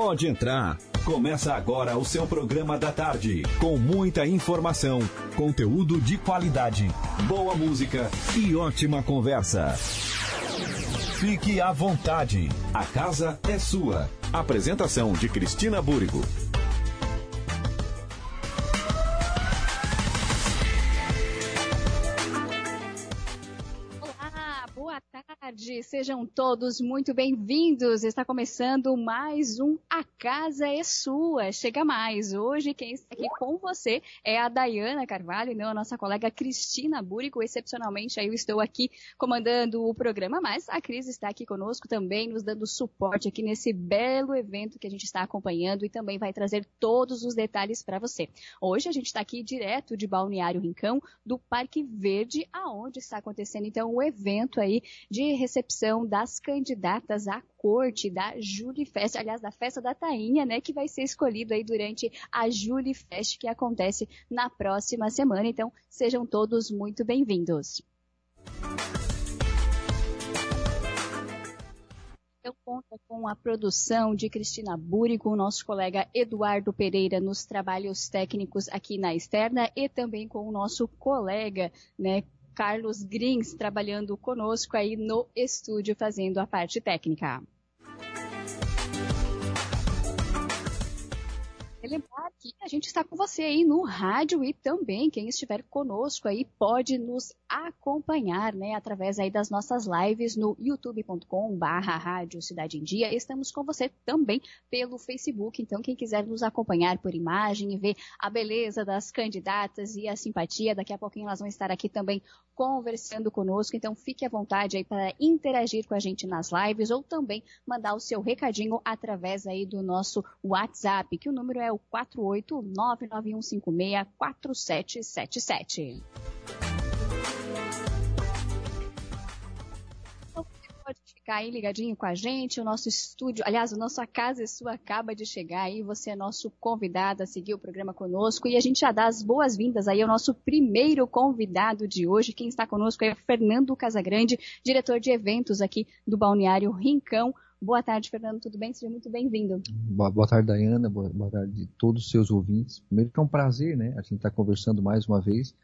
Pode entrar. Começa agora o seu programa da tarde. Com muita informação, conteúdo de qualidade, boa música e ótima conversa. Fique à vontade. A casa é sua. Apresentação de Cristina Búrigo. Sejam todos muito bem-vindos. Está começando mais um A Casa é Sua. Chega mais. Hoje quem está aqui com você é a Dayana Carvalho, não a nossa colega Cristina Búrico. Excepcionalmente, eu estou aqui comandando o programa, mas a Cris está aqui conosco também, nos dando suporte aqui nesse belo evento que a gente está acompanhando e também vai trazer todos os detalhes para você. Hoje a gente está aqui direto de Balneário Rincão, do Parque Verde, aonde está acontecendo então o evento aí de recepção das candidatas à corte da Julie Fest, aliás, da festa da Tainha, né, que vai ser escolhido aí durante a Julie Fest, que acontece na próxima semana. Então, sejam todos muito bem-vindos. Eu conto com a produção de Cristina Buri, com o nosso colega Eduardo Pereira nos trabalhos técnicos aqui na externa e também com o nosso colega, né, Carlos Grins trabalhando conosco aí no estúdio fazendo a parte técnica. Lembrar que a gente está com você aí no rádio e também quem estiver conosco aí pode nos acompanhar, né, através aí das nossas lives no youtube.com barra rádio Cidade em Dia. Estamos com você também pelo Facebook, então quem quiser nos acompanhar por imagem e ver a beleza das candidatas e a simpatia, daqui a pouquinho elas vão estar aqui também conversando conosco, então fique à vontade aí para interagir com a gente nas lives ou também mandar o seu recadinho através aí do nosso WhatsApp, que o número é o 48991564777 pode ficar aí ligadinho com a gente. O nosso estúdio, aliás, o A Casa é Sua acaba de chegar aí. Você é nosso convidado a seguir o programa conosco. E a gente já dá as boas-vindas aí ao nosso primeiro convidado de hoje. Quem está conosco é o Fernando Casagrande, diretor de eventos aqui do Balneário Rincão. Boa tarde, Fernando, tudo bem? Seja muito bem-vindo. Boa, boa, tarde, Dayana, boa, boa tarde a todos os seus ouvintes. Primeiro que é um prazer, né, a gente estar tá conversando mais uma vez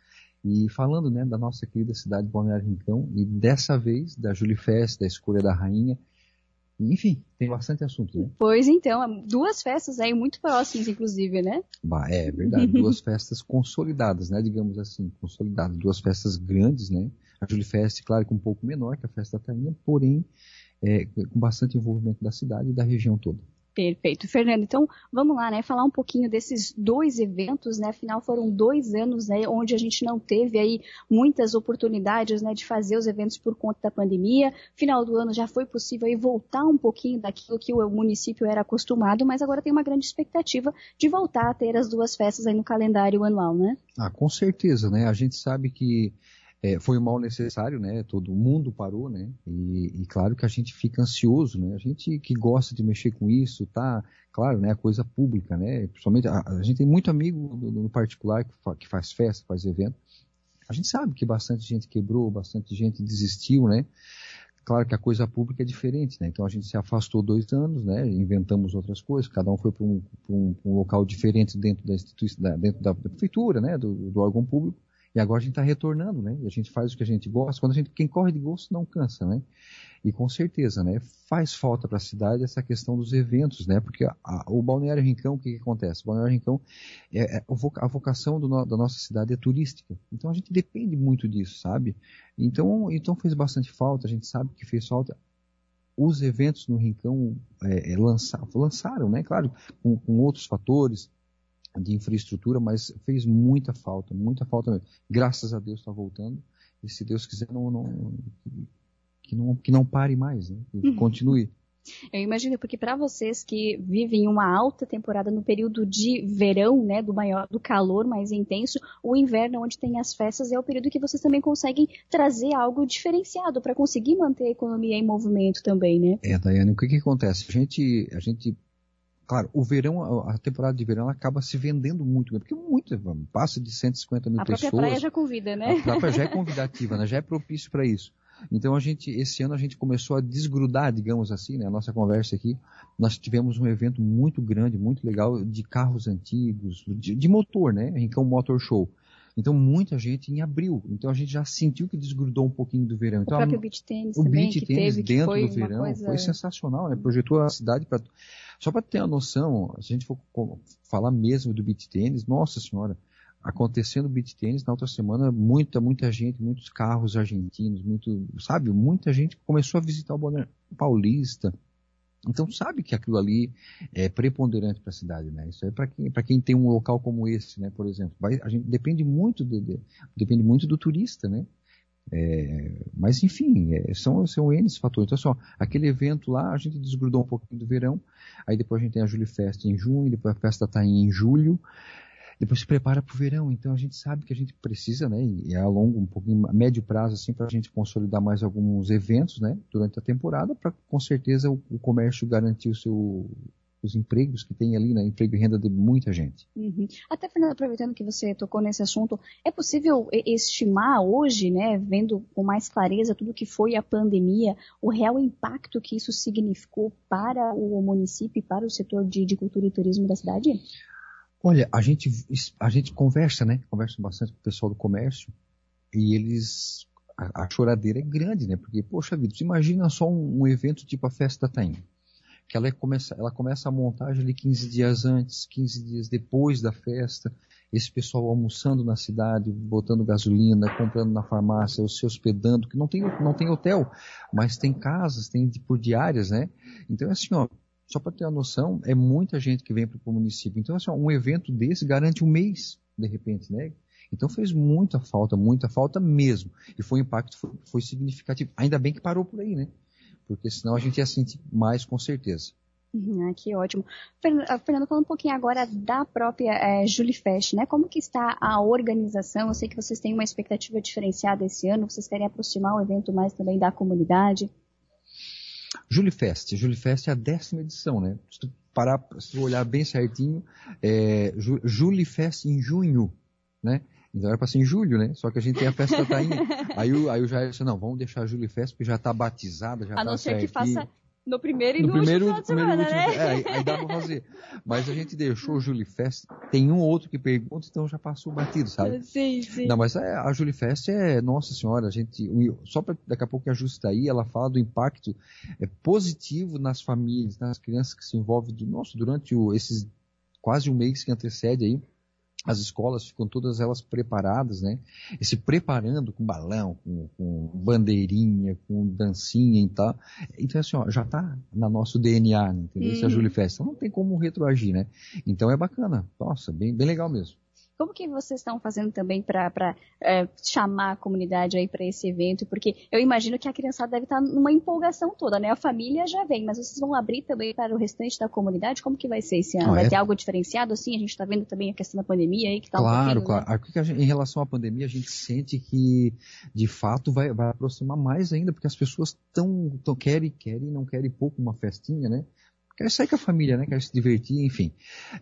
e falando, né, da nossa querida cidade de Balneário Rincão e dessa vez da Julie Fest, da escolha da rainha. Enfim, tem bastante assunto, né? Pois então, duas festas aí muito próximas, inclusive, né? Bah, é verdade, duas festas consolidadas, né? Digamos assim, consolidadas, duas festas grandes, né? A Julie Fest, claro que um pouco menor que a festa da Tainha, porém é, com bastante envolvimento da cidade e da região toda. Perfeito. Fernando, então vamos lá, né, falar um pouquinho desses dois eventos, né, afinal foram dois anos, né, onde a gente não teve aí muitas oportunidades, né, de fazer os eventos por conta da pandemia. Final do ano já foi possível aí voltar um pouquinho daquilo que o município era acostumado, mas agora tem uma grande expectativa de voltar a ter as duas festas aí no calendário anual, né? Ah, com certeza, né, a gente sabe que é, foi um mal necessário, né? Todo mundo parou, né? E, e, claro que a gente fica ansioso, né? A gente que gosta de mexer com isso, tá? Claro, né? A coisa pública, né? Principalmente a, a gente tem muito amigo no, no particular que, fa, que, faz festa, faz evento. A gente sabe que bastante gente quebrou, bastante gente desistiu, né? Claro que a coisa pública é diferente, né? Então a gente se afastou dois anos, né? Inventamos outras coisas, cada um foi para um, um, um, local diferente dentro da instituição, dentro da, prefeitura, né? Do, do órgão público. E agora a gente está retornando, né? E a gente faz o que a gente gosta. Quando a gente, quem corre de gosto não cansa, né? E com certeza, né? Faz falta para a cidade essa questão dos eventos, né? Porque a, a, o Balneário Rincão, o que, que, acontece? O Balneário Rincão, é, é, a vocação da nossa cidade é turística. Então a gente depende muito disso, sabe? Então, então fez bastante falta. A gente sabe que fez falta os eventos no Rincão é, é lançar, lançaram, né? Claro, com, com outros fatores, de infraestrutura, mas fez muita falta, muita falta mesmo. Graças a Deus está voltando, e se Deus quiser, não, não, que, não, que não pare mais, né? que uhum. continue. Eu imagino, porque para vocês que vivem uma alta temporada no período de verão, né, do maior, do calor mais intenso, o inverno, onde tem as festas, é o período que vocês também conseguem trazer algo diferenciado para conseguir manter a economia em movimento também, né? É, Daiane, o que que acontece? A gente, a gente Claro, o verão, a temporada de verão acaba se vendendo muito, porque muito, passa de 150 mil a pessoas. A própria praia já convida, né? A própria já é convidativa, né? já é propício para isso. Então a gente, esse ano a gente começou a desgrudar, digamos assim, né, a nossa conversa aqui. Nós tivemos um evento muito grande, muito legal de carros antigos, de, de motor, né? Rincão Motor Show. Então muita gente em abril. Então a gente já sentiu que desgrudou um pouquinho do verão. Então, o próprio beach tênis o também, beach tênis teve, dentro do verão coisa... foi sensacional, né? Projetou a cidade para só para ter a noção, se a gente for falar mesmo do beach tênis, nossa senhora, acontecendo o beach tênis na outra semana, muita, muita gente, muitos carros argentinos, muito, sabe, muita gente começou a visitar o Balneário Paulista. Então sabe que aquilo ali é preponderante para a cidade, né? Isso é para quem, para quem tem um local como esse, né? Por exemplo, vai, a gente depende muito de, de, depende muito do turista, né? É, mas enfim, é, são, são N fatores. Então, só, aquele evento lá, a gente desgrudou um pouquinho do verão, aí depois a gente tem a Julio Fest em junho, depois a festa está em julho, depois se prepara para o verão. Então a gente sabe que a gente precisa, né, e é a longo, um pouquinho, médio prazo, assim, para a gente consolidar mais alguns eventos, né, durante a temporada, para com certeza o, o, comércio garantir o seu, os empregos que tem ali, né, emprego e renda de muita gente. Uhum. Até, Fernando, aproveitando que você tocou nesse assunto, é possível estimar hoje, né, vendo com mais clareza tudo que foi a pandemia, o real impacto que isso significou para o município e para o setor de, de cultura e turismo da cidade? Olha, a gente, a gente conversa, né? Conversa bastante com o pessoal do comércio e eles. A, a choradeira é grande, né? Porque, poxa vida, você imagina só um, um evento tipo a Festa da Tainha. Que ela, é, começa, ela começa a montagem ali 15 dias antes, 15 dias depois da festa. Esse pessoal almoçando na cidade, botando gasolina, comprando na farmácia, se hospedando, que não tem, não tem hotel, mas tem casas, tem por diárias, né? Então, é assim, ó, só para ter uma noção, é muita gente que vem para o município. Então, assim, um evento desse garante um mês, de repente, né? Então fez muita falta, muita falta mesmo. E foi um impacto foi, foi significativo. Ainda bem que parou por aí, né? Porque senão a gente ia sentir mais com certeza. Uhum, ah, que ótimo. Ah, Fernando, falando um pouquinho agora da própria é, Julifest, né? Como que está a organização? Eu sei que vocês têm uma expectativa diferenciada esse ano, vocês querem aproximar o evento mais também da comunidade. Julifest. Julifest é a décima edição, né? Se tu parar, se tu olhar bem certinho, é Julifest em junho, né? Então era para ser em julho, né? Só que a gente tem a festa da Tainha. aí, o, aí o Jair disse, não, vamos deixar a Julifest, porque já está batizada, já a tá não ser que faça no primeiro e no, no primeiro, último primeiro, semana, último, né? É, aí dá pra fazer. Mas a gente deixou o Julie Fest. Tem um outro que pergunta, então já passou batido, sabe? Sim, sim. Não, mas é, a Julie Fest é, nossa senhora, a gente, só para daqui a pouco a Justa aí, ela fala do impacto é, positivo nas famílias, nas crianças que se envolvem, do, nossa, durante o, esses quase um mês que antecede aí, as escolas ficam todas elas preparadas, né? E se preparando com balão, com, com bandeirinha, com dancinha e tal. Então, assim, ó, já está na nosso DNA, entendeu? Uhum. Esse é a Julie Festa. Então, não tem como retroagir, né? Então é bacana. Nossa, bem, bem legal mesmo. Como que vocês estão fazendo também para é, chamar a comunidade aí para esse evento? Porque eu imagino que a criançada deve estar tá numa empolgação toda, né? A família já vem, mas vocês vão abrir também para o restante da comunidade? Como que vai ser esse ano? Ah, vai é... ter algo diferenciado assim? A gente está vendo também a questão da pandemia aí que está claro, um claro. Né? Gente, em relação à pandemia, a gente sente que de fato vai, vai aproximar mais ainda, porque as pessoas tão, tão querem, querem, não querem pouco uma festinha, né? Quer sair com a família, né? Quer se divertir, enfim.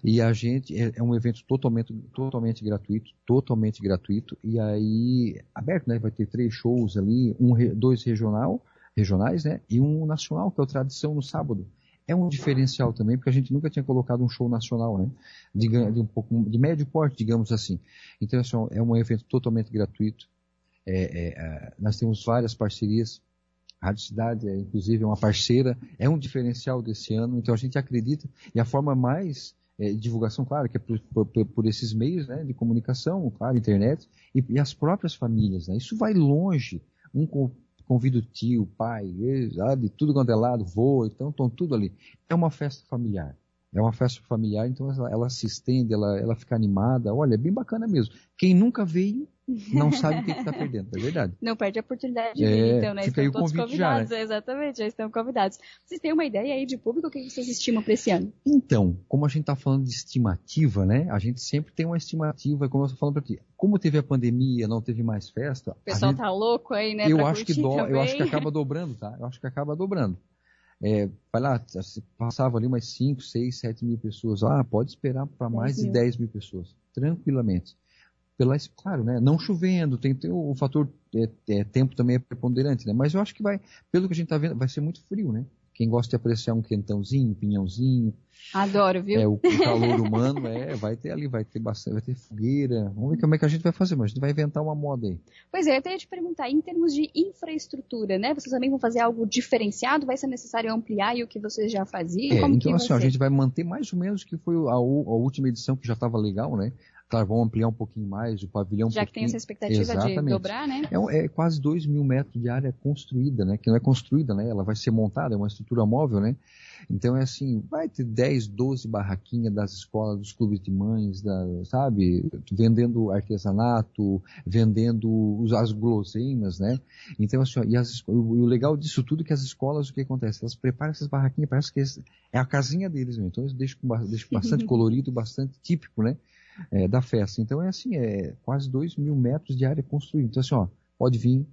E a gente é, é, um evento totalmente, totalmente gratuito, totalmente gratuito. E aí aberto, né? Vai ter três shows ali, um, dois regional, regionais, né? E um nacional que é o tradição no sábado. É um diferencial também, porque a gente nunca tinha colocado um show nacional, né? De, de um pouco de médio porte, digamos assim. Então assim, é um evento totalmente gratuito. É, é, é nós temos várias parcerias a Rádio Cidade, é, inclusive, é uma parceira, é um diferencial desse ano, então a gente acredita, e a forma mais é, divulgação, claro, que é por, por, por, esses meios né, de comunicação, claro, internet, e, e as próprias famílias. Né? Isso vai longe. Um convida o tio, o pai, de tudo quanto é lado, voa, então estão tudo ali. É uma festa familiar. É uma festa familiar, então ela, ela se estende, ela, ela fica animada. Olha, é bem bacana mesmo. Quem nunca veio, não sabe o que está perdendo, é verdade. Não perde a oportunidade de vir, é, então, né? Estão todos convidados, já, né? exatamente, já estão convidados. Vocês têm uma ideia aí de público? O que vocês estimam para esse ano? Então, como a gente está falando de estimativa, né? A gente sempre tem uma estimativa, como eu estou falando para ti. Como teve a pandemia, não teve mais festa. O pessoal gente, tá louco aí, né? Eu acho que do, eu acho que acaba dobrando, tá? Eu acho que acaba dobrando. É, vai lá, passava ali umas 5, 6, 7 mil pessoas. Ah, pode esperar para mais mil. de 10 mil pessoas, tranquilamente pela, claro, né, não chovendo, tem, tem o, o fator é, é, tempo também é preponderante, né? Mas eu acho que vai, pelo que a gente está vendo, vai ser muito frio, né? Quem gosta de apreciar um quentãozinho, um pinhãozinho. Adoro, viu? É, o, o calor humano, é, vai ter ali, vai ter bastante, vai ter fogueira. Vamos ver como é que a gente vai fazer, mas a gente vai inventar uma moda aí. Pois é, eu até ia te perguntar, em termos de infraestrutura, né? Vocês também vão fazer algo diferenciado? Vai ser necessário ampliar o que vocês já faziam? É, como então assim, a gente vai manter mais ou menos o que foi a, a última edição, que já estava legal, né? Claro, vamos ampliar um pouquinho mais, o pavilhão. Já um que tem essa expectativa Exatamente. de dobrar, né? É, é, quase 2 mil metros de área construída, né? Que não é construída, né? Ela vai ser montada, é uma estrutura móvel, né? Então é assim, vai ter 10, 12 barraquinhas das escolas, dos clubes de mães, da, sabe? Vendendo artesanato, vendendo as guloseimas, né? Então assim, e, as, o, legal disso tudo é que as escolas, o que acontece? Elas preparam essas barraquinhas, parece que é a casinha deles mesmo. Então eles deixam, deixam bastante colorido, bastante típico, né? É, da festa. Então é assim, é quase 2 mil metros de área construída. Então assim, ó, pode vir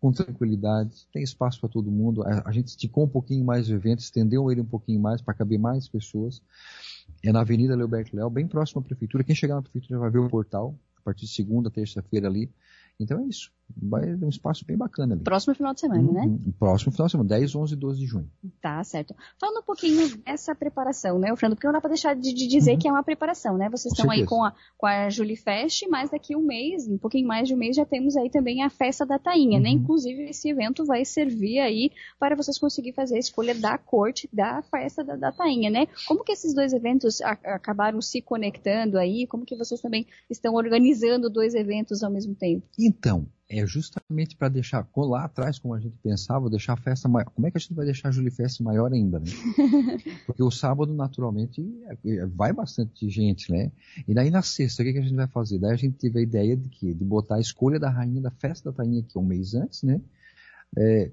com tranquilidade, tem espaço para todo mundo. A, a, gente esticou um pouquinho mais o evento, estendeu ele um pouquinho mais para caber mais pessoas. É na Avenida Leoberto Léo, bem próximo à prefeitura. Quem chegar na prefeitura vai ver o portal, a partir de segunda, terça-feira ali. Então é isso. Vai ter um espaço bem bacana ali. Próximo final de semana, né? uhum. né? Próximo final de semana, 10, 11 e 12 de junho. Tá, certo. Falando um pouquinho dessa preparação, né, Fernando? Porque não dá para deixar de, de dizer uhum. que é uma preparação, né? Vocês com estão certeza. aí com a, com a Julie Fest, mas daqui um mês, um pouquinho mais de um mês, já temos aí também a festa da Tainha, né? uhum. né? Inclusive, esse evento vai servir aí para vocês conseguirem fazer a escolha da corte da festa da, da Tainha, né? Como que esses dois eventos a, acabaram se conectando aí? Como que vocês também estão organizando dois eventos ao mesmo tempo? Então, é justamente para deixar lá atrás, como a gente pensava, deixar a festa maior. Como é que a gente vai deixar a Julie Fest maior ainda, né? Porque o sábado, naturalmente, é, é, vai bastante gente, né? E daí na sexta, o que, que a gente vai fazer? Daí a gente teve a ideia de que de botar a escolha da rainha da festa da rainha, que é um mês antes, né? É,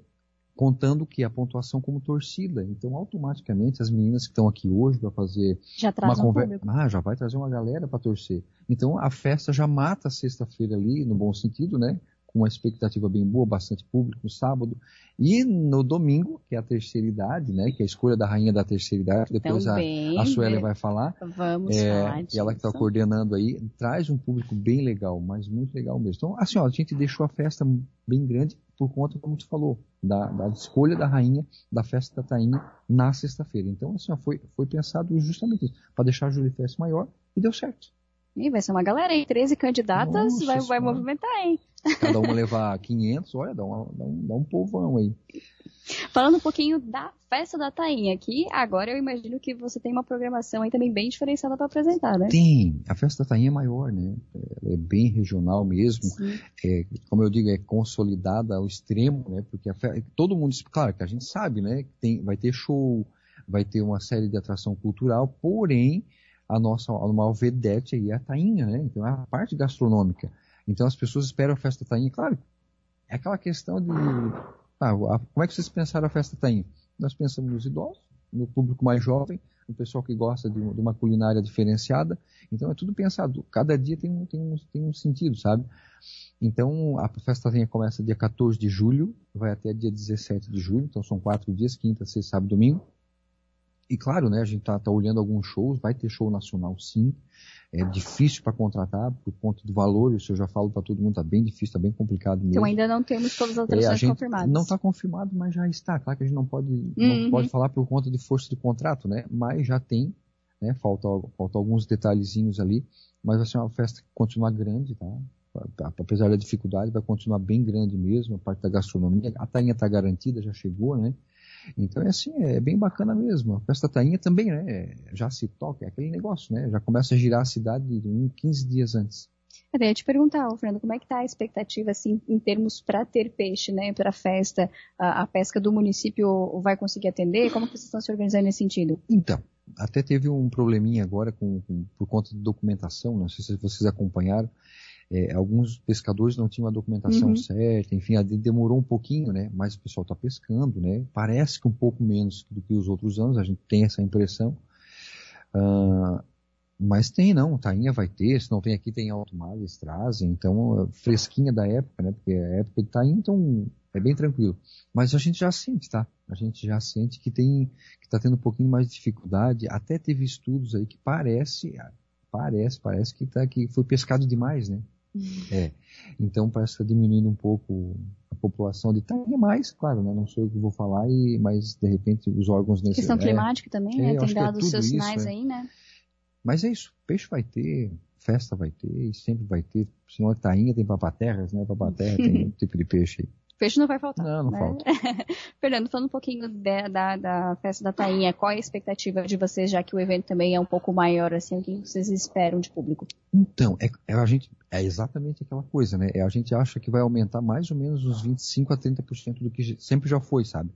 contando que a pontuação como torcida. Então, automaticamente, as meninas que estão aqui hoje para fazer já uma conversa, um ah, já vai trazer uma galera para torcer. Então, a festa já mata a sexta-feira ali, no bom sentido, né? Com uma expectativa bem boa, bastante público no sábado. E no domingo, que é a terceira idade, né? Que é a escolha da rainha da terceira idade, depois Também, a, a Suélia vai falar. Vamos é, falar disso. Ela que está coordenando aí, traz um público bem legal, mas muito legal mesmo. Então, assim, ó, a gente deixou a festa bem grande por conta, como tu falou, da, da escolha da rainha, da festa da tainha na sexta-feira. Então, assim, ó, foi, foi pensado justamente isso, para deixar a Julie Fest maior e deu certo. Ih, vai ser uma galera aí, 13 candidatas, Nossa, vai, vai movimentar, hein? Cada uma levar 500, olha, dá, uma, dá, um, dá um povão aí. Falando um pouquinho da festa da Tainha, que agora eu imagino que você tem uma programação aí também bem diferenciada para apresentar, né? Tem. A festa da Tainha é maior, né? Ela é bem regional mesmo. É, como eu digo, é consolidada ao extremo, né? Porque festa, todo mundo, claro que a gente sabe, né? Tem, vai ter show, vai ter uma série de atração cultural, porém a nossa a maior vedete aí a tainha, né? Então é a parte gastronômica. Então as pessoas esperam a festa tainha. Claro, é aquela questão de ah, como é que vocês pensaram a festa tainha? Nós pensamos nos idosos, no público mais jovem, no pessoal que gosta de, de uma culinária diferenciada. Então é tudo pensado. Cada dia tem um, tem um, tem um sentido, sabe? Então a festa tainha começa dia 14 de julho, vai até dia 17 de julho. Então são quatro dias, quinta, sexta, sábado, domingo. E claro, né, a gente tá, tá olhando alguns shows, vai ter show nacional sim. É difícil para contratar por conta do valor, isso eu já falo para todo mundo, tá bem difícil, tá bem complicado mesmo. Então ainda não temos todas as atrações é, confirmadas. Não está confirmado, mas já está. Claro que a gente não pode, uhum. não pode falar por conta de força de contrato, né? Mas já tem, né? Falta, falta alguns detalhezinhos ali, mas vai ser uma festa que continua grande, tá? Apesar da dificuldade, vai continuar bem grande mesmo, a parte da gastronomia. A tainha está garantida, já chegou, né? Então é assim, é bem bacana mesmo. A festa tainha também, né? Já se toca, é aquele negócio, né? Já começa a girar a cidade de 15 dias antes. Eu ia te perguntar, Fernando, como é que está a expectativa assim em termos para ter peixe, né, para a festa, a, pesca do município vai conseguir atender? Como que vocês estão se organizando nesse sentido? Então, até teve um probleminha agora com, com, por conta de documentação, não sei se vocês acompanharam, é, alguns pescadores não tinham a documentação uhum. certa, enfim, demorou um pouquinho, né? Mas o pessoal está pescando, né? Parece que um pouco menos do que os outros anos, a gente tem essa impressão. Uh, mas tem não, tainha vai ter, se não tem aqui tem alto mar, eles trazem, então fresquinha da época, né? Porque a época de tainha, então é bem tranquilo. Mas a gente já sente, tá? A gente já sente que tem, que tá tendo um pouquinho mais de dificuldade. Até teve estudos aí que parece, parece, parece que tá que foi pescado demais, né? É. Então parece que está diminuindo um pouco a população de tainha, mais, claro, né? Não sou eu que vou falar, e, mas de repente os órgãos nesse Questão é, climática também, né? Tem dado é os seus isso, sinais é. aí, né? Mas é isso, peixe vai ter, festa vai ter, e sempre vai ter. Senão a tainha tem papaterras, né? Papaterra tem um tipo de peixe aí. Peixe não vai faltar. Não, não né? falta. Fernando, falando um pouquinho de, da, da festa da Tainha, qual é a expectativa de vocês, já que o evento também é um pouco maior, assim, o que vocês esperam de público? Então, é, é a gente, é exatamente aquela coisa, né? É, a gente acha que vai aumentar mais ou menos uns 25 a 30% do que sempre já foi, sabe?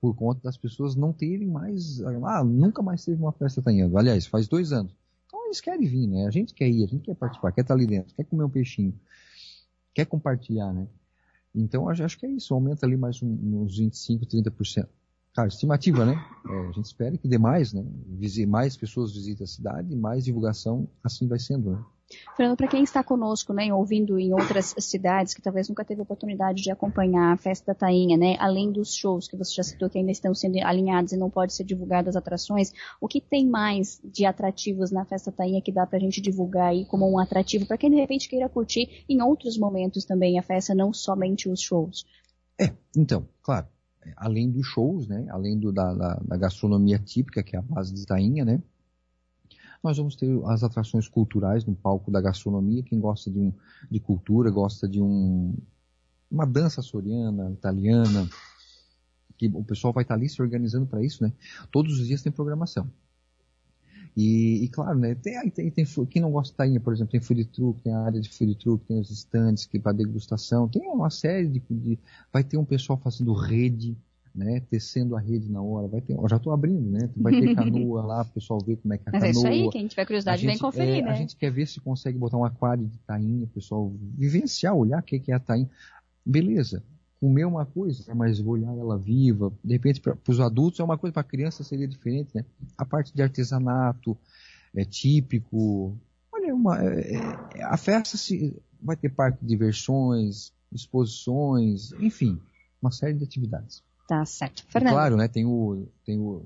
Por conta das pessoas não terem mais. Ah, nunca mais teve uma festa Tainha. Aliás, faz dois anos. Então eles querem vir, né? A gente quer ir, a gente quer participar, quer estar ali dentro, quer comer um peixinho, quer compartilhar, né? Então, acho que é isso, aumenta ali mais uns 25%, 30%. Cara, estimativa, né? É, a gente espera que dê mais, né? Mais pessoas visitem a cidade, mais divulgação, assim vai sendo, né? Fernando, para quem está conosco, né, ouvindo em outras cidades que talvez nunca teve oportunidade de acompanhar a festa da Tainha, né, além dos shows que você já citou que ainda estão sendo alinhados e não pode ser divulgadas as atrações, o que tem mais de atrativos na festa Tainha que dá para a gente divulgar aí como um atrativo para quem de repente queira curtir em outros momentos também a festa, não somente os shows? É, então, claro, além dos shows, né, além do, da, da, da gastronomia típica que é a base de Tainha, né, nós vamos ter as atrações culturais no palco da gastronomia. Quem gosta de, um, de cultura, gosta de um, uma dança soriana, italiana, que o pessoal vai estar ali se organizando para isso, né? Todos os dias tem programação. E, e claro, né? Tem, tem, tem, quem não gosta de tainha, por exemplo, tem food truck, tem a área de food truck, tem os stands que para degustação, tem uma série de, de, vai ter um pessoal fazendo rede, né, tecendo a rede na hora, vai ter, já estou abrindo, né, vai ter canoa lá, o pessoal ver como é que é a Mas canoa. é isso aí, quem tiver curiosidade gente, vem conferir, é, né. A gente quer ver se consegue botar um aquário de tainha, o pessoal vivenciar, olhar o que é a tainha. Beleza, comer uma coisa, né, mas olhar ela viva, de repente para os adultos é uma coisa, para criança seria diferente, né. A parte de artesanato, é típico, olha, uma, é, é, a festa se, vai ter parque de diversões, exposições, enfim, uma série de atividades. Tá certo. Fernando. E claro, né? Tem o. Tem o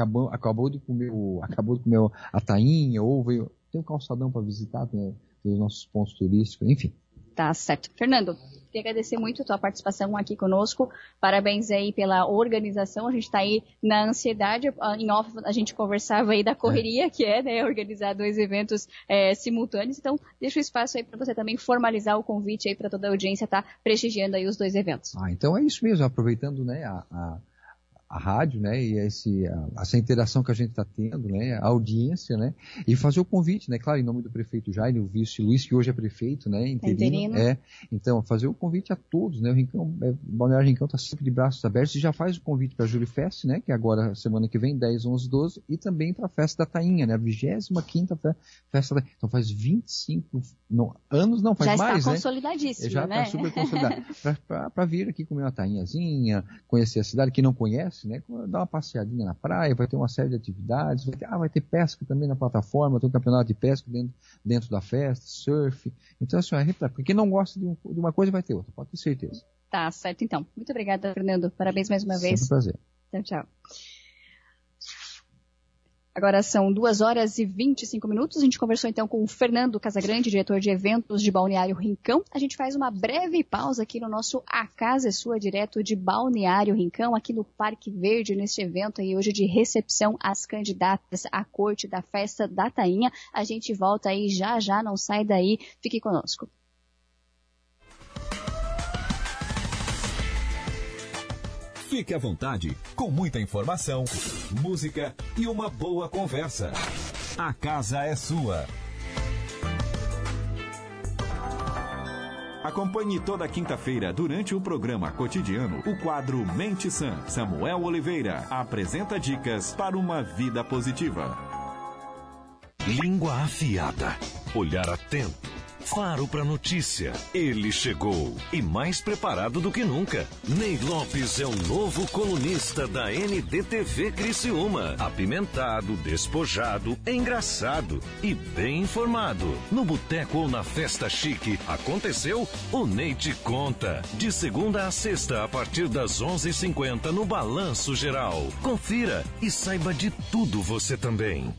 acabou, acabou de comer o, acabou de comer a tainha, ou veio, tem o calçadão para visitar, tem, tem os nossos pontos turísticos, enfim. Tá certo. Fernando, queria agradecer muito a tua participação aqui conosco. Parabéns aí pela organização. A gente está aí na ansiedade. Em off a gente conversava aí da correria é. que é, né, organizar dois eventos é, simultâneos. Então, deixa o espaço aí para você também formalizar o convite aí para toda a audiência estar tá prestigiando aí os dois eventos. Ah, então é isso mesmo. Aproveitando, né, a, a a rádio, né, e esse, a, essa interação que a gente está tendo, né, a audiência, né, e fazer o convite, né, claro, em nome do prefeito Jair, o vice Luiz, que hoje é prefeito, né, interino, interino. é, então, fazer o convite a todos, né, o Rincão, é, o Balneário Rincão está sempre de braços abertos e já faz o convite para a Júlio Fest, né, que agora, semana que vem, 10, 11, 12, e também para a Festa da Tainha, né, a 25 Festa da Então faz 25 não, anos, não, faz já mais, está né? consolidadíssimo, já né? está super consolidado. para vir aqui comer uma tainhazinha, conhecer a cidade, que não conhece, né? Dar uma passeadinha na praia, vai ter uma série de atividades, vai ter, ah, vai ter pesca também na plataforma, tem um campeonato de pesca dentro, dentro da festa, surf. Então, assim, é porque quem não gosta de, um, de, uma coisa vai ter outra, pode ter certeza. Tá, certo então. Muito obrigada, Fernando. Parabéns mais uma vez. Sempre um prazer. Tchau, tchau. Agora são 2 horas e 25 minutos. A gente conversou então com o Fernando Casagrande, diretor de eventos de Balneário Rincão. A gente faz uma breve pausa aqui no nosso A Casa é Sua, direto de Balneário Rincão, aqui no Parque Verde, neste evento aí hoje de recepção às candidatas à corte da festa da Tainha. A gente volta aí já já, não sai daí, fique conosco. Fique à vontade, com muita informação, música e uma boa conversa. A casa é sua. Acompanhe toda quinta-feira, durante o programa cotidiano, o quadro Mente Sã. Samuel Oliveira apresenta dicas para uma vida positiva. Língua afiada, olhar atento Faro para notícia. Ele chegou e mais preparado do que nunca. Ney Lopes é o novo colunista da NDTV Criciúma. Apimentado, despojado, engraçado e bem informado. No boteco ou na festa chique, aconteceu? O Ney te conta. De segunda a sexta, a partir das 11:50 no Balanço Geral. Confira e saiba de tudo você também.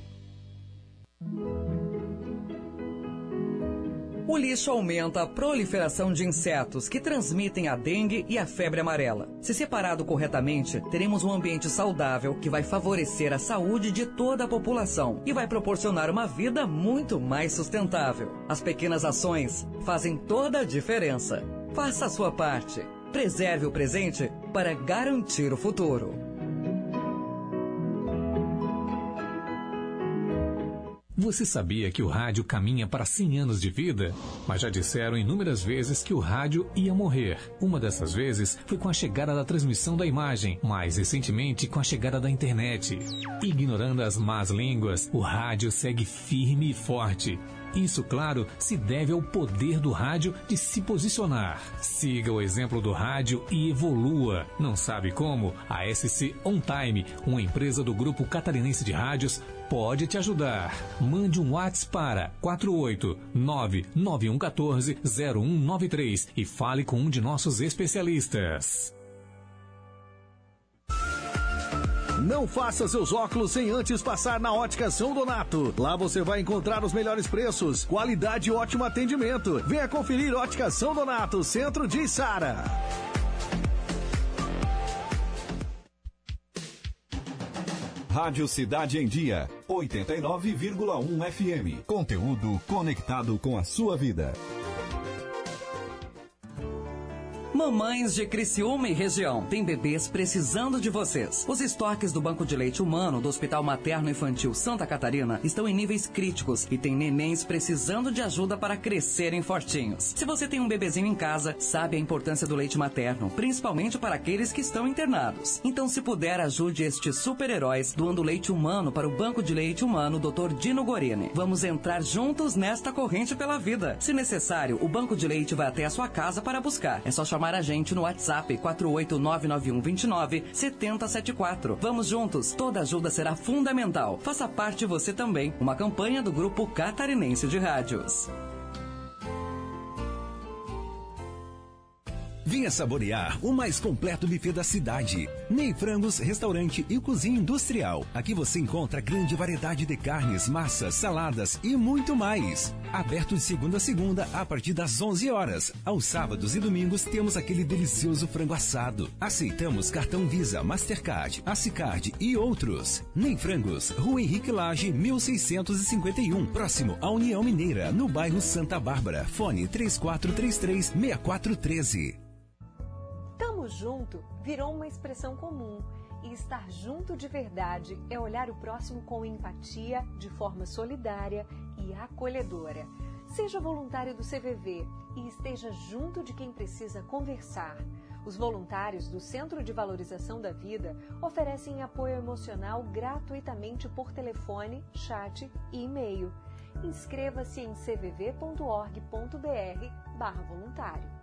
O lixo aumenta a proliferação de insetos que transmitem a dengue e a febre amarela. Se separado corretamente, teremos um ambiente saudável que vai favorecer a saúde de toda a população e vai proporcionar uma vida muito mais sustentável. As pequenas ações fazem toda a diferença. Faça a sua parte. Preserve o presente para garantir o futuro. Você sabia que o rádio caminha para 100 anos de vida? Mas já disseram inúmeras vezes que o rádio ia morrer. Uma dessas vezes foi com a chegada da transmissão da imagem, mais recentemente com a chegada da internet. Ignorando as más línguas, o rádio segue firme e forte. Isso, claro, se deve ao poder do rádio de se posicionar. Siga o exemplo do rádio e evolua. Não sabe como? A SC On Time, uma empresa do grupo catarinense de rádios, pode te ajudar. Mande um WhatsApp para 489-9114-0193 e fale com um de nossos especialistas. Não faça seus óculos sem antes passar na Ótica São Donato. Lá você vai encontrar os melhores preços, qualidade e ótimo atendimento. Venha conferir Ótica São Donato, centro de Sara. Rádio Cidade em Dia, 89,1 FM. Conteúdo conectado com a sua vida. Mamães de Criciúma e região, tem bebês precisando de vocês. Os estoques do Banco de Leite Humano do Hospital Materno Infantil Santa Catarina estão em níveis críticos e tem nenéns precisando de ajuda para crescerem fortinhos. Se você tem um bebezinho em casa, sabe a importância do leite materno, principalmente para aqueles que estão internados. Então, se puder, ajude estes super-heróis doando leite humano para o Banco de Leite Humano Dr. Dino Gorini. Vamos entrar juntos nesta corrente pela vida. Se necessário, o Banco de Leite vai até a sua casa para buscar. É só chamar chamar a gente no WhatsApp 4899129 7074. Vamos juntos, toda ajuda será fundamental. Faça parte você também. Uma campanha do Grupo Catarinense de Rádios. Venha saborear o mais completo buffet da cidade. Ney Frangos, restaurante e cozinha industrial. Aqui você encontra grande variedade de carnes, massas, saladas e muito mais. Aberto de segunda a segunda a partir das 11 horas. Aos sábados e domingos temos aquele delicioso frango assado. Aceitamos cartão Visa, Mastercard, Acicard e outros. Ney Frangos, Rua Henrique Lage, 1651, próximo à União Mineira, no bairro Santa Bárbara. Fone 3433 6413 junto virou uma expressão comum e estar junto de verdade é olhar o próximo com empatia, de forma solidária e acolhedora. Seja voluntário do CVV e esteja junto de quem precisa conversar. Os voluntários do Centro de Valorização da Vida oferecem apoio emocional gratuitamente por telefone, chat e e-mail. Inscreva-se em cvv.org.br/voluntário.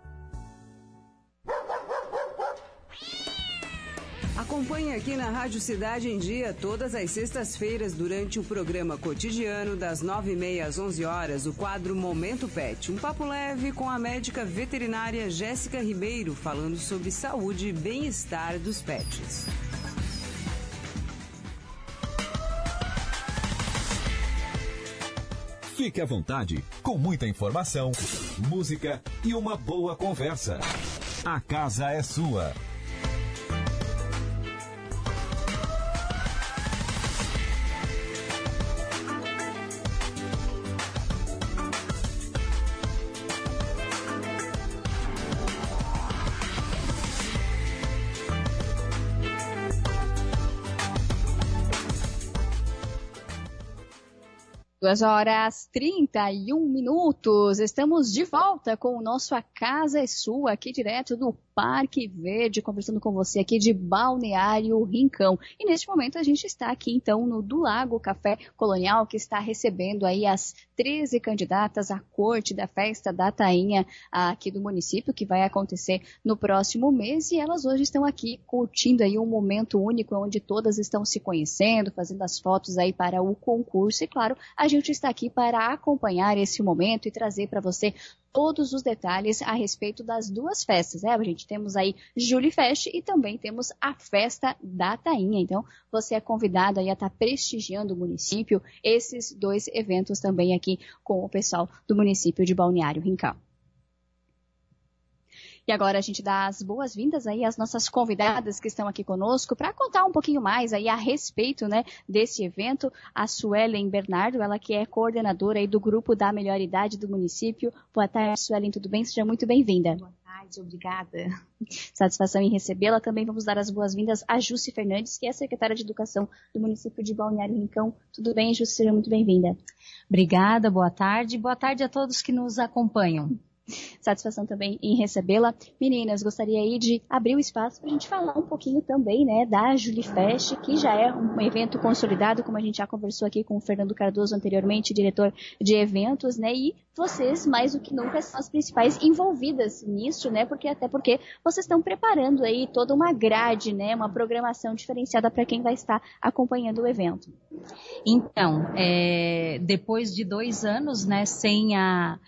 Acompanhe aqui na Rádio Cidade em Dia todas as sextas-feiras durante o programa cotidiano das nove e meia às onze horas o quadro Momento Pet, um papo leve com a médica veterinária Jéssica Ribeiro falando sobre saúde e bem-estar dos pets. Fique à vontade, com muita informação, música e uma boa conversa. A casa é sua. Duas horas 31 minutos. Estamos de volta com o nosso A Casa é Sua, aqui direto do Parque Verde, conversando com você aqui de Balneário Rincão. E neste momento a gente está aqui então no do Lago Café Colonial, que está recebendo aí as 13 candidatas à corte da festa da Tainha aqui do município, que vai acontecer no próximo mês. E elas hoje estão aqui curtindo aí um momento único onde todas estão se conhecendo, fazendo as fotos aí para o concurso. E claro, a gente está aqui para acompanhar esse momento e trazer para você todos os detalhes a respeito das duas festas. Né? A gente temos aí Julie Fest e também temos a festa da Tainha. Então, você é convidado aí a estar tá prestigiando o município, esses dois eventos também aqui com o pessoal do município de Balneário Rincão. E agora a gente dá as boas-vindas aí às nossas convidadas que estão aqui conosco para contar um pouquinho mais aí a respeito, né, desse evento. A Suelen Bernardo, ela que é coordenadora aí do grupo da melhor idade do município. Boa tarde, Suelen, tudo bem? Seja muito bem-vinda. Boa tarde, obrigada. Satisfação em recebê-la. Também vamos dar as boas-vindas a Jússi Fernandes, que é secretária de Educação do município de Balneário Rincão. Tudo bem, Jússi? Seja muito bem-vinda. Obrigada, boa tarde. Boa tarde a todos que nos acompanham. Satisfação também em recebê-la. Meninas, gostaria aí de abrir o espaço para a gente falar um pouquinho também, né, da Julifest, que já é um evento consolidado, como a gente já conversou aqui com o Fernando Cardoso anteriormente, diretor de eventos, né, e vocês, mais do que nunca, são as principais envolvidas nisso, né, porque até porque vocês estão preparando aí toda uma grade, né, uma programação diferenciada para quem vai estar acompanhando o evento. Então, é, depois de dois anos, né, sem a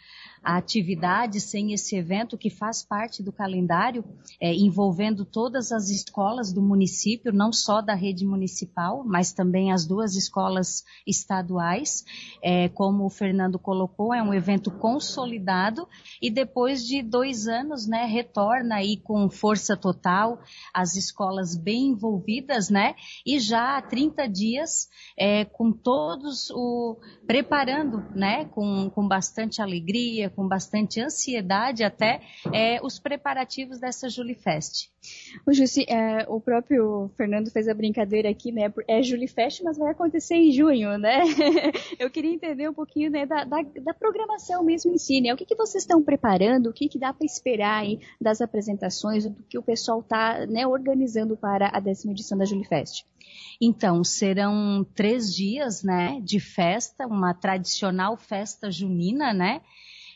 a atividade, sem esse evento que faz parte do calendário, é, envolvendo todas as escolas do município, não só da rede municipal, mas também as duas escolas estaduais. É, como o Fernando colocou, é um evento consolidado e depois de dois anos, né, retorna aí com força total, as escolas bem envolvidas, né, e já há 30 dias é, com todos o preparando, né, com, com bastante alegria, com bastante ansiedade até é, os preparativos dessa Julifest. O, Jussi, é, o próprio Fernando fez a brincadeira aqui, né? É Julifest, mas vai acontecer em junho, né? Eu queria entender um pouquinho né, da, da, da, programação mesmo em si, né? O que, que vocês estão preparando, o que, que dá para esperar aí das apresentações, do que o pessoal está né, organizando para a décima edição da Julifest? Então, serão três dias, né, de festa, uma tradicional festa junina, né?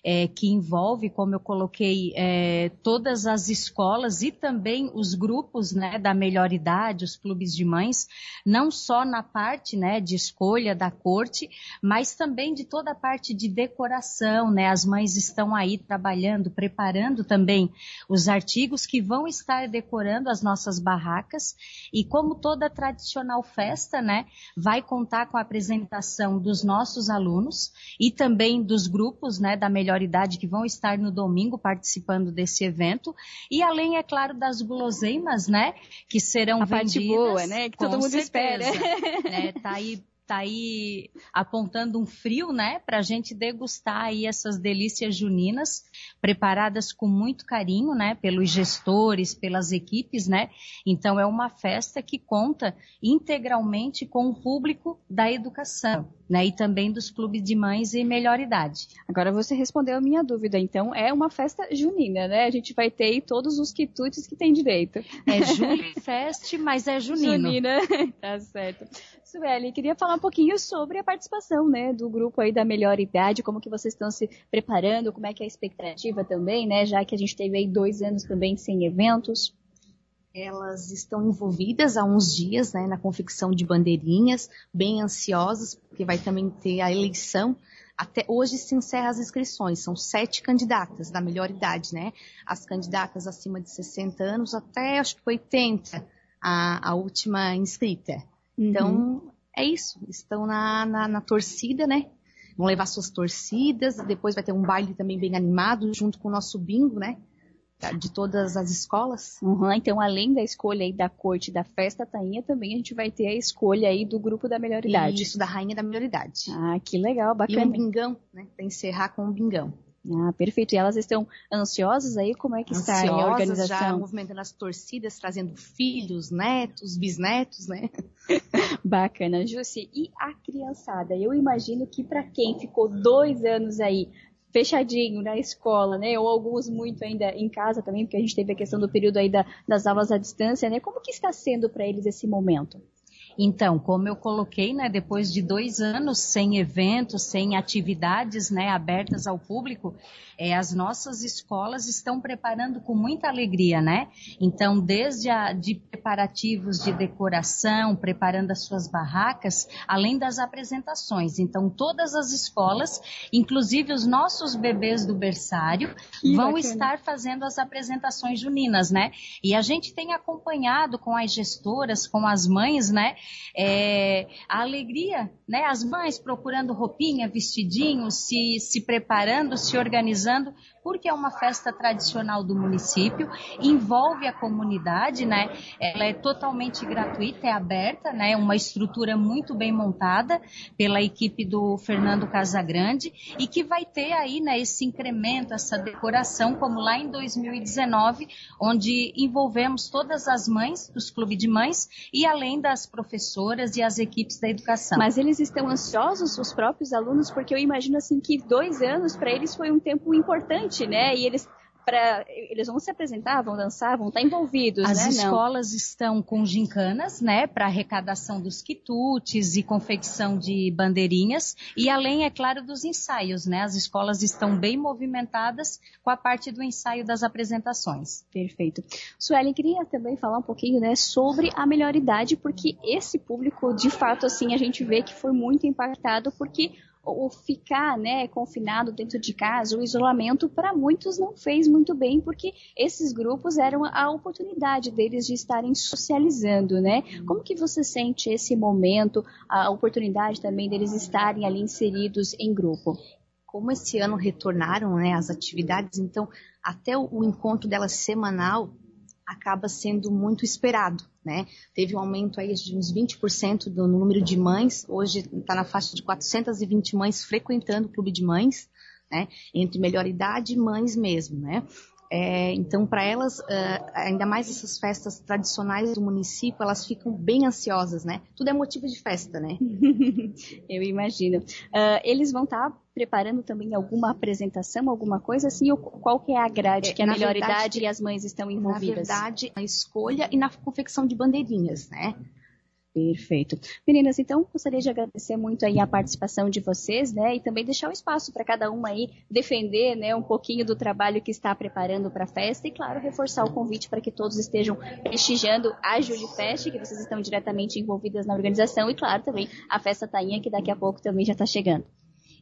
É, que envolve, como eu coloquei, é, todas as escolas e também os grupos né, da melhor idade, os clubes de mães, não só na parte né, de escolha da corte, mas também de toda a parte de decoração. Né? As mães estão aí trabalhando, preparando também os artigos que vão estar decorando as nossas barracas. E como toda tradicional festa, né, vai contar com a apresentação dos nossos alunos e também dos grupos né, da melhor idade que vão estar no domingo participando desse evento. E além, é claro, das guloseimas, né? Que serão a vendidas. Parte boa, né? Que todo mundo certeza, espera. Né, tá aí tá aí apontando um frio, né, para a gente degustar aí essas delícias juninas, preparadas com muito carinho, né, pelos gestores, pelas equipes, né. Então é uma festa que conta integralmente com o público da educação né, e também dos clubes de mães e melhor idade. Agora você respondeu a minha dúvida, então é uma festa junina, né? A gente vai ter todos os quitutes que tem direito. É Junifest, mas é junino. Junina, tá certo. Sueli, queria falar um pouquinho sobre a participação, né, do grupo aí da melhor idade, como que vocês estão se preparando, como é que é a expectativa também, né, já que a gente teve aí dois anos também sem eventos elas estão envolvidas há uns dias né, na confecção de bandeirinhas, bem ansiosas, porque vai também ter a eleição. Até hoje se encerra as inscrições, são sete candidatas da melhor idade, né? As candidatas acima de 60 anos até acho que 80, a, a última inscrita. Uhum. É isso, estão na, na, na torcida, né? Vão levar suas torcidas, depois vai ter um baile também bem animado, junto com o nosso bingo, né? de todas as escolas. Uhum, então, além da escolha aí da corte da festa tainha, também a gente vai ter a escolha aí do grupo da melhor idade. Isso, da rainha da melhor idade. Ah, que legal, bacana. E um bingão, né? Para encerrar com um bingão. Ah, perfeito. E elas estão ansiosas aí? Como é que ansiosas, está a organização? já movimentando as torcidas, trazendo filhos, netos, bisnetos, né? Bacana. Jussi, e a criançada? Eu imagino que para quem ficou dois anos aí fechadinho na escola, né? Ou alguns muito ainda em casa também, porque a gente teve a questão do período aí da, das aulas à distância, né? Como que está sendo para eles esse momento? Então, como eu coloquei, né, depois de dois anos sem eventos, sem atividades né, abertas ao público, é, as nossas escolas estão preparando com muita alegria, né? Então, desde a, de preparativos de decoração, preparando as suas barracas, além das apresentações. Então, todas as escolas, inclusive os nossos bebês do berçário, que vão bacana. estar fazendo as apresentações juninas, né? E a gente tem acompanhado com as gestoras, com as mães, né? É, a alegria, né? As mães procurando roupinha, vestidinho, se, se preparando, se organizando porque é uma festa tradicional do município, envolve a comunidade, né? Ela é totalmente gratuita, é aberta, né? Uma estrutura muito bem montada pela equipe do Fernando Casagrande e que vai ter aí, né, esse incremento, essa decoração, como lá em 2019, onde envolvemos todas as mães dos clubes de mães e além das professoras e as equipes da educação. Mas eles estão ansiosos, os próprios alunos, porque eu imagino assim que dois anos para eles foi um tempo importante né? E eles eles vão se apresentar, vão dançar, vão estar envolvidos, As né? escolas Não. estão com gincanas, né, para arrecadação dos quitutes e confecção de bandeirinhas e além, é claro, dos ensaios, né? As escolas estão bem movimentadas com a parte do ensaio das apresentações. Perfeito. Suelen, queria também falar um pouquinho, né, sobre a melhor idade, porque esse público, de fato, assim, a gente vê que foi muito impactado porque o ficar né, confinado dentro de casa, o isolamento, para muitos não fez muito bem, porque esses grupos eram a oportunidade deles de estarem socializando, né? Como que você sente esse momento, a oportunidade também deles estarem ali inseridos em grupo? Como esse ano retornaram né, as atividades, então até o, encontro delas semanal acaba sendo muito esperado, né? Teve um aumento aí de uns 20% do, no número de mães, hoje está na faixa de 420 mães frequentando o clube de mães, né? Entre melhor idade e mães mesmo, né? É, então, para elas, uh, ainda mais essas festas tradicionais do município, elas ficam bem ansiosas, né? Tudo é motivo de festa, né? Eu imagino. Uh, eles vão estar tá preparando também alguma apresentação, alguma coisa assim? Ou qual que é a grade é, que a melhor verdade, idade e as mães estão envolvidas? Na verdade, na escolha e na confecção de bandeirinhas, né? Perfeito. Meninas, então gostaria de agradecer muito aí a participação de vocês, né? E também deixar o um espaço para cada uma aí defender, né, um pouquinho do trabalho que está preparando para a festa e, claro, reforçar o convite para que todos estejam prestigiando a Julifest, que vocês estão diretamente envolvidas na organização, e, claro, também a Festa Tainha, que daqui a pouco também já está chegando.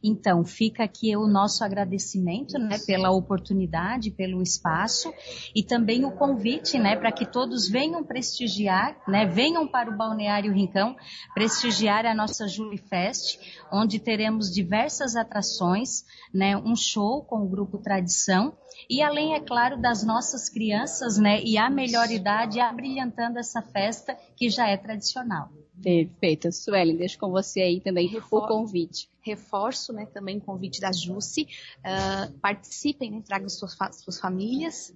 Então, fica aqui o nosso agradecimento, né, pela oportunidade, pelo espaço e também o convite, né, para que todos venham prestigiar, né, venham para o Balneário Rincão prestigiar a nossa Julie Fest, onde teremos diversas atrações, né, um show com o grupo Tradição e além, é claro, das nossas crianças, né, e a melhor idade abrilhantando essa festa que já é tradicional. Perfeito. Suelen, deixo com você aí também Refor o convite. Reforço né, também o convite da Jusce. Uh, participem, né, tragam suas, suas famílias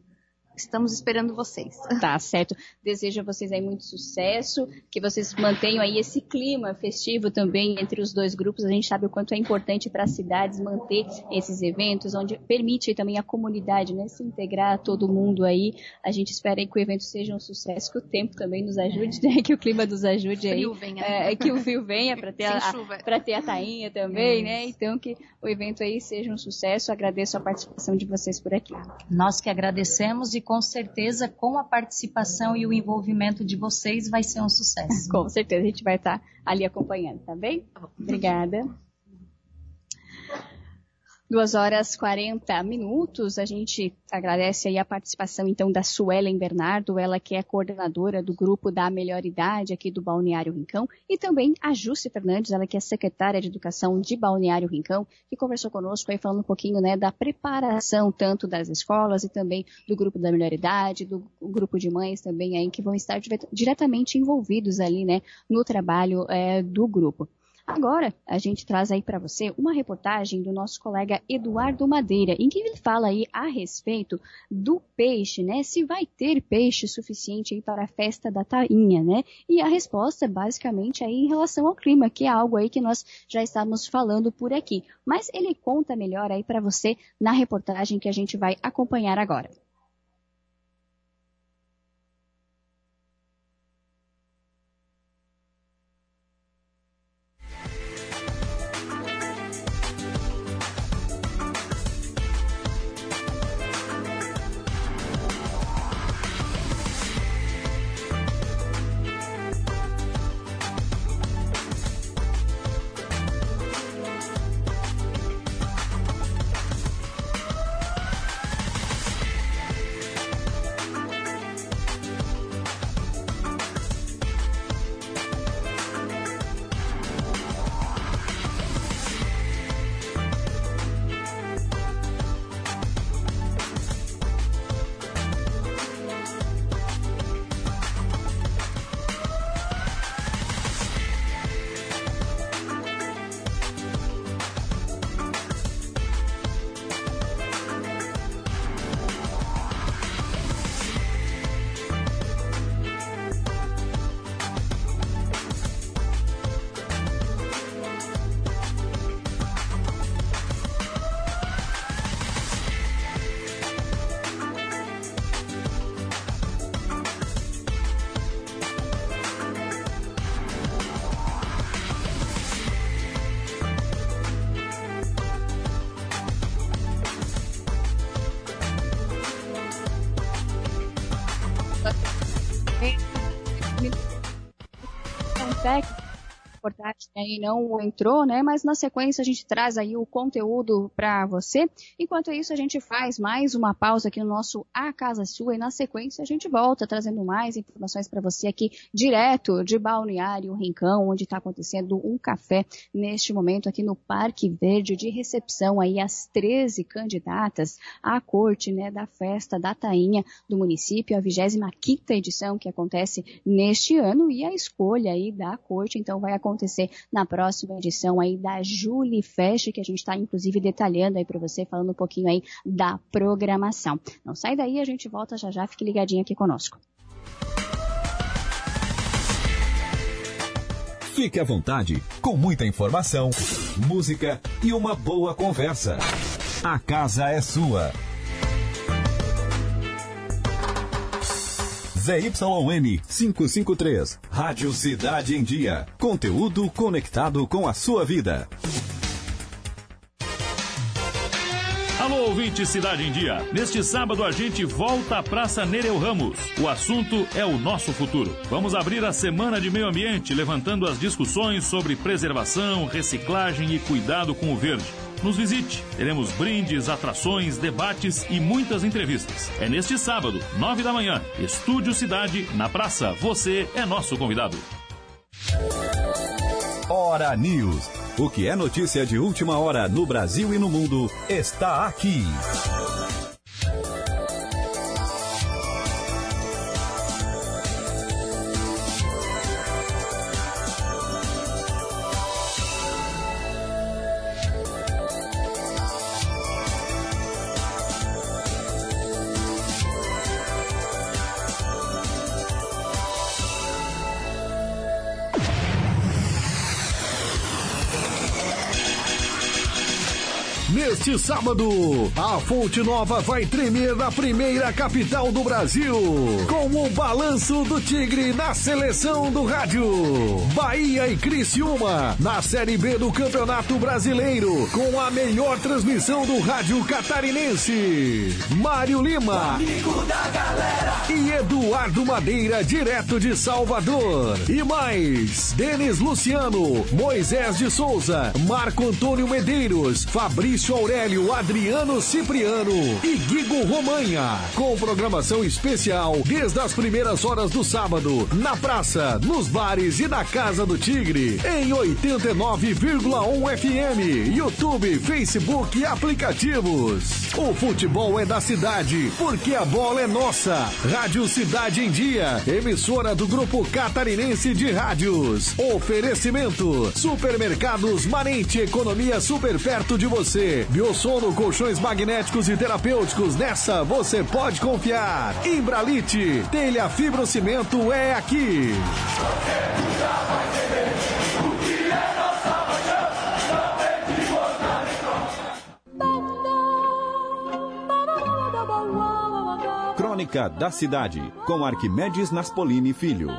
Estamos esperando vocês. Tá certo. Desejo a vocês aí muito sucesso, que vocês mantenham aí esse clima festivo também entre os dois grupos. A gente sabe o quanto é importante para as cidades manter esses eventos, onde permite também a comunidade, né, se integrar todo mundo aí. A gente espera aí que o evento seja um sucesso, que o tempo também nos ajude, né, que o clima nos ajude aí. Venha. É, que o frio venha para ter, a, ter a tainha também, né? Então que o evento aí seja um sucesso. Agradeço a participação de vocês por aqui. Nós que agradecemos e com certeza com a participação e o envolvimento de vocês vai ser um sucesso. com certeza, a gente vai estar ali acompanhando, tá bem? Tá Obrigada. Duas horas 40 minutos. A gente agradece aí a participação então da Suelen Bernardo, ela que é coordenadora do grupo da Melhor Idade aqui do Balneário Rincão, e também a Júcia Fernandes, ela que é secretária de Educação de Balneário Rincão, que conversou conosco aí falando um pouquinho né, da preparação tanto das escolas e também do grupo da Melhor Idade, do grupo de mães também aí que vão estar diretamente envolvidos ali né, no trabalho é, do grupo. Agora, a gente traz aí para você uma reportagem do nosso colega Eduardo Madeira, em que ele fala aí a respeito do peixe, né? Se vai ter peixe suficiente aí para a festa da tainha, né? E a resposta é basicamente aí em relação ao clima, que é algo aí que nós já estávamos falando por aqui. Mas ele conta melhor aí para você na reportagem que a gente vai acompanhar agora. Aí não entrou, né? Mas na sequência a gente traz aí o conteúdo para você. Enquanto isso, a gente faz mais uma pausa aqui no nosso A Casa Sua e na sequência a gente volta trazendo mais informações para você aqui direto de Balneário Rincão, onde está acontecendo um café neste momento aqui no Parque Verde de recepção aí às 13 candidatas à corte, né, da festa da Tainha do município, a 25ª edição que acontece neste ano e a escolha aí da corte, então vai acontecer na próxima edição aí da Julie Fest, que a gente está inclusive detalhando aí para você, falando um pouquinho aí da programação. Não sai daí, a gente volta já já, fique ligadinho aqui conosco. Fique à vontade, com muita informação, música e uma boa conversa. A casa é sua. ZYN 553. Rádio Cidade em Dia. Conteúdo conectado com a sua vida. Alô, ouvinte Cidade em Dia. Neste sábado a gente volta à Praça Nereu Ramos. O assunto é o nosso futuro. Vamos abrir a Semana de Meio Ambiente, levantando as discussões sobre preservação, reciclagem e cuidado com o verde. Nos visite. Teremos brindes, atrações, debates e muitas entrevistas. É neste sábado, nove da manhã, Estúdio Cidade, na praça. Você é nosso convidado. Hora News. O que é notícia de última hora no Brasil e no mundo está aqui. Sábado, a Fonte Nova vai tremer na primeira capital do Brasil, com o balanço do Tigre na seleção do rádio. Bahia e Criciúma, na Série B do Campeonato Brasileiro, com a melhor transmissão do rádio catarinense. Mário Lima. E Eduardo Madeira, direto de Salvador. E mais, Denis Luciano, Moisés de Souza, Marco Antônio Medeiros, Fabrício Aurélio Adriano Cipriano e Guigo Romanha. Com programação especial desde as primeiras horas do sábado, na praça, nos bares e na Casa do Tigre, em 89,1 FM, YouTube, Facebook e aplicativos. O futebol é da cidade, porque a bola é nossa. Rádio Cidade em Dia, emissora do Grupo Catarinense de Rádios. Oferecimento: Supermercados Manente, economia super perto de você. Biosono, colchões magnéticos e terapêuticos. Nessa você pode confiar. Imbralite, telha fibrocimento é aqui. Crônica da Cidade, com Arquimedes Naspolini Filho.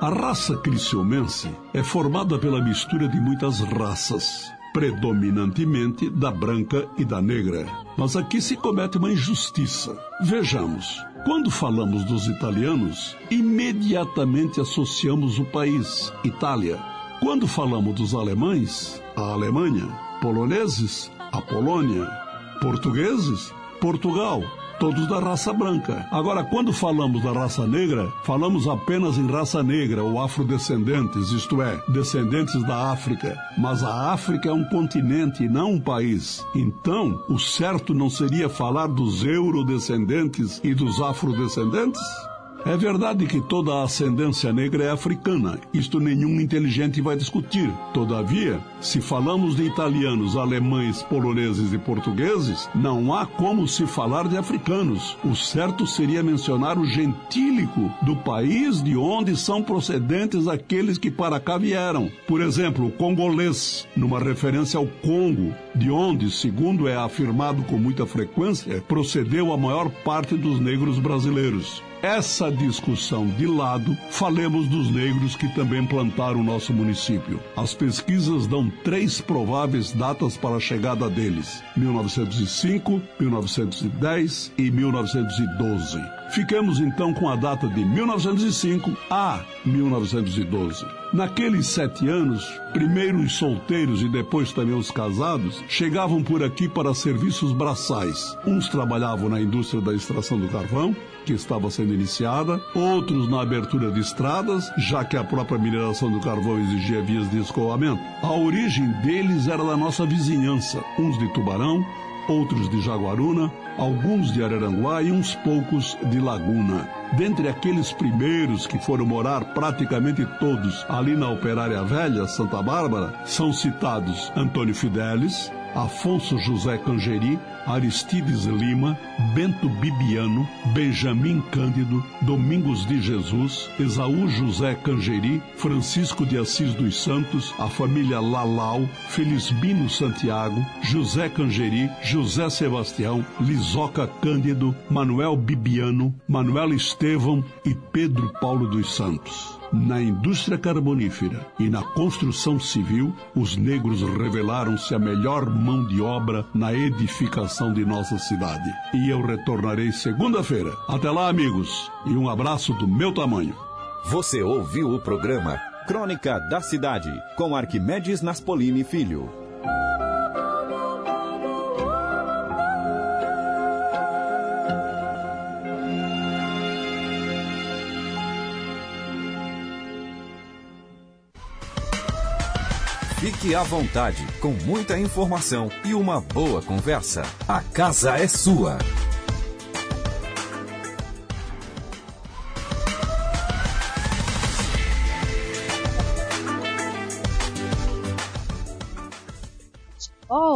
A raça criciumense é formada pela mistura de muitas raças, predominantemente da branca e da negra. Mas aqui se comete uma injustiça. Vejamos, quando falamos dos italianos, imediatamente associamos o país, Itália. Quando falamos dos alemães, a Alemanha. Poloneses, a Polônia. Portugueses, Portugal todos da raça branca. Agora, quando falamos da raça negra, falamos apenas em raça negra ou afrodescendentes, isto é, descendentes da África. Mas a África é um continente e não um país. Então, o certo não seria falar dos eurodescendentes e dos afrodescendentes? É verdade que toda a ascendência negra é africana, isto nenhum inteligente vai discutir. Todavia, se falamos de italianos, alemães, poloneses e portugueses, não há como se falar de africanos. O certo seria mencionar o gentílico do país de onde são procedentes aqueles que para cá vieram. Por exemplo, o congolês, numa referência ao Congo, de onde, segundo é afirmado com muita frequência, procedeu a maior parte dos negros brasileiros essa discussão de lado, falemos dos negros que também plantaram o nosso município. As pesquisas dão três prováveis datas para a chegada deles: 1905, 1910 e 1912. Ficamos então com a data de 1905 a 1912. Naqueles sete anos, primeiro os solteiros e depois também os casados chegavam por aqui para serviços braçais. Uns trabalhavam na indústria da extração do carvão, que estava sendo iniciada, outros na abertura de estradas, já que a própria mineração do carvão exigia vias de escoamento. A origem deles era da nossa vizinhança, uns de Tubarão, outros de Jaguaruna, alguns de Araranguá e uns poucos de Laguna. Dentre aqueles primeiros que foram morar praticamente todos ali na Operária Velha, Santa Bárbara, são citados Antônio Fidelis, Afonso José Cangeri, Aristides Lima, Bento Bibiano, Benjamin Cândido, Domingos de Jesus, Esaú José Cangeri, Francisco de Assis dos Santos, a família Lalau, Felisbino Santiago, José Cangeri, José Sebastião, Lisoca Cândido, Manuel Bibiano, Manuel Estevão e Pedro Paulo dos Santos. Na indústria carbonífera e na construção civil, os negros revelaram-se a melhor mão de obra na edificação de nossa cidade. E eu retornarei segunda-feira. Até lá, amigos, e um abraço do meu tamanho. Você ouviu o programa Crônica da Cidade, com Arquimedes Naspolini Filho. Fique à vontade, com muita informação e uma boa conversa. A casa é sua.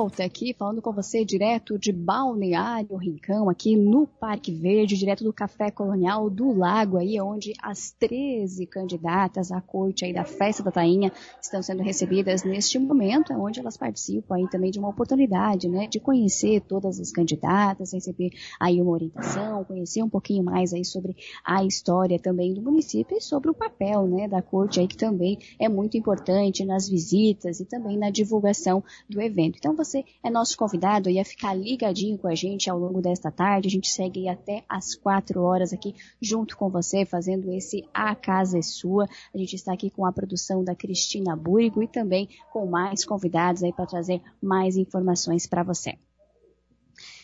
Volta aqui falando com você direto de Balneário Rincão, aqui no Parque Verde, direto do Café Colonial do Lago, aí onde as 13 candidatas à corte aí da Festa da Tainha estão sendo recebidas neste momento, onde elas participam aí também de uma oportunidade, né, de conhecer todas as candidatas, receber aí uma orientação, conhecer um pouquinho mais aí sobre a história também do município e sobre o papel, né, da corte aí que também é muito importante nas visitas e também na divulgação do evento. Então você é nosso convidado e a ficar ligadinho com a gente ao longo desta tarde. A gente segue até às quatro horas aqui junto com você, fazendo esse A Casa é Sua. A gente está aqui com a produção da Cristina Burigo e também com mais convidados aí para trazer mais informações para você.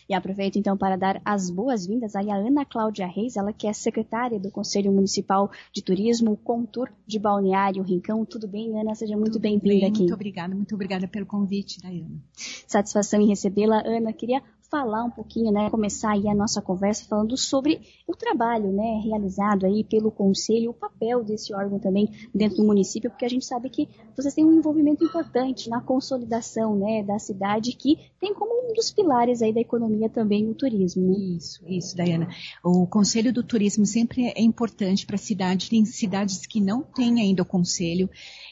E aproveito então para dar as boas-vindas à Ana Cláudia Reis, ela que é secretária do Conselho Municipal de Turismo, Contur de Balneário Rincão. Tudo bem, Ana? Seja muito bem-vinda bem, aqui. Muito obrigada, muito obrigada pelo convite, Dayana. Satisfação em recebê-la, Ana. Queria falar um pouquinho, né, começar aí a nossa conversa falando sobre o trabalho, né, realizado aí pelo conselho, o papel desse órgão também dentro do município, porque a gente sabe que vocês têm um envolvimento importante na consolidação, né, da cidade que tem como um dos pilares aí da economia também o turismo. Né? Isso, isso, Dayana. O conselho do turismo sempre é importante para a cidade. Tem cidades que não têm ainda o conselho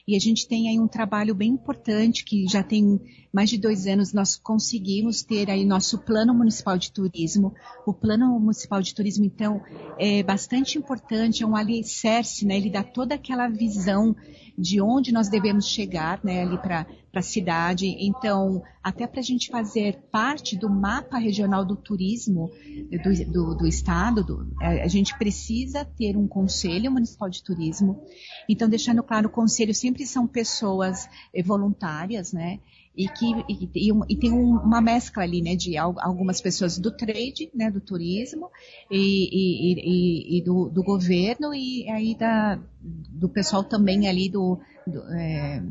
e a gente tem aí um trabalho bem importante que já tem mais de dois anos nós conseguimos ter aí nosso plano municipal de turismo. O plano municipal de turismo, então, é bastante importante, é um alicerce, né? Ele dá toda aquela visão de onde nós devemos chegar, né, ali para a cidade. Então, até para a gente fazer parte do mapa regional do turismo do, do, do estado, do, é, a gente precisa ter um conselho municipal de turismo. Então, deixando claro, o conselho sempre são pessoas eh, voluntárias, né? e que e, e, tem um, uma mescla ali, né, de algumas pessoas do trade, né, do turismo e, e do, do, governo e aí da, do pessoal também ali do, do é,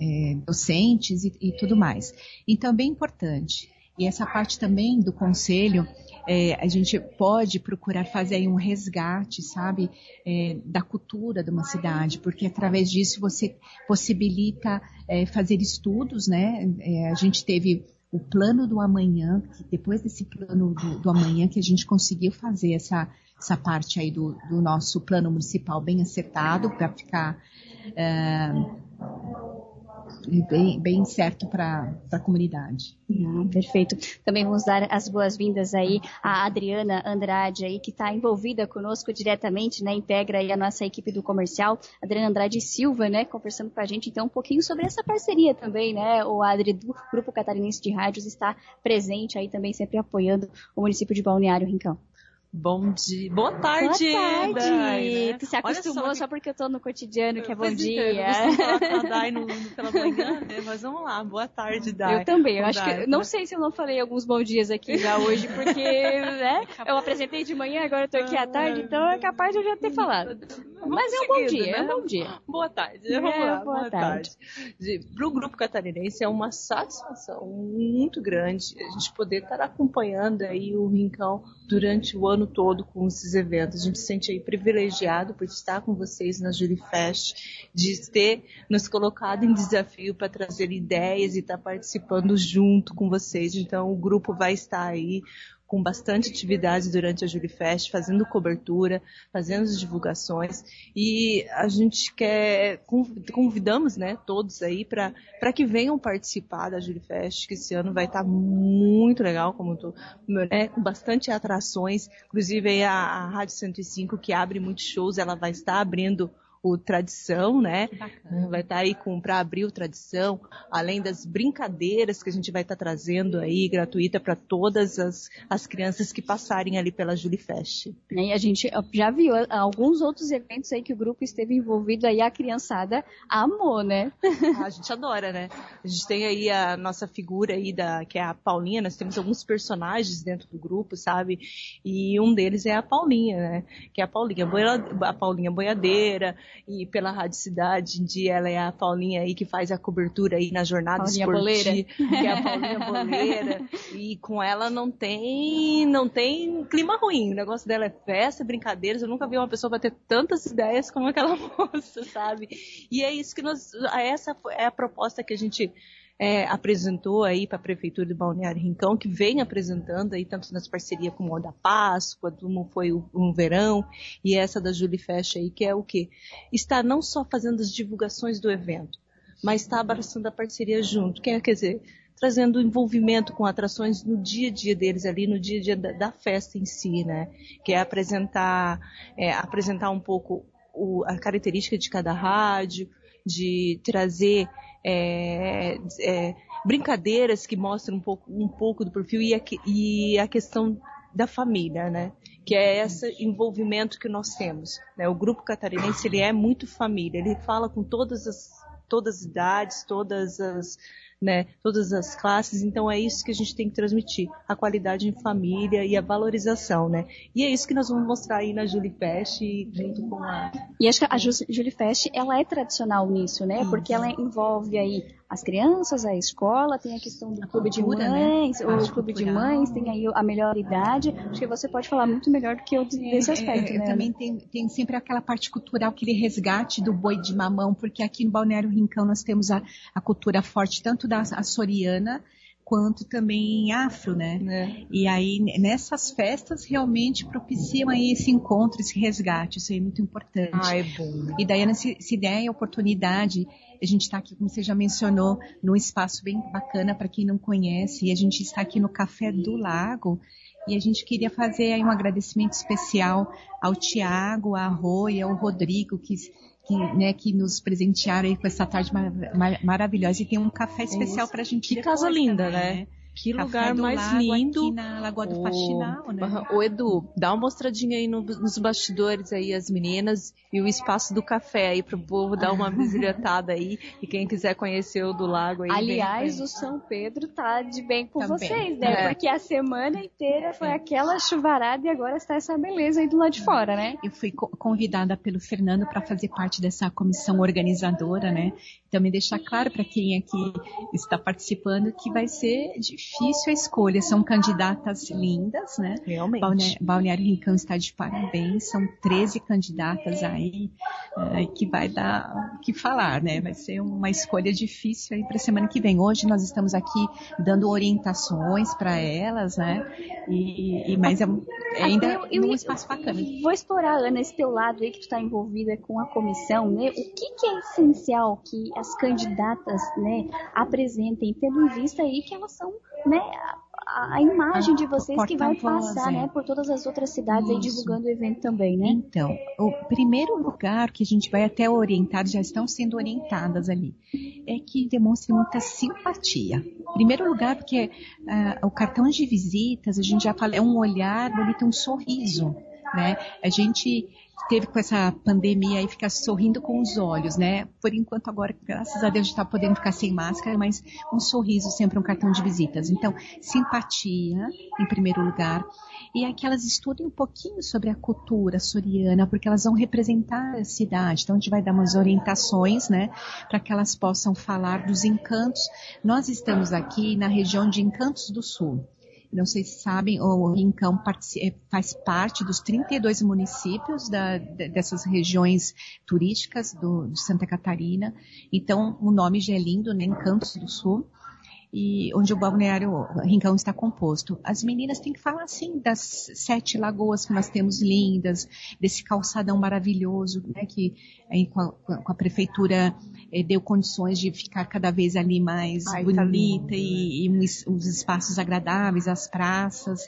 é, docentes e, tudo mais. Então, bem importante. E essa parte também do conselho, é, a gente pode procurar fazer um resgate, sabe, é, da cultura de uma cidade, porque através disso você possibilita é, fazer estudos, né? É, a gente teve o plano do amanhã, depois desse plano do, do amanhã que a gente conseguiu fazer essa, essa parte aí do, do nosso plano municipal bem acertado para ficar é, bem, bem certo para a comunidade. Ah, perfeito. Também vamos dar as boas-vindas aí à Adriana Andrade aí, que está envolvida conosco diretamente, né? Integra aí a nossa equipe do comercial, Adriana Andrade Silva, né? Conversando com a gente então um pouquinho sobre essa parceria também, né? O Adri do Grupo Catarinense de Rádios está presente aí também, sempre apoiando o município de Balneário Rincão. Bom dia. Boa tarde. Boa tarde. Dai, né? Tu se acostumou só, que... só, porque eu tô no cotidiano, que é bom dia. Então, eu a Dai no, pela manhã, né? Mas vamos lá. Boa tarde, Dai. Eu também. Eu acho Dai, que. Não sei se eu não falei alguns bons dias aqui já hoje, porque, né? Eu apresentei de manhã, agora eu tô aqui à tarde, então é capaz de eu já ter falado. Mas é um bom dia, né? é um bom dia. Boa tarde. É. Boa, boa tarde. tarde. Para o Grupo Catarinense é uma satisfação muito grande a gente poder estar acompanhando aí o Rincão durante o ano todo com esses eventos. A gente se sente aí privilegiado por estar com vocês na Jurifest, de ter nos colocado em desafio para trazer ideias e estar participando junto com vocês. Então o grupo vai estar aí com bastante atividade durante a Jurifest, fazendo cobertura, fazendo as divulgações. E a gente quer convidamos, né, todos aí para que venham participar da Jurifest, que esse ano vai estar tá muito legal, como tô, né, com bastante atrações, inclusive a, a Rádio 105 que abre muitos shows, ela vai estar abrindo o Tradição, né? Vai estar tá aí com para abrir o Tradição, além das brincadeiras que a gente vai estar tá trazendo aí gratuita para todas as, as crianças que passarem ali pela Julifest. E a gente já viu alguns outros eventos aí que o grupo esteve envolvido aí a criançada amou, né? Ah, a gente adora, né? A gente tem aí a nossa figura aí da que é a Paulinha, nós temos alguns personagens dentro do grupo, sabe? E um deles é a Paulinha, né? Que é a Paulinha, a Paulinha boiadeira, e pela Rádio Cidade, dia ela é a Paulinha aí que faz a cobertura aí na jornada Paulinha esportiva, que é a Paulinha Boleira, e com ela não tem, não tem clima ruim, o negócio dela é festa, brincadeiras, eu nunca vi uma pessoa bater tantas ideias como aquela moça, sabe? E é isso que nós, essa é a proposta que a gente é, apresentou aí para a Prefeitura de Balneário Rincão, que vem apresentando aí tanto nas parcerias com o da Páscoa, como foi o, um verão, e essa da Julie Fecha aí, que é o quê? Está não só fazendo as divulgações do evento, mas está abraçando a parceria junto. Quer, quer dizer, trazendo envolvimento com atrações no dia a dia deles ali, no dia a dia da, da festa em si, né? Que é apresentar, é, apresentar um pouco o, a característica de cada rádio, de trazer é, é, brincadeiras que mostram um pouco, um pouco do perfil e a, e a questão da família, né? Que é esse envolvimento que nós temos. Né? O grupo catarinense ele é muito família. Ele fala com todas as todas as idades, todas as né, todas as classes, então é isso que a gente tem que transmitir, a qualidade em família e a valorização, né? E é isso que nós vamos mostrar aí na Julie Fest junto com a... E acho que a Julie Fest, ela é tradicional nisso, né? Porque ela envolve aí as crianças, a escola, tem a questão do a clube cultura, de né? mães, né? o clube de mães, tem aí a melhor idade. Acho que você pode falar muito melhor do que eu desse aspecto, é, né? Também tem, tem sempre aquela parte cultural, aquele resgate do boi de mamão, porque aqui no Balneário Rincão nós temos a, a cultura forte, tanto da açoriana, quanto também afro, né? É. E aí nessas festas realmente propiciam aí esse encontro, esse resgate, isso aí é muito importante. Ah, é bom. E daí se, se der a oportunidade a gente está aqui, como você já mencionou, num espaço bem bacana para quem não conhece. E a gente está aqui no Café do Lago. E a gente queria fazer aí um agradecimento especial ao Tiago, à Rô e ao Rodrigo, que que, né, que nos presentearam aí com essa tarde mar mar maravilhosa. E tem um café especial para a gente. Que casa linda, também, né? Que Café lugar mais lago, lindo. Aqui na Lagoa do Faxinal, né? O Edu, dá uma mostradinha aí no, nos bastidores aí, as meninas, e o espaço do café aí pro povo dar uma visitada aí. E quem quiser conhecer o do lago aí. Aliás, o São Pedro tá de bem com Também. vocês, né? É. Porque a semana inteira foi aquela chuvarada e agora está essa beleza aí do lado de fora, né? Eu fui convidada pelo Fernando para fazer parte dessa comissão organizadora, né? Também deixar claro para quem aqui está participando que vai ser difícil difícil a escolha. São candidatas lindas, né? Realmente. Balneário Rincão está de parabéns. São 13 candidatas aí é, que vai dar o que falar, né? Vai ser uma escolha difícil aí para a semana que vem. Hoje nós estamos aqui dando orientações para elas, né? E, e mas é, é ainda eu, eu, um espaço bacana. Vou explorar, Ana, esse teu lado aí que tu está envolvida com a comissão, né? O que, que é essencial que as candidatas, né, apresentem, tendo em vista aí que elas são né, a, a imagem de vocês que vai passar, é. né, por todas as outras cidades aí divulgando o evento também, né? Então, o primeiro lugar que a gente vai até orientar, já estão sendo orientadas ali, é que demonstre muita simpatia. Primeiro lugar, porque uh, o cartão de visitas, a gente já fala, é um olhar bonito, um sorriso, né? A gente teve com essa pandemia e ficar sorrindo com os olhos, né? Por enquanto agora, graças a Deus, está podendo ficar sem máscara, mas um sorriso sempre um cartão de visitas. Então, simpatia em primeiro lugar e é que elas estudem um pouquinho sobre a cultura soriana, porque elas vão representar a cidade. Então a gente vai dar umas orientações, né, para que elas possam falar dos encantos. Nós estamos aqui na região de Encantos do Sul não sei se sabem, o Rincão eh, faz parte dos 32 municípios da, dessas regiões turísticas do, de Santa Catarina. Então, o nome já é lindo, né? Encantos do Sul e onde o balneário Rincão está composto. As meninas têm que falar assim das sete lagoas que nós temos lindas, desse calçadão maravilhoso, né, que aí, com, a, com, a, prefeitura eh, deu condições de ficar cada vez ali mais Ai, tá bonita tá e, e uns, uns espaços agradáveis, as praças.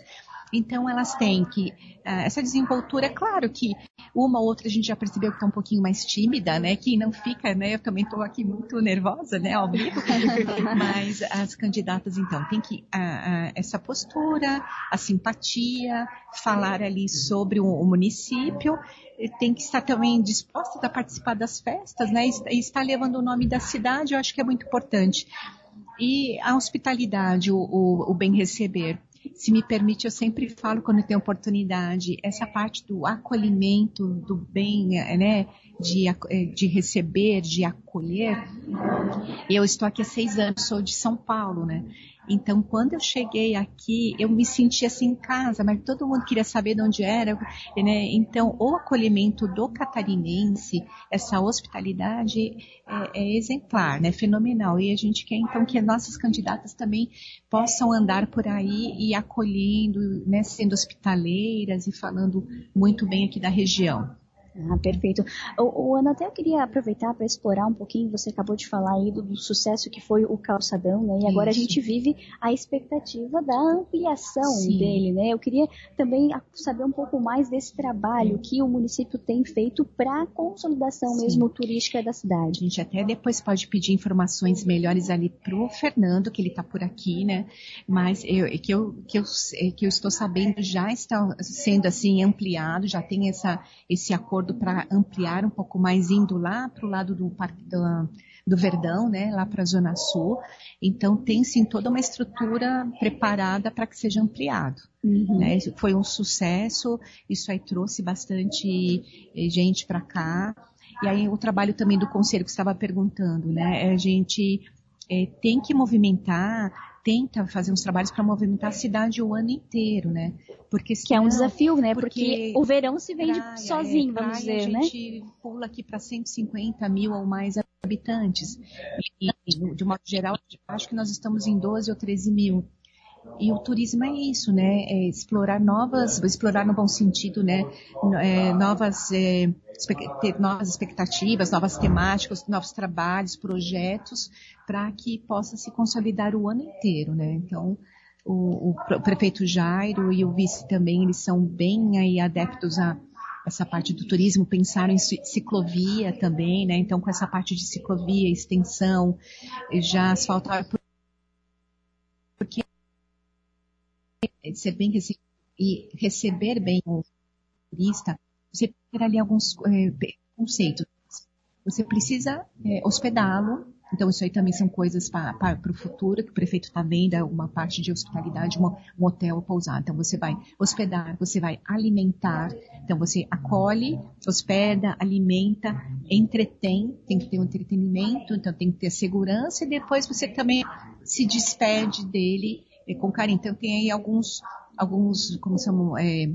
Então elas têm que uh, essa desenvoltura, é claro que uma ou outra a gente já percebeu que está um pouquinho mais tímida, né? Que não fica, né? Eu também estou aqui muito nervosa, né? Ao vivo. Mas as candidatas então têm que uh, uh, essa postura, a simpatia, falar ali sobre o, o município tem que estar também disposta a participar das festas, né? E estar levando o nome da cidade, eu acho que é muito importante. E a hospitalidade, o, o, o bem receber se me permite, eu sempre falo quando tem oportunidade, essa parte do acolhimento, do bem, né, de, eh, de receber, de acolher. Eu estou aqui há seis anos, sou de São Paulo, né? Então, quando eu cheguei aqui, eu me senti assim em casa, mas todo mundo queria saber de onde era, né? Então, o acolhimento do catarinense, essa hospitalidade é, é exemplar, né? Fenomenal. E a gente quer então que nossas candidatas também possam andar por aí e acolhendo, né? Sendo hospitaleiras e falando muito bem aqui da região. Ah, perfeito. O, o Ana, até eu queria aproveitar para explorar um pouquinho, você acabou de falar aí do, do sucesso que foi o calçadão, né? E Isso. agora a gente vive a expectativa da ampliação Sim. dele, né? Eu queria também saber um pouco mais desse trabalho que o município tem feito para a consolidação Sim. mesmo turística da cidade. A gente até depois pode pedir informações melhores ali pro Fernando, que ele está por aqui, né? Mas eu, que, eu, que, eu, que eu estou sabendo já está sendo assim ampliado, já tem essa, esse acordo acordo para ampliar um pouco mais, indo lá para o lado do, do, do Verdão, né, lá para a Zona Sul. Então, tem sim toda uma estrutura preparada para que seja ampliado. Uhum. Né? Foi um sucesso, isso aí trouxe bastante eh, gente para cá. E aí o trabalho também do conselho que estava perguntando, né? A gente é, tem que movimentar tenta fazer uns trabalhos para movimentar a cidade o ano inteiro, né? Porque senão, que é um desafio, né? Porque, porque o verão se vende praia, sozinho, é, vamos dizer, a né? A gente pula aqui para 150 mil ou mais habitantes. E, de modo geral, acho que nós estamos em 12 ou 13 mil. E o turismo é isso, né? É explorar novas, explorar no bom sentido, né? É, novas, é, ter novas expectativas, novas temáticas, novos trabalhos, projetos, para que possa se consolidar o ano inteiro, né? Então, o, o, prefeito Jairo e o vice também, eles são bem aí adeptos a essa parte do turismo, pensaram em ciclovia também, né? Então, com essa parte de ciclovia, extensão, já asfaltar porque ser bem e receber bem o turista, você ter ali alguns é, conceitos. Você precisa é, hospedá-lo, então isso aí também são coisas para o futuro, que o prefeito também dá uma parte de hospitalidade, um, um hotel ou pousada. Então você vai hospedar, você vai alimentar, então você acolhe, hospeda, alimenta, entretém, tem que ter um entretenimento, então tem que ter segurança e depois você também se despede dele com carinho. Então tem aí alguns, alguns como chamam, é,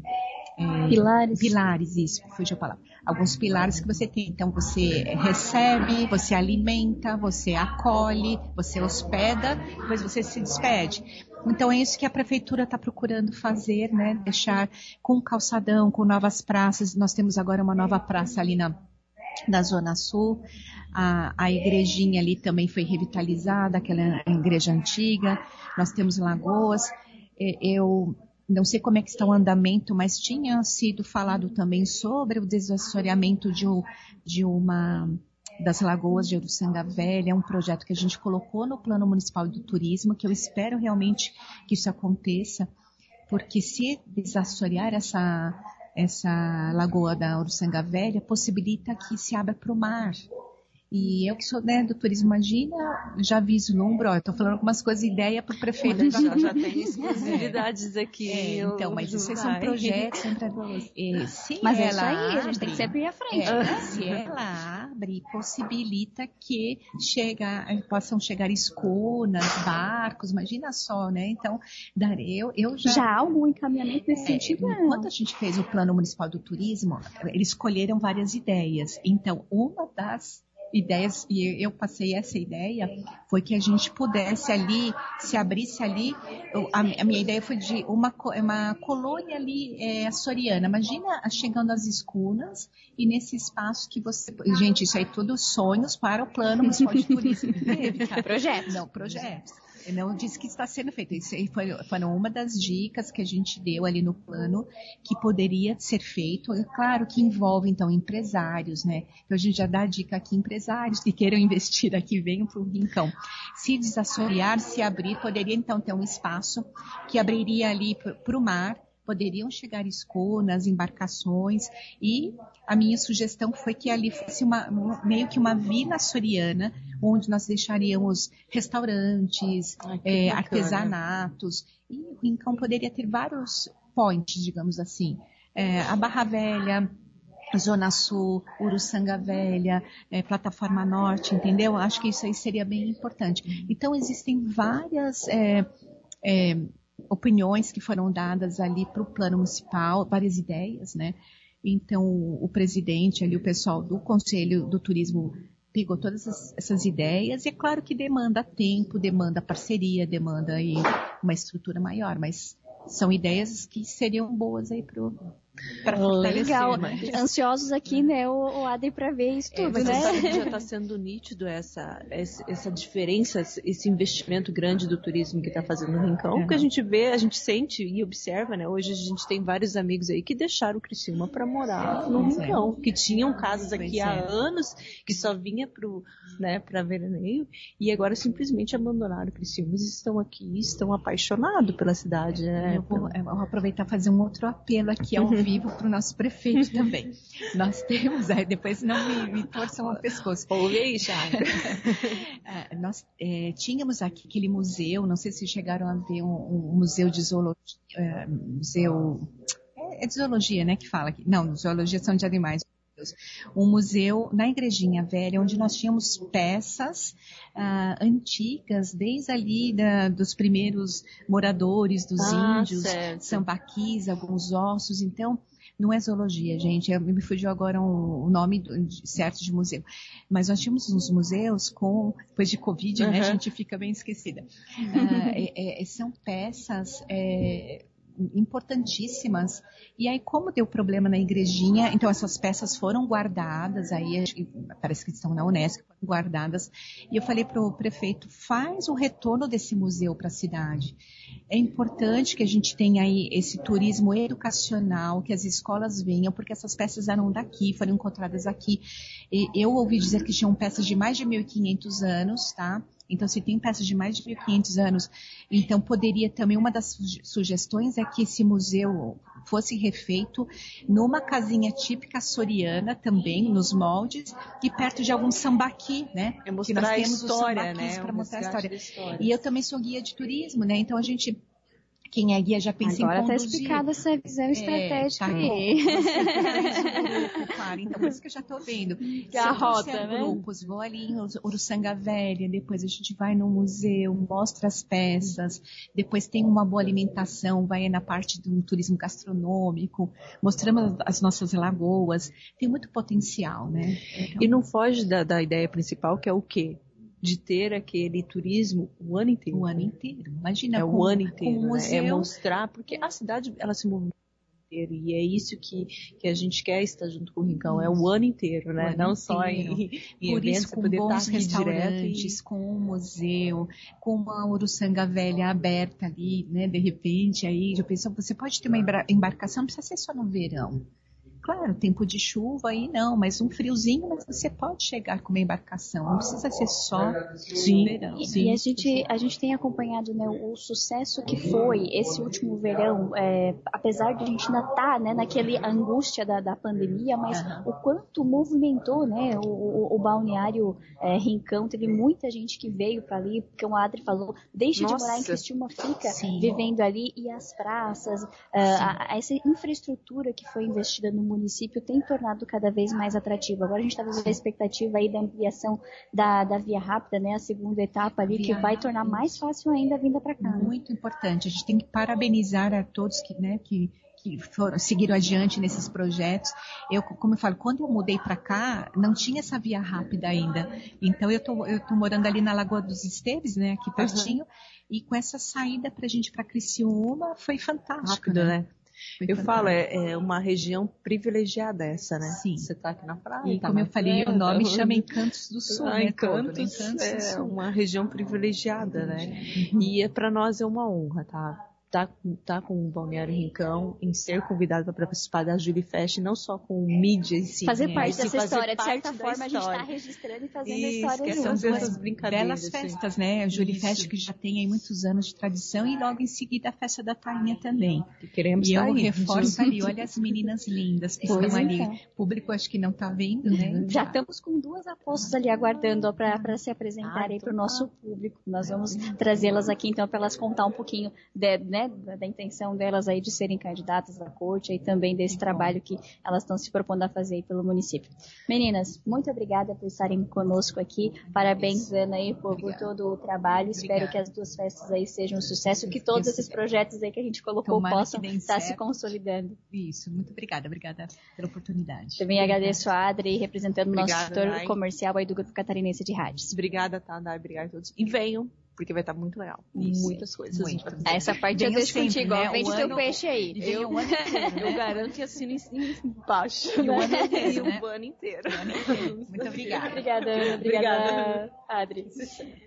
é, pilares. Pilares, isso, fugiu a palavra. Alguns pilares que você tem. Então você recebe, você alimenta, você acolhe, você hospeda, depois você se despede. Então é isso que a prefeitura está procurando fazer, né? Deixar com calçadão, com novas praças. Nós temos agora uma nova praça ali na, na Zona Sul. A, a igrejinha ali também foi revitalizada, aquela igreja antiga. Nós temos lagoas. eu não sei como é que está o andamento, mas tinha sido falado também sobre o desassoreamento de, de uma das lagoas de Uruçanga Velha, um projeto que a gente colocou no Plano Municipal do Turismo, que eu espero realmente que isso aconteça, porque se desassorear essa, essa lagoa da Uruçanga Velha, possibilita que se abra para o mar. E eu que sou né, do turismo, imagina, já vislumbro, ó, eu tô falando algumas coisas, ideia para o prefeito. já, já tem exclusividades aqui. É, então, mas esses são projetos. É, se mas é isso aí, a gente tem que sempre ir à frente. É, né? Se ela abre, possibilita que chega, possam chegar escunas, barcos, imagina só, né? Então, eu, eu já... Já há algum encaminhamento nesse é, sentido? Enquanto a gente fez o Plano Municipal do Turismo, eles escolheram várias ideias. Então, uma das ideias, e eu passei essa ideia, foi que a gente pudesse ali, se abrisse ali, a, a minha ideia foi de uma, uma colônia ali é, açoriana. Imagina chegando às escunas e nesse espaço que você. Gente, isso aí tudo sonhos para o plano municipal de turismo. Projetos. Não, projetos não disse que está sendo feito. Isso foi, uma das dicas que a gente deu ali no plano que poderia ser feito. É claro que envolve, então, empresários, né? Então, a gente já dá dica aqui, empresários que queiram investir aqui, venham para o Rincão. Se desassorear, se abrir, poderia, então, ter um espaço que abriria ali para o mar, poderiam chegar esconas, embarcações, e a minha sugestão foi que ali fosse uma, meio que uma vila açoriana, onde nós deixaríamos restaurantes, Ai, é, artesanatos, e o Rincão poderia ter vários points, digamos assim. É, a Barra Velha, Zona Sul, Uruçanga Velha, é, Plataforma Norte, entendeu? Acho que isso aí seria bem importante. Então, existem várias é, é, opiniões que foram dadas ali para o plano municipal, várias ideias, né? Então, o presidente ali, o pessoal do Conselho do Turismo pegou todas essas, essas, ideias e é claro que demanda tempo, demanda parceria, demanda uma estrutura maior, mas são ideias que seriam boas aí para para Legal. Mas... Ansiosos aqui, né, o, o Adri para ver isso é, tudo, é, né? Já está sendo nítido essa, essa diferença, esse investimento grande do turismo que está fazendo no Rincão, uhum. que a gente vê, a gente sente e observa, né? Hoje a gente tem vários amigos aí que deixaram o Criciúma para morar no é. Rincão, é. que tinham casas aqui há é. anos, que só vinha pro, né, para veraneio, e agora simplesmente abandonaram o Criciúma e estão aqui, estão apaixonados pela cidade, né? Eu vou, eu vou aproveitar e fazer um outro apelo aqui ao vivo para o nosso prefeito também. Nós temos, é, depois não me, me torçam o pescoço. Ouve aí, Chácara. É, nós é, tínhamos aqui aquele museu, não sei se chegaram a ver um, um museu de zoologia, é, museu, é, é, de zoologia, né, que fala aqui. Não, zoologia são de animais um museu na Igrejinha Velha, onde nós tínhamos peças uh, antigas, desde ali da, dos primeiros moradores, dos ah, índios, certo. sambaquis, alguns ossos. Então, não é zoologia, gente. Me fugiu agora o um, nome certo de museu. Mas nós tínhamos uns museus com, depois de Covid, uhum. né? A gente fica bem esquecida. Uh, é, é, são peças é, importantíssimas. E aí, como deu problema na igrejinha, então essas peças foram guardadas, aí parece que estão na Unesco, guardadas. E eu falei para o prefeito, faz o retorno desse museu para a cidade. É importante que a gente tenha aí esse turismo educacional, que as escolas venham, porque essas peças eram daqui, foram encontradas aqui. E eu ouvi dizer que tinham peças de mais de 1.500 anos, tá? Então, se tem peças de mais de 1.500 anos, então poderia também, uma das sugestões é que esse museu fosse refeito numa casinha típica soriana também, nos moldes, e perto de algum sambaqui, né? É mostrar que nós temos a história, né? Para mostrar a história. E eu também sou guia de turismo, né? Então a gente quem é guia já pensa Agora em conduzir. Agora está explicada essa visão estratégica é, tá aí. claro, então por isso que eu já estou vendo. Que a rota, né? grupos, vou ali em Uruçanga Velha, depois a gente vai no museu, mostra as peças, depois tem uma boa alimentação, vai na parte do turismo gastronômico, mostramos as nossas lagoas, tem muito potencial, né? Então, e não foge da, da ideia principal, que é o quê? De ter aquele turismo o ano inteiro. O ano inteiro. Imagina. É com, o ano inteiro. Né? É mostrar, porque a cidade ela se movimenta inteiro. E é isso que, que a gente quer estar junto com o Rincão, é o ano inteiro, né? ano Não só inteiro. em, em Por eventos, isso, com poder bons direto e restaurantes, com um museu, com uma Uruçanga velha aberta ali, né? De repente, aí já pensou, você pode ter uma embarcação, não precisa ser só no verão. Claro, tempo de chuva aí não, mas um friozinho, mas você pode chegar com uma embarcação, não precisa ser só no verão. E, e a, gente, a gente tem acompanhado né, o, sucesso que foi esse último verão, é, apesar de a gente ainda estar né, naquele angústia da, da pandemia, mas o quanto movimentou né, o, o, o balneário é, Rincão, teve muita gente que veio para ali, porque o Adri falou, deixa de morar em Nossa. Criciúma, fica Sim. vivendo ali, e as praças, a- a- essa infraestrutura que foi investida no município tem tornado cada vez mais atrativo. Agora a gente está vendo a expectativa aí da ampliação da, da via rápida, né, a segunda etapa ali, que Via vai tornar mais fácil ainda a vinda para cá. né? Muito importante. A gente tem que parabenizar a todos que, né, que, que foram, seguiram adiante nesses projetos. Eu, como eu falo, quando eu mudei para cá, não tinha essa via rápida ainda. Então eu tô, eu tô morando ali na Lagoa dos Esteves, né, aqui pertinho, e com essa saída pra gente para Criciúma foi fantástico, rápido, né? né? Foi Eu fantástico. falo, é, é uma região privilegiada essa, né? Sim. Você tá aqui na praia. E tá como eu falei, o nome tá- chama Encantos do Sul, Ah, né? Encantos, todo, Encantos do é Sul. uma região privilegiada, né? Uhum. E é para nós é uma honra, tá? Tá, tá com o Balneário Rincão, em ser convidado para participar da Julie Fest, não só com mídia em si. Fazer mas parte dessa fazer história. De parte certa da forma, a gente está registrando e fazendo Isso, a história quer junto. né? essas brincadeiras. Belas assim. festas, né? A Julie Isso. Fest que já tem aí muitos anos de tradição e logo em seguida a festa da Tainha também. Que queremos e eu aí. reforço ali, olha as meninas lindas que Pois estão ali. então. O público acho que não está vendo, né? Já estamos com duas apostas ali aguardando para se apresentarem para o nosso público. Nós vamos trazê-las aqui então para elas contar um pouquinho de- né, da, da intenção delas aí de serem candidatas à corte e também desse trabalho que elas estão se propondo a fazer pelo município. Meninas, muito obrigada por estarem conosco aqui. Parabéns, Ana, aí por, por todo o trabalho. Espero que as duas festas aí sejam um sucesso, que todos esses projetos aí que a gente colocou Tomara possam estar se consolidando. Isso, muito obrigada, obrigada pela oportunidade. Também agradeço a Adri, representando o nosso Obrigada, setor comercial aí do Grupo Catarinense de Rádios. Obrigada, tá, Dai? Obrigada a todos. E venham, porque vai estar muito legal. Muitas coisas. fazer. Essa parte eu deixo sempre, contigo, né? ó. Vende O teu ano- peixe aí. E Eu, ano inteiro, né? Eu garanto e assino em- embaixo. E o ano inteiro, E né? o ano inteiro. Muito obrigada. Obrigada, Ana. Obrigada, Adri.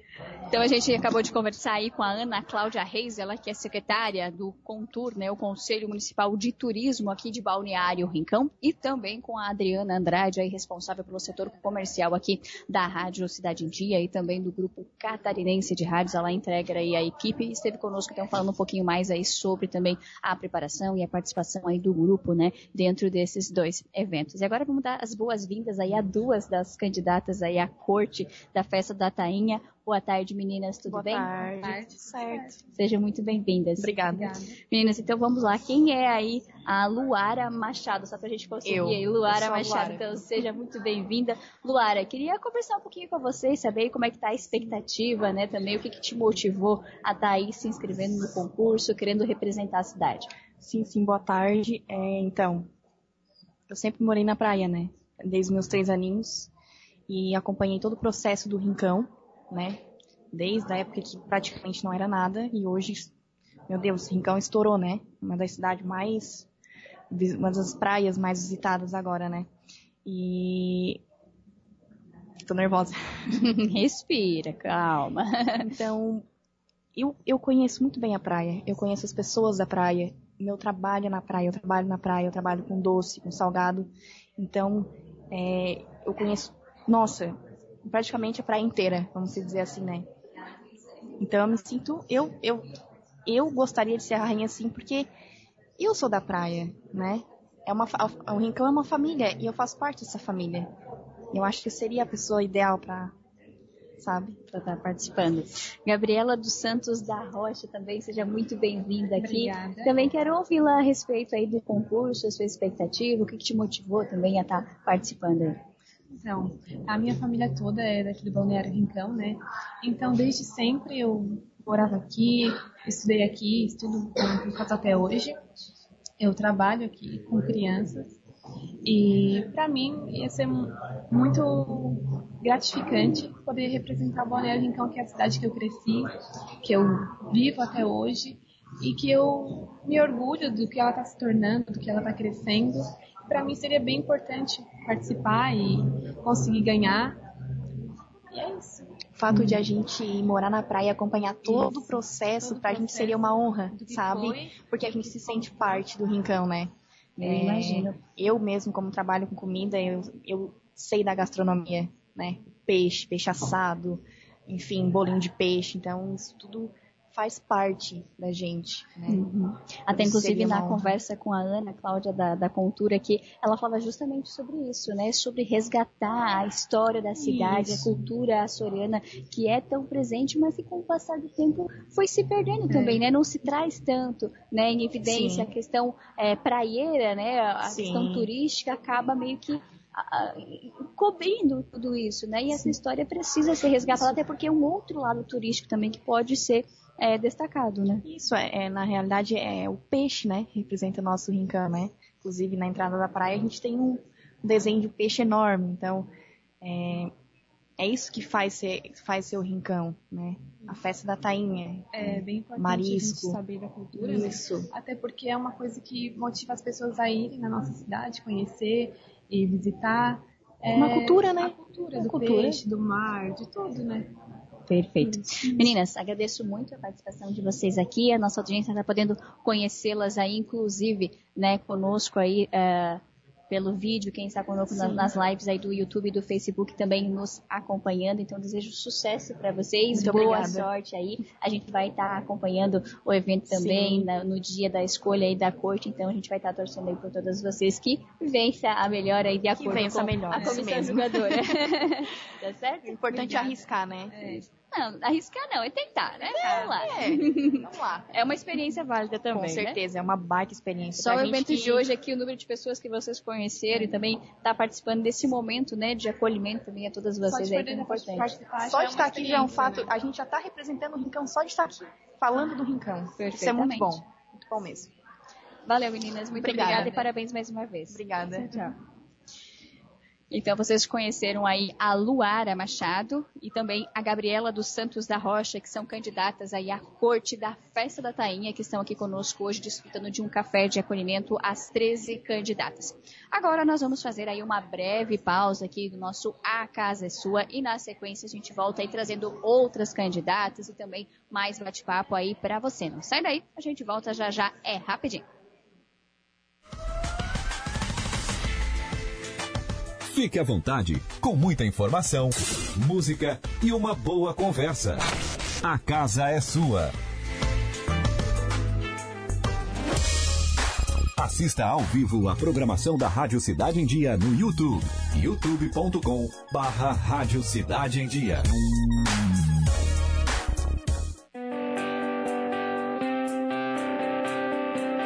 Então a gente acabou de conversar aí com a Ana Cláudia Reis, ela que é secretária do Contur, né, o Conselho Municipal de Turismo aqui de Balneário Rincão, e também com a Adriana Andrade, aí responsável pelo setor comercial aqui da Rádio Cidade em Dia e também do grupo catarinense de rádios. Ela integra aí a equipe e esteve conosco então falando um pouquinho mais aí sobre também a preparação e a participação aí do grupo, né, dentro desses dois eventos. E agora vamos dar as boas-vindas aí a duas das candidatas aí à corte da festa da Tainha. Boa tarde, meninas, tudo Boa bem? tarde. Certo. Sejam muito bem-vindas. Obrigada. Meninas, então vamos lá. Quem é aí a Luara Machado? Só pra gente conseguir Eu. aí. Luara Eu sou a Machado, Luara. então seja muito bem-vinda. Luara, queria conversar um pouquinho com vocês, saber como é que tá a expectativa, né? Também o que, que te motivou a estar aí se inscrevendo no concurso, querendo representar a cidade. Sim, sim, boa tarde. É, então, eu sempre morei na praia, né? Desde meus três aninhos. E acompanhei todo o processo do Rincão, né? Desde a época que praticamente não era nada. E hoje, meu Deus, Rincão estourou, né? Uma das cidades mais. Uma das praias mais visitadas agora, né? E. Tô nervosa. Respira, calma. Então, eu, eu conheço muito bem a praia. Eu conheço as pessoas da praia. Meu trabalho é na praia. Eu trabalho na praia. Eu trabalho com doce, com salgado. Então, é, eu conheço, nossa, praticamente a praia inteira, vamos dizer assim, né? Então, eu me sinto, eu, eu, eu gostaria de ser a rainha assim, porque eu sou da praia, né? É uma, o Rincão é uma família e eu faço parte dessa família. Eu acho que eu seria a pessoa ideal para, sabe? Para estar participando. Gabriela dos Santos da Rocha também, seja muito bem-vinda aqui. Obrigada. Também quero ouvi-la a respeito aí do concurso, a sua expectativa, o que, que te motivou também a estar participando aí. Então, a minha família toda é daqui do Balneário Rincão, né? Então, desde sempre eu morava aqui, estudei aqui, estudo com faço até hoje. Eu trabalho aqui com crianças e para mim ia ser mu- muito gratificante poder representar o Balneário Rincão, que é a cidade que eu cresci, que eu vivo até hoje. e que eu me orgulho do que ela está se tornando, do que ela está crescendo. Para mim seria bem importante participar e conseguir ganhar. E é isso. O fato de a gente morar na praia e acompanhar todo isso. o processo, para a gente seria uma honra, sabe? Foi. Porque a gente se sente parte do rincão, né? Eu é, imagino. Eu mesmo, como trabalho com comida, eu, eu sei da gastronomia, né? Peixe, peixe assado, enfim, bolinho de peixe. Então, isso tudo faz parte da gente. Né? Uhum. Até inclusive na conversa com a Ana Cláudia da, da Cultura aqui, ela fala justamente sobre isso, né? Sobre resgatar a história da cidade, isso. a cultura açoriana que é tão presente, mas que com o passar do tempo foi se perdendo é. também, né? Não se traz tanto, né? Em evidência Sim. a questão é, praieira, né? A Sim. questão turística acaba meio que cobrindo tudo isso, né? E essa história precisa ser resgatada, até porque é um outro lado turístico também que pode ser é destacado, né? Isso, é, é, na realidade é o peixe, né? Representa o nosso rincão, né? Inclusive na entrada da praia a gente tem um desenho de peixe enorme, então é, é isso que faz ser, faz ser o rincão, né? A festa da tainha. É bem importante marisco. a saber da cultura, né? isso. Né? Até porque é uma coisa que motiva as pessoas a irem na nossa cidade, conhecer e visitar. É, uma cultura, né? A cultura uma do cultura. peixe, do mar, de tudo, né? Perfeito. Meninas, agradeço muito a participação de vocês aqui. A nossa audiência está podendo conhecê-las aí, inclusive, né, conosco aí. Uh, pelo vídeo, quem está conosco Sim. nas lives aí do YouTube e do Facebook também nos acompanhando. Então, desejo sucesso para vocês, Muito boa obrigada. sorte aí. A gente vai estar tá acompanhando o evento também na, no dia da escolha aí da corte, então a gente vai estar tá torcendo aí por todas vocês que vença a melhor aí de acordo com melhor, a comissão jogadora. tá certo? O importante é arriscar, né? É. Não, arriscar não, é tentar, né? É, vamos lá. É, vamos lá. É uma experiência válida também. Com certeza, né? é uma baita experiência. Só o evento que... de hoje aqui, o número de pessoas que vocês conheceram e também tá participando desse momento, né, de acolhimento também a todas vocês aí, que é importante. Só de estar aqui já é um fato, né? a gente já está representando o Rincão só de estar aqui, falando do Rincão. Isso é muito bom, muito bom mesmo. Valeu, meninas. Muito obrigada, obrigada e parabéns mais uma vez. Obrigada. Tchau. Então vocês conheceram aí a Luara Machado e também a Gabriela dos Santos da Rocha, que são candidatas aí à corte da Festa da Tainha, que estão aqui conosco hoje desfrutando de um café de acolhimento às 13 candidatas. Agora nós vamos fazer aí uma breve pausa aqui do nosso A Casa é Sua e na sequência a gente volta aí trazendo outras candidatas e também mais bate-papo aí para você. Não sai daí, a gente volta já já, é rapidinho. Fique à vontade, com muita informação, música e uma boa conversa. A casa é sua. Assista ao vivo a programação da Rádio Cidade em Dia no YouTube. youtube.com barra Rádio Cidade em Dia.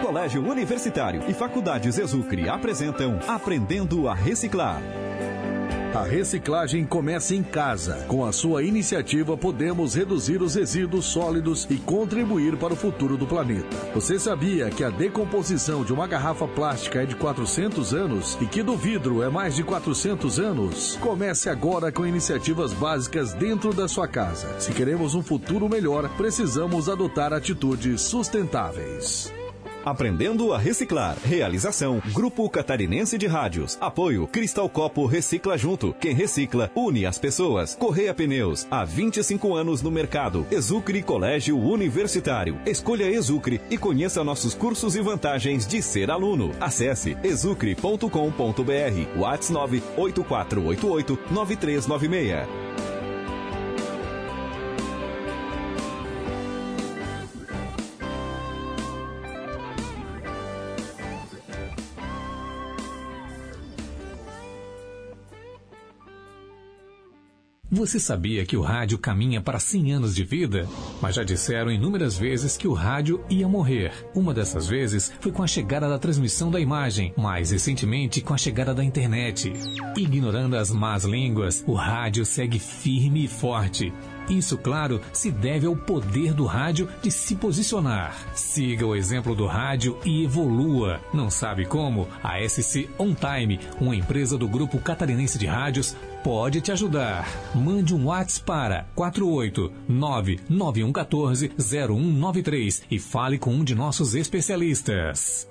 Colégio Universitário e Faculdades Exucre apresentam Aprendendo a Reciclar. A reciclagem começa em casa. Com a sua iniciativa, podemos reduzir os resíduos sólidos e contribuir para o futuro do planeta. Você sabia que a decomposição de uma garrafa plástica é de 400 anos e que do vidro é mais de 400 anos? Comece agora com iniciativas básicas dentro da sua casa. Se queremos um futuro melhor, precisamos adotar atitudes sustentáveis. Aprendendo a reciclar. Realização: Grupo Catarinense de Rádios. Apoio: Cristal Copo Recicla Junto. Quem recicla, une as pessoas. Correia Pneus. Há 25 anos no mercado. Exucre Colégio Universitário. Escolha Exucre e conheça nossos cursos e vantagens de ser aluno. Acesse exucre.com.br. WhatsApp 98488 9396. Você sabia que o rádio caminha para 100 anos de vida? Mas já disseram inúmeras vezes que o rádio ia morrer. Uma dessas vezes foi com a chegada da transmissão da imagem, mais recentemente com a chegada da internet. Ignorando as más línguas, o rádio segue firme e forte. Isso, claro, se deve ao poder do rádio de se posicionar. Siga o exemplo do rádio e evolua. Não sabe como? A SC On Time, uma empresa do grupo catarinense de rádios, pode te ajudar. Mande um WhatsApp para 489-9114-0193 e fale com um de nossos especialistas.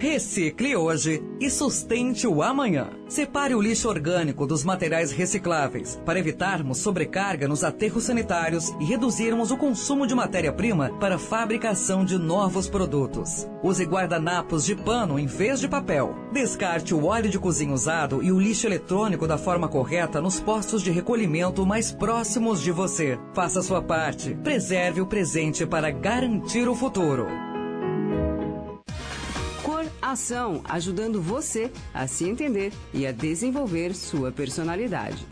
Recicle hoje e sustente o amanhã. Separe o lixo orgânico dos materiais recicláveis para evitarmos sobrecarga nos aterros sanitários e reduzirmos o consumo de matéria-prima para fabricação de novos produtos. Use guardanapos de pano em vez de papel. Descarte o óleo de cozinha usado e o lixo eletrônico da forma correta nos postos de recolhimento mais próximos de você. Faça sua parte. Preserve o presente para garantir o futuro. Ação, ajudando você a se entender e a desenvolver sua personalidade.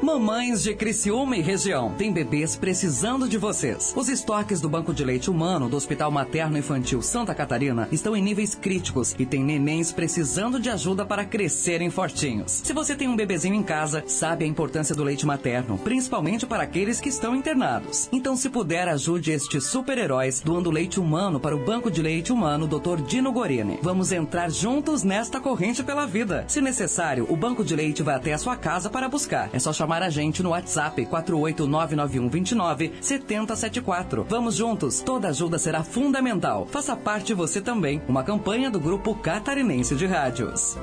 Mamães de Criciúma e região, tem bebês precisando de vocês. Os estoques do Banco de Leite Humano do Hospital Materno Infantil Santa Catarina estão em níveis críticos e tem nenéns precisando de ajuda para crescerem fortinhos. Se você tem um bebezinho em casa, sabe a importância do leite materno, principalmente para aqueles que estão internados. Então, se puder, ajude estes super-heróis doando leite humano para o Banco de Leite Humano Dr. Dino Gorini. Vamos entrar juntos nesta corrente pela vida. Se necessário, o Banco de Leite vai até a sua casa para buscar. É só chamar a gente no WhatsApp 4899129 7074. Vamos juntos, toda ajuda será fundamental. Faça parte você também. Uma campanha do Grupo Catarinense de Rádios.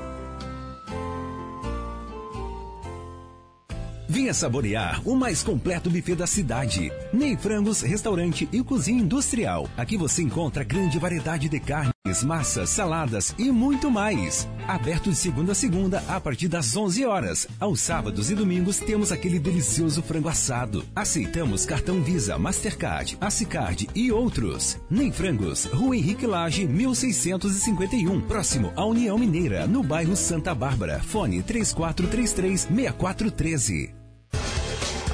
Venha saborear o mais completo buffet da cidade. Ney Frangos, restaurante e cozinha industrial. Aqui você encontra grande variedade de carnes, massas, saladas e muito mais. Aberto de segunda a segunda a partir das 11 horas. Aos sábados e domingos temos aquele delicioso frango assado. Aceitamos cartão Visa, Mastercard, Acicard e outros. Ney Frangos, Rua Henrique Lage, 1651, próximo à União Mineira, no bairro Santa Bárbara. Fone 3433 6413.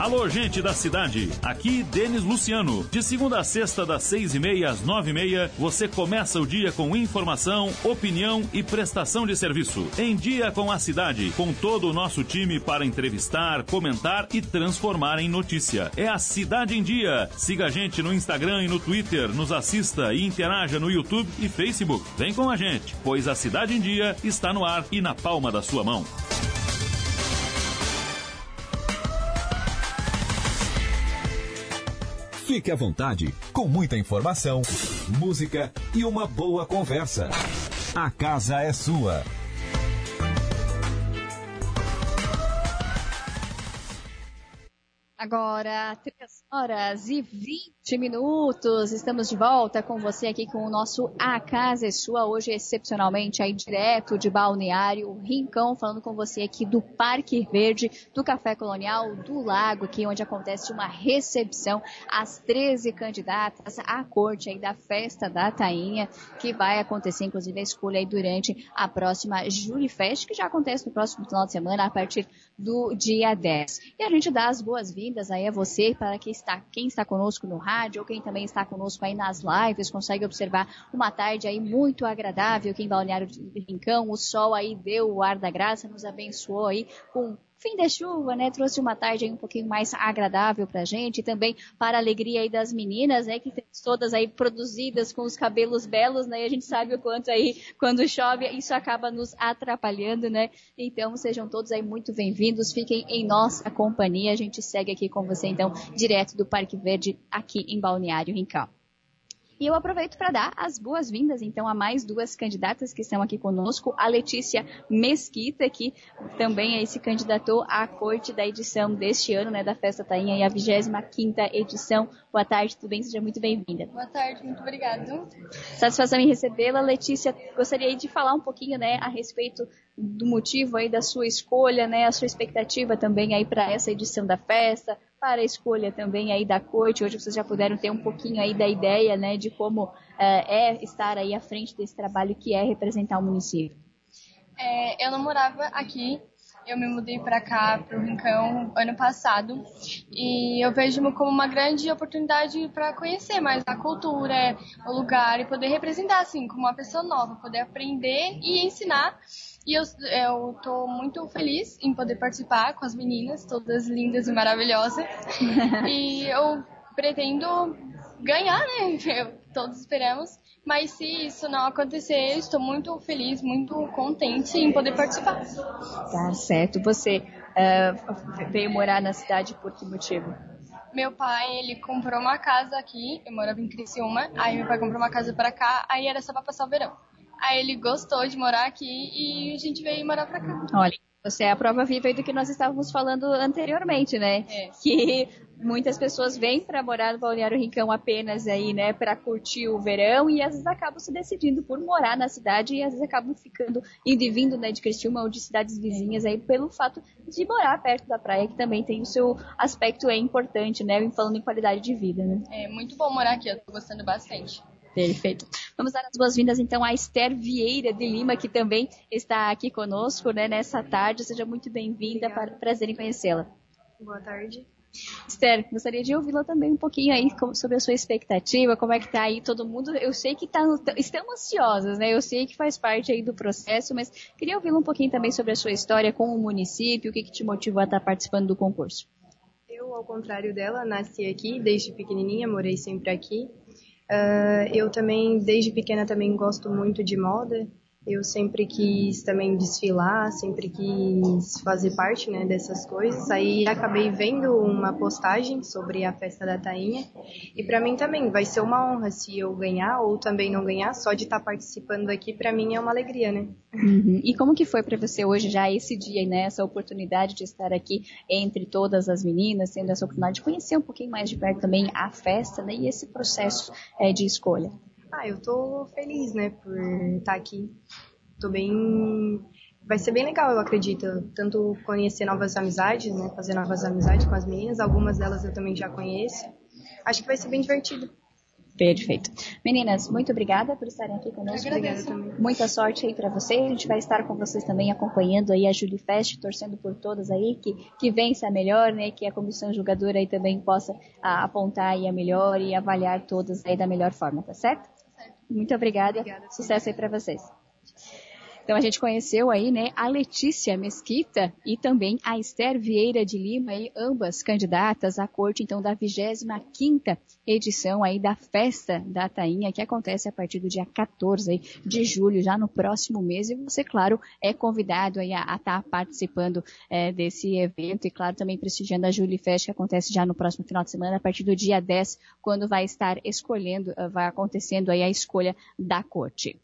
Alô, gente da cidade. Aqui, Denis Luciano. De segunda a sexta, das seis e meia às nove e meia, você começa o dia com informação, opinião e prestação de serviço. Em Dia com a Cidade, com todo o nosso time para entrevistar, comentar e transformar em notícia. É a Cidade em Dia. Siga a gente no Instagram e no Twitter, nos assista e interaja no YouTube e Facebook. Vem com a gente, pois a Cidade em Dia está no ar e na palma da sua mão. Fique à vontade, com muita informação, música e uma boa conversa. A casa é sua. Agora, 3 horas e 20 minutos. Estamos de volta com você aqui com o nosso A Casa é Sua. Hoje, excepcionalmente, aí direto de Balneário, Rincão, falando com você aqui do Parque Verde, do Café Colonial, do Lago, aqui onde acontece uma recepção às 13 candidatas à corte aí da festa da Tainha, que vai acontecer, inclusive, a escolha aí durante a próxima Jurifest, que já acontece no próximo final de semana, a partir do dia 10. E a gente dá as boas-vindas aí a você, para quem está, quem está conosco no rádio, ou quem também está conosco aí nas lives, consegue observar uma tarde aí muito agradável aqui em Balneário Rincão, o sol aí deu o ar da graça, nos abençoou aí com fim da chuva, né? Trouxe uma tarde um pouquinho mais agradável pra gente, e também para a alegria aí das meninas, né? Que todas aí produzidas com os cabelos belos, né? E a gente sabe o quanto aí, quando chove, isso acaba nos atrapalhando, né? Então, sejam todos aí muito bem-vindos, fiquem em nossa companhia, a gente segue aqui com você, então, direto do Parque Verde, aqui em Balneário Rincão. E eu aproveito para dar as boas-vindas, então, a mais duas candidatas que estão aqui conosco. A Letícia Mesquita, que também aí se candidatou à corte da edição deste ano, né, da Festa Tainha, e a 25 edição. Boa tarde, tudo bem? Seja muito bem-vinda. Boa tarde, muito obrigada. Satisfação em recebê-la. Letícia, gostaria de falar um pouquinho, né, a respeito do motivo aí da sua escolha, né, a sua expectativa também aí para essa edição da festa, para a escolha também aí da corte. Hoje vocês já puderam ter um pouquinho aí da ideia, né, de como é, é estar aí à frente desse trabalho que é representar o município. É, eu não morava aqui, eu me mudei para cá, para o Rincão, ano passado, e eu vejo como uma grande oportunidade para conhecer mais a cultura, o lugar e poder representar assim, como uma pessoa nova, poder aprender e ensinar e eu, eu tô muito feliz em poder participar com as meninas, todas lindas e maravilhosas. e eu pretendo ganhar, né? Eu todos esperamos. Mas se isso não acontecer, estou muito feliz, muito contente em poder participar. Tá certo. Você uh, veio morar na cidade por que motivo? Meu pai, ele comprou uma casa aqui, eu morava em Criciúma, aí meu pai comprou uma casa para cá, aí era só para passar o verão. Aí ele gostou de morar aqui e a gente veio morar pra cá. Olha, você é a prova viva aí do que nós estávamos falando anteriormente, né? É. Que muitas pessoas vêm para morar no Balneário Rincão apenas aí, né, para curtir o verão e às vezes acabam se decidindo por morar na cidade e às vezes acabam ficando indo e vindo, né, de Criciúma ou de cidades vizinhas aí pelo fato de morar perto da praia, que também tem o seu aspecto é importante, né, falando em qualidade de vida, né? É muito bom morar aqui, eu tô gostando bastante. Perfeito. Vamos dar as boas-vindas então à Esther Vieira de Lima, que também está aqui conosco né, nessa tarde. Seja muito bem-vinda, prazer em conhecê-la. Boa tarde. Esther, gostaria de ouvi-la também um pouquinho aí sobre a sua expectativa, como é que tá aí todo mundo. Eu sei que tá, estamos ansiosos, né? Eu sei que faz parte aí do processo, mas queria ouvi-la um pouquinho também sobre a sua história com o município, o que, que te motivou a estar participando do concurso. Eu, ao contrário dela, nasci aqui desde pequenininha, morei sempre aqui. Uh, eu também, desde pequena, também gosto muito de moda. Eu sempre quis também desfilar, sempre quis fazer parte né, dessas coisas. Aí acabei vendo uma postagem sobre a festa da Tainha. E para mim também vai ser uma honra se eu ganhar ou também não ganhar. Só de estar tá participando aqui, para mim é uma alegria, né? Uhum. E como que foi para você hoje, já esse dia, né, essa oportunidade de estar aqui entre todas as meninas, tendo essa oportunidade de conhecer um pouquinho mais de perto também a festa né, e esse processo é, de escolha? Ah, eu tô feliz, né, por estar aqui. Tô bem. Vai ser bem legal, eu acredito. Tanto conhecer novas amizades, né, fazer novas amizades com as meninas. Algumas delas eu também já conheço. Acho que vai ser bem divertido. Perfeito. Meninas, muito obrigada por estarem aqui conosco. Obrigada também. Muita sorte aí para vocês. A gente vai estar com vocês também acompanhando aí a Julie Fest, torcendo por todas aí, que, que vença a melhor, né? Que a comissão julgadora aí também possa a, apontar aí a melhor e avaliar todas aí da melhor forma, tá certo? Muito obrigada. obrigada Sucesso aí para vocês. Então a gente conheceu aí, né, a Letícia Mesquita e também a Esther Vieira de Lima, aí, ambas candidatas à corte então da 25ª edição aí da festa da Tainha, que acontece a partir do dia 14 de julho, já no próximo mês, e você, claro, é convidado aí a estar tá participando é, desse evento e, claro, também prestigiando a Julie Fest, que acontece já no próximo final de semana, a partir do dia 10, quando vai estar escolhendo, vai acontecendo aí a escolha da corte.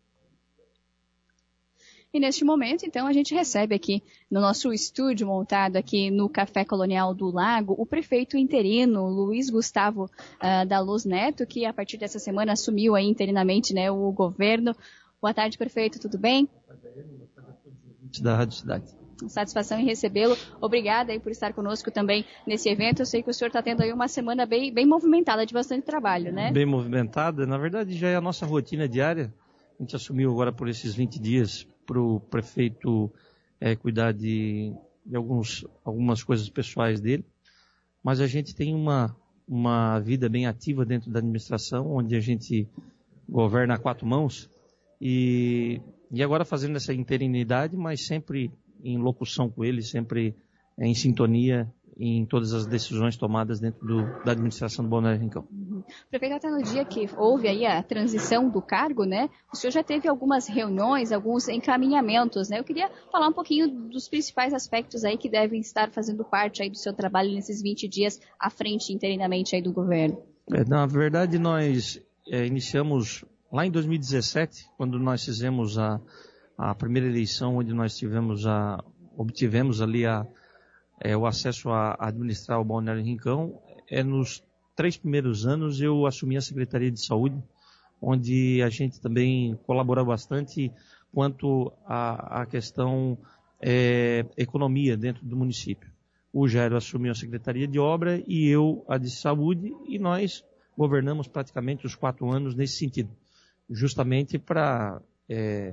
E neste momento, então, a gente recebe aqui no nosso estúdio montado aqui no Café Colonial do Lago o prefeito interino Luiz Gustavo uh, da Luz Neto, que a partir dessa semana assumiu aí interinamente né, o governo. Boa tarde, prefeito, tudo bem? Da Rádio Cidade. Satisfação em recebê-lo. Obrigada aí por estar conosco também nesse evento. Eu sei que o senhor está tendo aí uma semana bem, bem movimentada, de bastante trabalho, né? Bem movimentada. Na verdade, já é a nossa rotina diária. A gente assumiu agora por esses 20 dias para o prefeito é, cuidar de, de alguns, algumas coisas pessoais dele, mas a gente tem uma, uma vida bem ativa dentro da administração, onde a gente governa a quatro mãos, e, e agora fazendo essa interinidade, mas sempre em locução com ele, sempre em sintonia em todas as decisões tomadas dentro do, da administração do Balneário Rincão. Até no dia que houve aí a transição do cargo, né, o senhor já teve algumas reuniões, alguns encaminhamentos, né? Eu queria falar um pouquinho dos principais aspectos aí que devem estar fazendo parte aí do seu trabalho nesses 20 dias à frente interinamente aí do governo. É, na verdade, nós é, iniciamos lá em 2017, quando nós fizemos a, a primeira eleição, onde nós tivemos a, obtivemos ali a é, o acesso a administrar o Balneário Rincão, é nos três primeiros anos eu assumi a Secretaria de Saúde, onde a gente também colabora bastante quanto à, questão é, economia dentro do município. O Jairo assumiu a Secretaria de Obra e eu a de Saúde e nós governamos praticamente os quatro anos nesse sentido, justamente para é,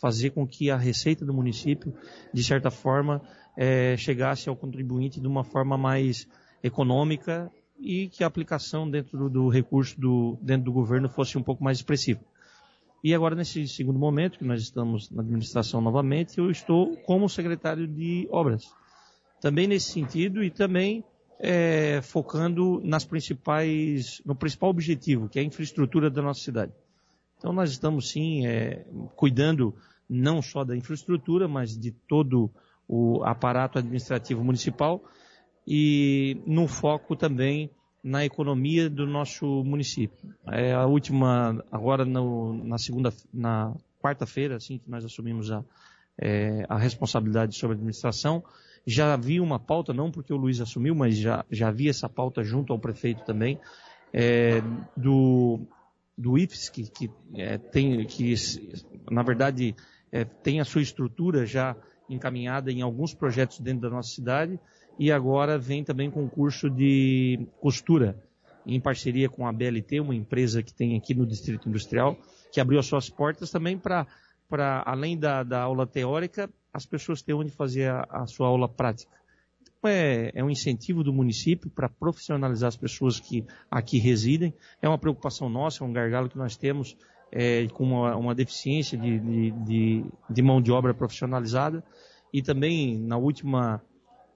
fazer com que a receita do município, de certa forma, é, chegasse ao contribuinte de uma forma mais econômica e que a aplicação dentro do, do recurso do, dentro do governo fosse um pouco mais expressiva. E agora, nesse segundo momento, que nós estamos na administração novamente, eu estou como secretário de obras. Também nesse sentido e também é, focando nas principais, no principal objetivo, que é a infraestrutura da nossa cidade. Então nós estamos sim é, cuidando não só da infraestrutura, mas de todo o aparato administrativo municipal e no foco também na economia do nosso município. É a última, agora no, na segunda, na quarta-feira, assim que nós assumimos a, é, a responsabilidade sobre a administração, já havia uma pauta, não porque o Luiz assumiu, mas já, já havia essa pauta junto ao prefeito também, é, do, do IFES, que, que é, tem, que na verdade é, tem a sua estrutura já encaminhada em alguns projetos dentro da nossa cidade, e agora vem também concurso de costura, em parceria com a BLT, uma empresa que tem aqui no Distrito Industrial, que abriu as suas portas também para, além da, da aula teórica, as pessoas têm onde fazer a, a sua aula prática. Então, é, é, um incentivo do município para profissionalizar as pessoas que aqui residem. É uma preocupação nossa, é um gargalo que nós temos é, com uma, uma deficiência de, de, de, de, mão de obra profissionalizada. E também, na última,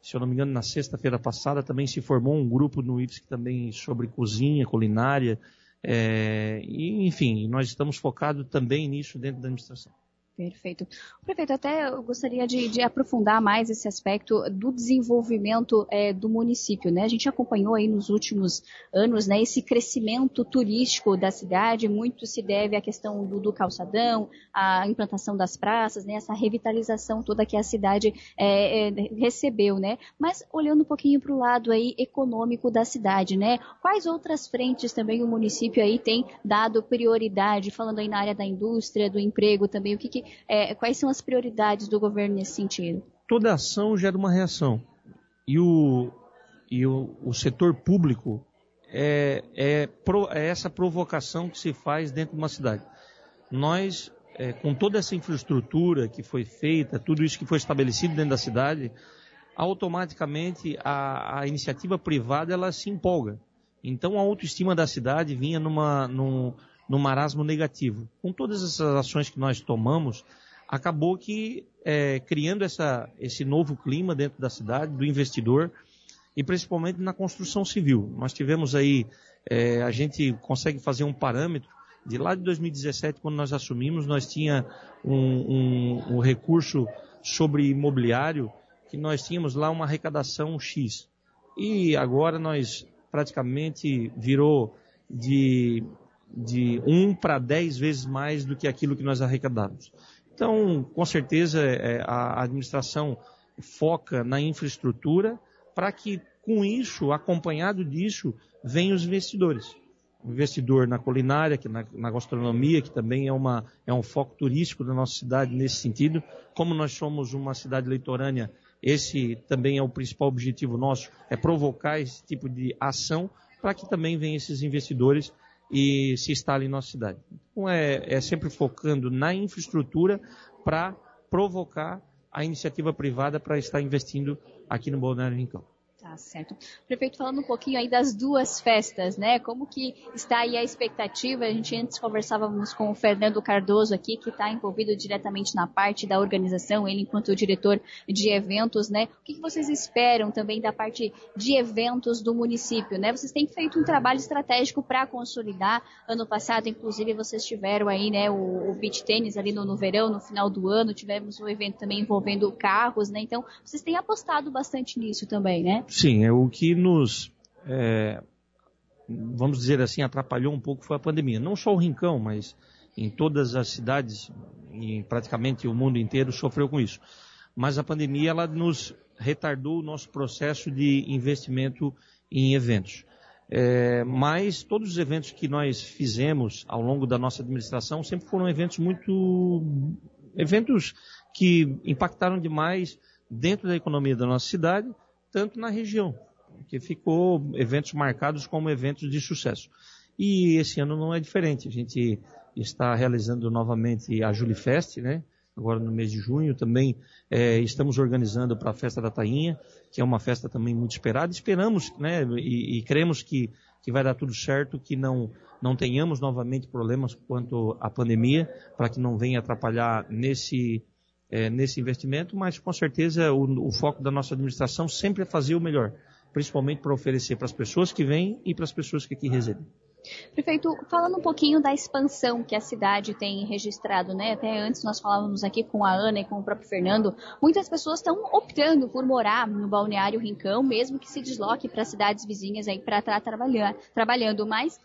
se eu não me engano, na sexta-feira passada, também se formou um grupo no que também sobre cozinha, culinária. É, e, enfim, nós estamos focados também nisso dentro da administração. Perfeito. Prefeito, até eu gostaria de, de, aprofundar mais esse aspecto do desenvolvimento é, do município. Né? A gente acompanhou aí nos últimos anos né, esse crescimento turístico da cidade, muito se deve à questão do, do calçadão, à implantação das praças, né, essa revitalização toda que a cidade é, é, recebeu. Né? Mas olhando um pouquinho para o lado aí econômico da cidade, né? quais outras frentes também o município aí tem dado prioridade, falando aí na área da indústria, do emprego também, o que, que é, quais são as prioridades do governo nesse sentido? Toda ação gera uma reação. E o, e o, o setor público é, é, pro, é, essa provocação que se faz dentro de uma cidade. Nós, é, com toda essa infraestrutura que foi feita, tudo isso que foi estabelecido dentro da cidade, automaticamente a, a iniciativa privada ela se empolga. Então a autoestima da cidade vinha numa, num, no marasmo negativo. Com todas essas ações que nós tomamos, acabou que é, criando essa, esse novo clima dentro da cidade, do investidor, e principalmente na construção civil. Nós tivemos aí, é, a gente consegue fazer um parâmetro, de lá de 2017, quando nós assumimos, nós tinha um, um, um recurso sobre imobiliário, que nós tínhamos lá uma arrecadação X. E agora nós praticamente virou de de 1 para 10 vezes mais do que aquilo que nós arrecadamos. Então, com certeza, é, a administração foca na infraestrutura para que, com isso, acompanhado disso, venham os investidores. O investidor na culinária, que na, na, gastronomia, que também é, uma, é um foco turístico da nossa cidade nesse sentido. Como nós somos uma cidade litorânea, esse também é o principal objetivo nosso, é provocar esse tipo de ação para que também venham esses investidores e se instala em nossa cidade. Então é, é sempre focando na infraestrutura para provocar a iniciativa privada para estar investindo aqui no Balneário Rincão. Tá certo. Prefeito, falando um pouquinho aí das duas festas, né? Como que está aí a expectativa? A gente antes conversávamos com o Fernando Cardoso aqui, que está envolvido diretamente na parte da organização, ele enquanto diretor de eventos, né? O que, vocês esperam também da parte de eventos do município, né? Vocês têm feito um trabalho estratégico para consolidar. Ano passado, inclusive, vocês tiveram aí, né, o, o beach tênis ali no, no verão, no final do ano, tivemos um evento também envolvendo carros, né? Então, vocês têm apostado bastante nisso também, né? Sim, é o que nos, é, vamos dizer assim, atrapalhou um pouco foi a pandemia. Não só o Rincão, mas em todas as cidades, em praticamente o mundo inteiro sofreu com isso. Mas a pandemia ela nos retardou o nosso processo de investimento em eventos. É, mas todos os eventos que nós fizemos ao longo da nossa administração sempre foram eventos muito eventos que impactaram demais dentro da economia da nossa cidade tanto na região, que ficou eventos marcados como eventos de sucesso. E esse ano não é diferente. A gente está realizando novamente a Julifest, né? Agora no mês de junho também é, estamos organizando para a festa da Tainha, que é uma festa também muito esperada. Esperamos, né? E, e cremos que, que vai dar tudo certo, que não não tenhamos novamente problemas quanto à pandemia, para que não venha atrapalhar nesse é, nesse investimento, mas com certeza o, o, foco da nossa administração sempre é fazer o melhor. principalmente para oferecer para as pessoas que vêm e para as pessoas que aqui residem. Prefeito, falando um pouquinho da expansão que a cidade tem registrado, né? Até antes nós falávamos aqui com a Ana e com o próprio Fernando, muitas pessoas estão optando por morar no Balneário Rincão, mesmo que se desloque para cidades vizinhas aí para estar trabalhando, mas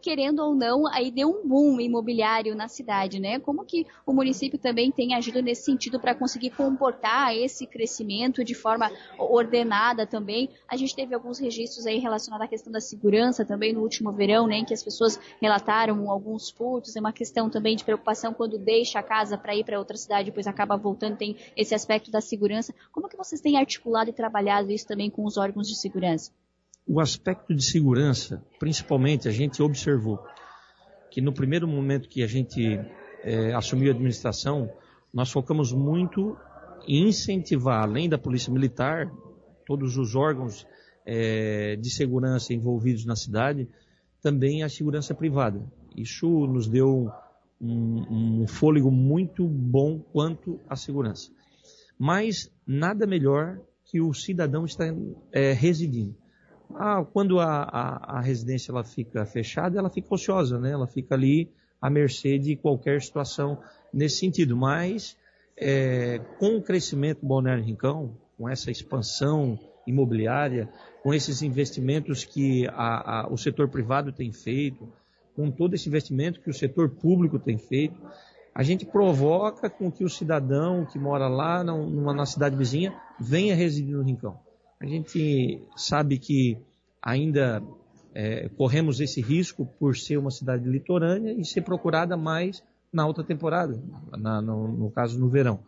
querendo ou não, aí deu um boom imobiliário na cidade, né? Como que o município também tem agido nesse sentido para conseguir comportar esse crescimento de forma ordenada também? A gente teve alguns registros aí relacionados à questão da segurança também no último verão, né? Em que as pessoas relataram alguns furtos, é uma questão também de preocupação quando deixa a casa para ir para outra cidade, depois acaba voltando, tem esse aspecto da segurança. Como que vocês têm articulado e trabalhado isso também com os órgãos de segurança? O aspecto de segurança, principalmente, a gente observou que no primeiro momento que a gente é, assumiu a administração, nós focamos muito em incentivar, além da Polícia Militar, todos os órgãos é, de segurança envolvidos na cidade, também a segurança privada. Isso nos deu um, um fôlego muito bom quanto à segurança. Mas nada melhor que o cidadão estar é, residindo. Ah, quando a, a, a, residência ela fica fechada, ela fica ociosa, né? Ela fica ali à mercê de qualquer situação nesse sentido. Mas é, com o crescimento do Balneário Rincão, com essa expansão imobiliária, com esses investimentos que a, a, o setor privado tem feito, com todo esse investimento que o setor público tem feito, a gente provoca com que o cidadão que mora lá numa, na cidade vizinha venha residir no Rincão. A gente sabe que ainda é, corremos esse risco por ser uma cidade litorânea e ser procurada mais na alta temporada, na, no, no, caso no verão.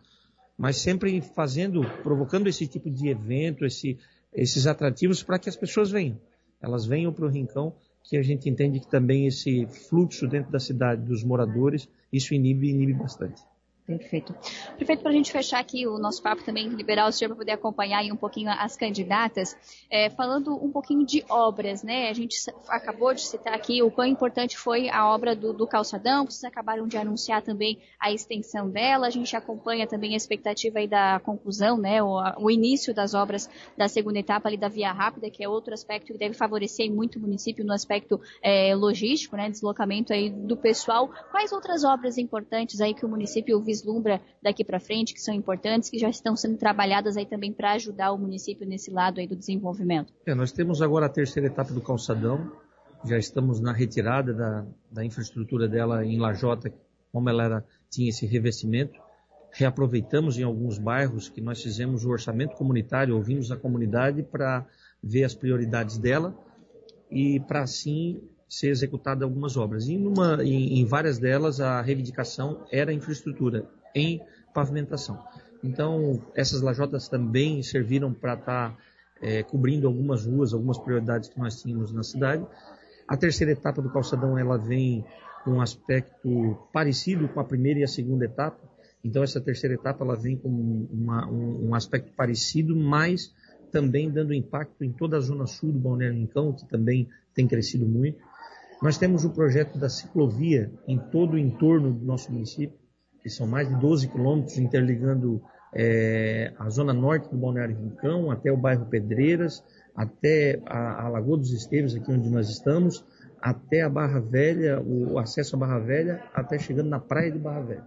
Mas sempre fazendo, provocando esse tipo de evento, esse, esses atrativos para que as pessoas venham. Elas venham para o Rincão, que a gente entende que também esse fluxo dentro da cidade dos moradores, isso inibe, inibe bastante. Perfeito. Perfeito para a gente fechar aqui o nosso papo também, liberar o senhor para poder acompanhar um pouquinho as candidatas, é, falando um pouquinho de obras, né? A gente acabou de citar aqui o quão importante foi a obra do, do calçadão, vocês acabaram de anunciar também a extensão dela, a gente acompanha também a expectativa aí da conclusão, né? O, o início das obras da segunda etapa ali da Via Rápida, que é outro aspecto que deve favorecer muito o município no aspecto é, logístico, né? Deslocamento aí do pessoal. Quais outras obras importantes aí que o município visa vislumbra daqui para frente, que são importantes, que já estão sendo trabalhadas aí também para ajudar o município nesse lado aí do desenvolvimento? É, nós temos agora a terceira etapa do calçadão, já estamos na retirada da, da infraestrutura dela em Lajota, como ela era, tinha esse revestimento. Reaproveitamos em alguns bairros que nós fizemos o orçamento comunitário, ouvimos a comunidade para ver as prioridades dela e para assim ser executadas algumas obras. E numa, em, em, várias delas a reivindicação era infraestrutura em pavimentação. Então essas lajotas também serviram para estar tá, é, cobrindo algumas ruas, algumas prioridades que nós tínhamos na cidade. A terceira etapa do calçadão ela vem com um aspecto parecido com a primeira e a segunda etapa. Então essa terceira etapa ela vem com uma, um, um aspecto parecido, mas também dando impacto em toda a zona sul do Balneário Rincão, que também tem crescido muito. Nós temos o projeto da ciclovia em todo o entorno do nosso município, que são mais de 12 quilômetros interligando é, a zona norte do Balneário Rincão até o bairro Pedreiras, até a, a Lagoa dos Esteves, aqui onde nós estamos, até a Barra Velha, o acesso à Barra Velha, até chegando na praia de Barra Velha.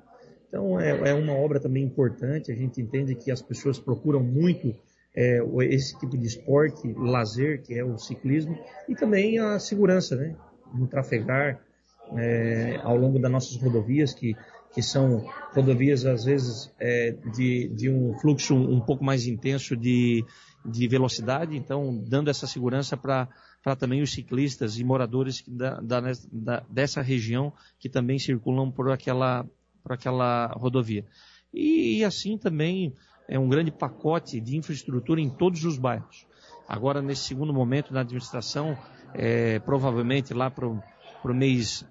Então é, é uma obra também importante, a gente entende que as pessoas procuram muito é, esse tipo de esporte, lazer, que é o ciclismo, e também a segurança, né? No trafegar é, ao longo das nossas rodovias, que, que são rodovias, às vezes, é, de, de um fluxo um pouco mais intenso de, de velocidade, então, dando essa segurança para também os ciclistas e moradores da, da, da, dessa região que também circulam por aquela, por aquela rodovia. E, e assim também é um grande pacote de infraestrutura em todos os bairros. Agora, nesse segundo momento na administração, é, provavelmente lá para o mês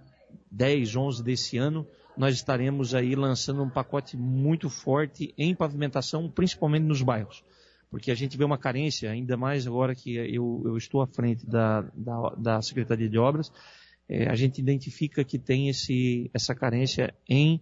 10, 11 desse ano, nós estaremos aí lançando um pacote muito forte em pavimentação, principalmente nos bairros. Porque a gente vê uma carência, ainda mais agora que eu, eu estou à frente da, da, da Secretaria de Obras, é, a gente identifica que tem esse, essa carência em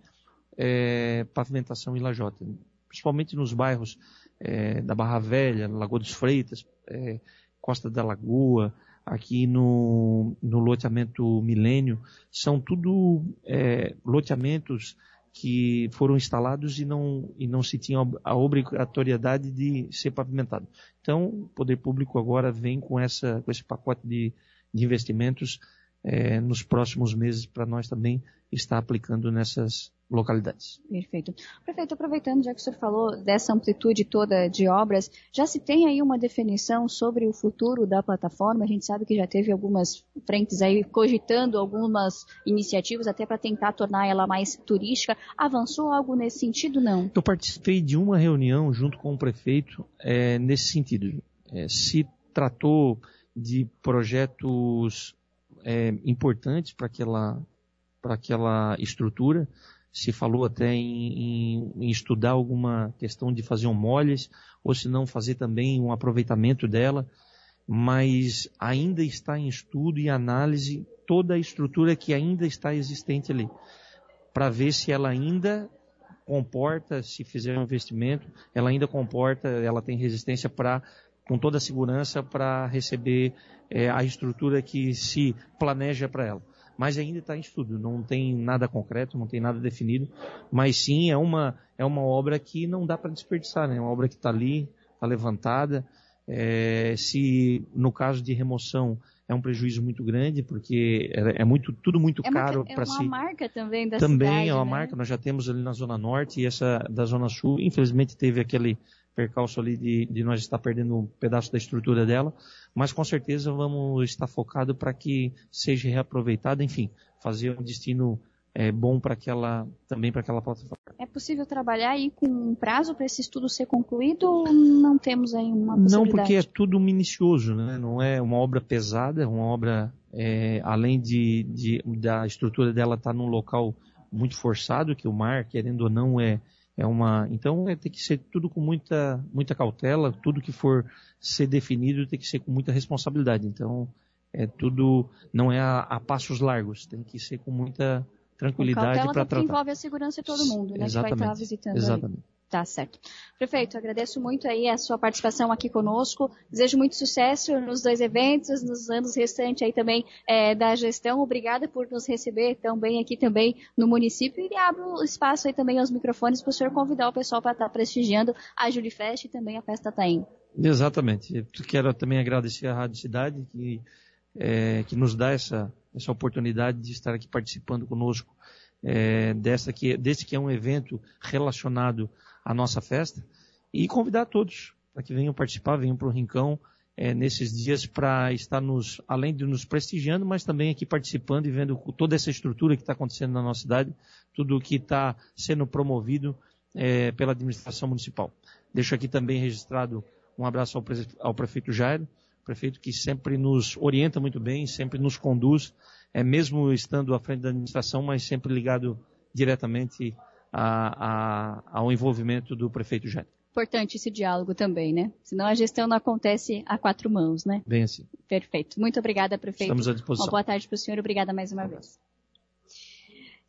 é, pavimentação em lajota, principalmente nos bairros é, da Barra Velha, Lagoa dos Freitas, é, Costa da Lagoa, aqui no, no loteamento Milênio, são tudo é, loteamentos que foram instalados e não, e não se tinha a obrigatoriedade de ser pavimentado. Então, o poder público agora vem com, essa, com esse pacote de, de investimentos é, nos próximos meses para nós também estar aplicando nessas localidades. Perfeito. Prefeito, aproveitando, já que o senhor falou dessa amplitude toda de obras, já se tem aí uma definição sobre o futuro da plataforma? A gente sabe que já teve algumas frentes aí cogitando algumas iniciativas até para tentar tornar ela mais turística. Avançou algo nesse sentido, não? Eu participei de uma reunião junto com o prefeito é, nesse sentido. É, se tratou de projetos é, importantes para aquela, para aquela estrutura, se falou até em, em, em, estudar alguma questão de fazer um molhas, ou se não fazer também um aproveitamento dela, mas ainda está em estudo e análise toda a estrutura que ainda está existente ali, para ver se ela ainda comporta, se fizer um investimento, ela ainda comporta, ela tem resistência para, com toda a segurança, para receber é, a estrutura que se planeja para ela mas ainda está em estudo, não tem nada concreto, não tem nada definido, mas sim é uma, é uma obra que não dá para desperdiçar, né? É uma obra que está ali, está levantada, é, se no caso de remoção é um prejuízo muito grande, porque é, é muito, tudo muito é caro para si. É uma marca também da também cidade, é uma né? marca, nós já temos ali na Zona Norte e essa da Zona Sul, infelizmente teve aquele percalço ali de, de nós estar perdendo um pedaço da estrutura dela, mas com certeza vamos estar focado para que seja reaproveitada, enfim, fazer um destino é, bom para aquela também para aquela plataforma. É possível trabalhar aí com um prazo para esse estudo ser concluído ou não temos aí uma possibilidade? Não, porque é tudo minucioso, né? Não é uma obra pesada, é uma obra é, além de, de, da estrutura dela estar tá num local muito forçado, que o mar, querendo ou não, é é uma, então é, tem que ser tudo com muita, muita cautela, tudo que for ser definido tem que ser com muita responsabilidade. Então, é tudo, não é a, a passos largos, tem que ser com muita tranquilidade para tratar. envolve a segurança de todo mundo, né, Exatamente. que vai estar visitando. Exatamente. Ali. Tá certo. Prefeito, agradeço muito aí a sua participação aqui conosco. Desejo muito sucesso nos dois eventos, nos anos restantes aí também é, da gestão. Obrigada por nos receber tão bem aqui também no município e abro espaço aí também aos microfones para o senhor convidar o pessoal para estar prestigiando a Julifest e também a Festa Taim. Exatamente. Eu quero também agradecer à Rádio Cidade que, é, que nos dá essa, essa oportunidade de estar aqui participando conosco é, dessa que, desse que é um evento relacionado à nossa festa e convidar todos para que venham participar, venham para o Rincão é, nesses dias para estar nos, além de nos prestigiando, mas também aqui participando e vendo toda essa estrutura que está acontecendo na nossa cidade, tudo o que está sendo promovido é, pela administração municipal. Deixo aqui também registrado um abraço ao, ao prefeito Jairo, prefeito que sempre nos orienta muito bem, sempre nos conduz, é mesmo estando à frente da administração, mas sempre ligado diretamente a, a, ao envolvimento do prefeito Jairo. Importante esse diálogo também, né? Senão a gestão não acontece a quatro mãos, né? Bem assim. Perfeito. Muito obrigada, prefeito. Estamos à disposição. Uma boa tarde para o senhor. Obrigada mais uma vez.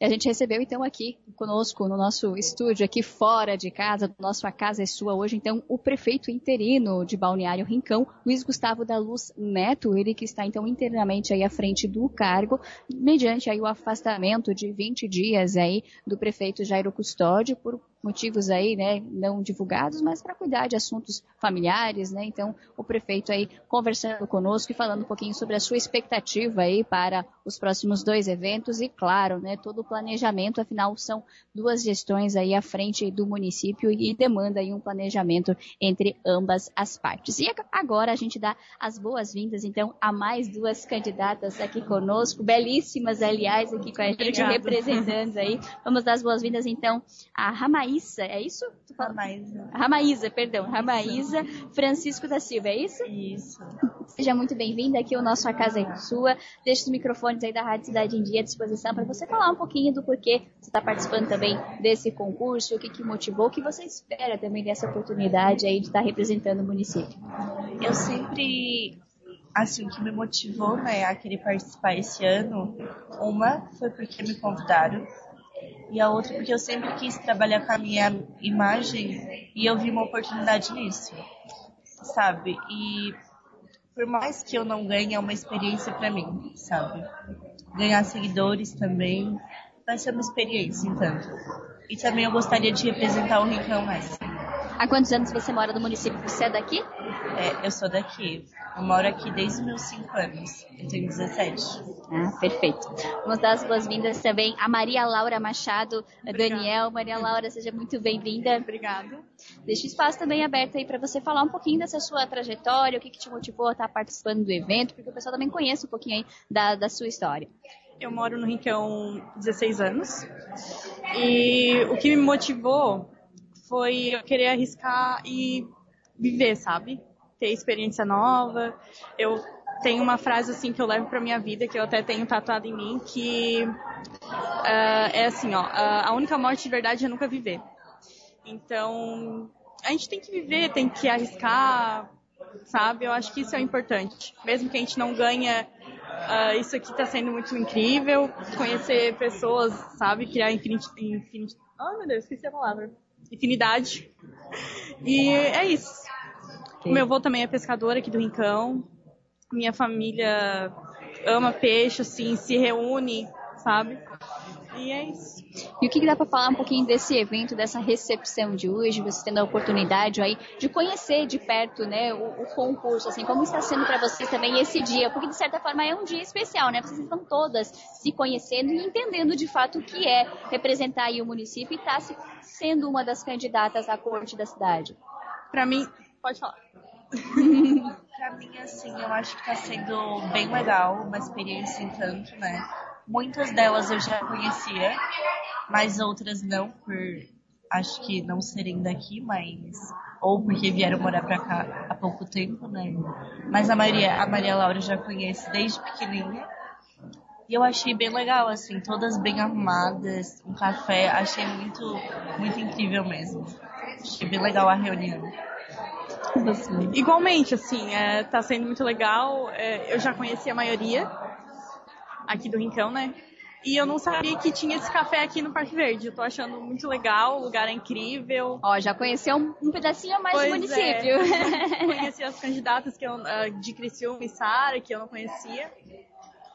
E a gente recebeu então aqui conosco no nosso estúdio, aqui fora de casa, do nosso A Casa é Sua hoje, então o prefeito interino de Balneário Rincão, Luiz Gustavo da Luz Neto, ele que está então internamente aí à frente do cargo, mediante aí o afastamento de 20 dias aí do prefeito Jairo Custódio por motivos aí, né, não divulgados, mas para cuidar de assuntos familiares, né? Então, o prefeito aí conversando conosco e falando um pouquinho sobre a sua expectativa aí para os próximos dois eventos e, claro, né, todo o planejamento, afinal, são duas gestões aí à frente do município e demanda aí um planejamento entre ambas as partes. E agora a gente dá as boas-vindas, então, a mais duas candidatas aqui conosco, belíssimas, aliás, aqui com a gente, Obrigada. representantes aí. Vamos dar as boas-vindas, então, a Ramaí Ramaísa, é isso? Ramaísa. Ramaísa, perdão. Ramaísa Francisco da Silva, é isso? Isso. Seja muito bem-vinda aqui, o nosso A Casa é Sua. Deixe os microfones aí da Rádio Cidade em Dia à disposição para você falar um pouquinho do porquê você está participando também desse concurso, o que, que motivou, o que você espera também dessa oportunidade aí de estar representando o município. Eu sempre assim, o que me motivou né, a querer participar esse ano, uma foi porque me convidaram, e a outra porque eu sempre quis trabalhar com a minha imagem e eu vi uma oportunidade nisso, sabe? E por mais que eu não ganhe, é uma experiência para mim, sabe? Ganhar seguidores também vai ser uma experiência, entanto. E também eu gostaria de representar o Rincão mais. Há quantos anos você mora no município? Você é daqui? É, eu sou daqui. Eu moro aqui desde os meus 5 anos. Eu tenho 17. Ah, perfeito. Vamos dar as boas-vindas também a Maria Laura Machado, Daniel. Maria Laura, seja muito bem-vinda. Obrigada. Deixa o espaço também aberto aí para você falar um pouquinho dessa sua trajetória, o que, que te motivou a estar participando do evento, porque o pessoal também conhece um pouquinho aí da, da sua história. Eu moro no Rincão 16 anos e o que me motivou foi eu querer arriscar e viver, sabe? Ter experiência nova. Eu tenho uma frase assim que eu levo para minha vida, que eu até tenho tatuado em mim, que uh, é assim, ó, a única morte de verdade é nunca viver. Então, a gente tem que viver, tem que arriscar, sabe? Eu acho que isso é importante. Mesmo que a gente não ganha, uh, isso aqui está sendo muito incrível. Conhecer pessoas, sabe? Criar infinity... infinity... Oh, meu Deus, esqueci a palavra infinidade. E é isso. Okay. Meu avô também é pescador aqui do Rincão. Minha família ama peixe, assim, se reúne, sabe? E é isso. E o que, dá para falar um pouquinho desse evento, dessa recepção de hoje, você tendo a oportunidade aí de conhecer de perto, né, o, o concurso, assim, como está sendo para vocês também esse dia? Porque de certa forma é um dia especial, né? Vocês estão todas se conhecendo e entendendo de fato o que é representar aí o município e estar tá se sendo uma das candidatas à corte da cidade? Para mim, pode falar. pra mim, assim, eu acho que tá sendo bem legal, uma experiência em tanto, né? Muitas delas eu já conhecia, mas outras não, por acho que não serem daqui, mas ou porque vieram morar pra cá há pouco tempo, né? Mas a Maria, a Maria Laura eu já conhece desde pequenininha. E eu achei bem legal, assim, todas bem arrumadas, um café, achei muito, muito incrível mesmo. Achei bem legal a reunião. Assim. Igualmente, assim, é, tá sendo muito legal. É, eu já conheci a maioria aqui do Rincão, né? E eu não sabia que tinha esse café aqui no Parque Verde. Eu tô achando muito legal, o lugar é incrível. Ó, já conheceu um, um pedacinho a mais pois do município. É. Conheci as candidatas que eu, uh, de Criciúma e Sara, que eu não conhecia.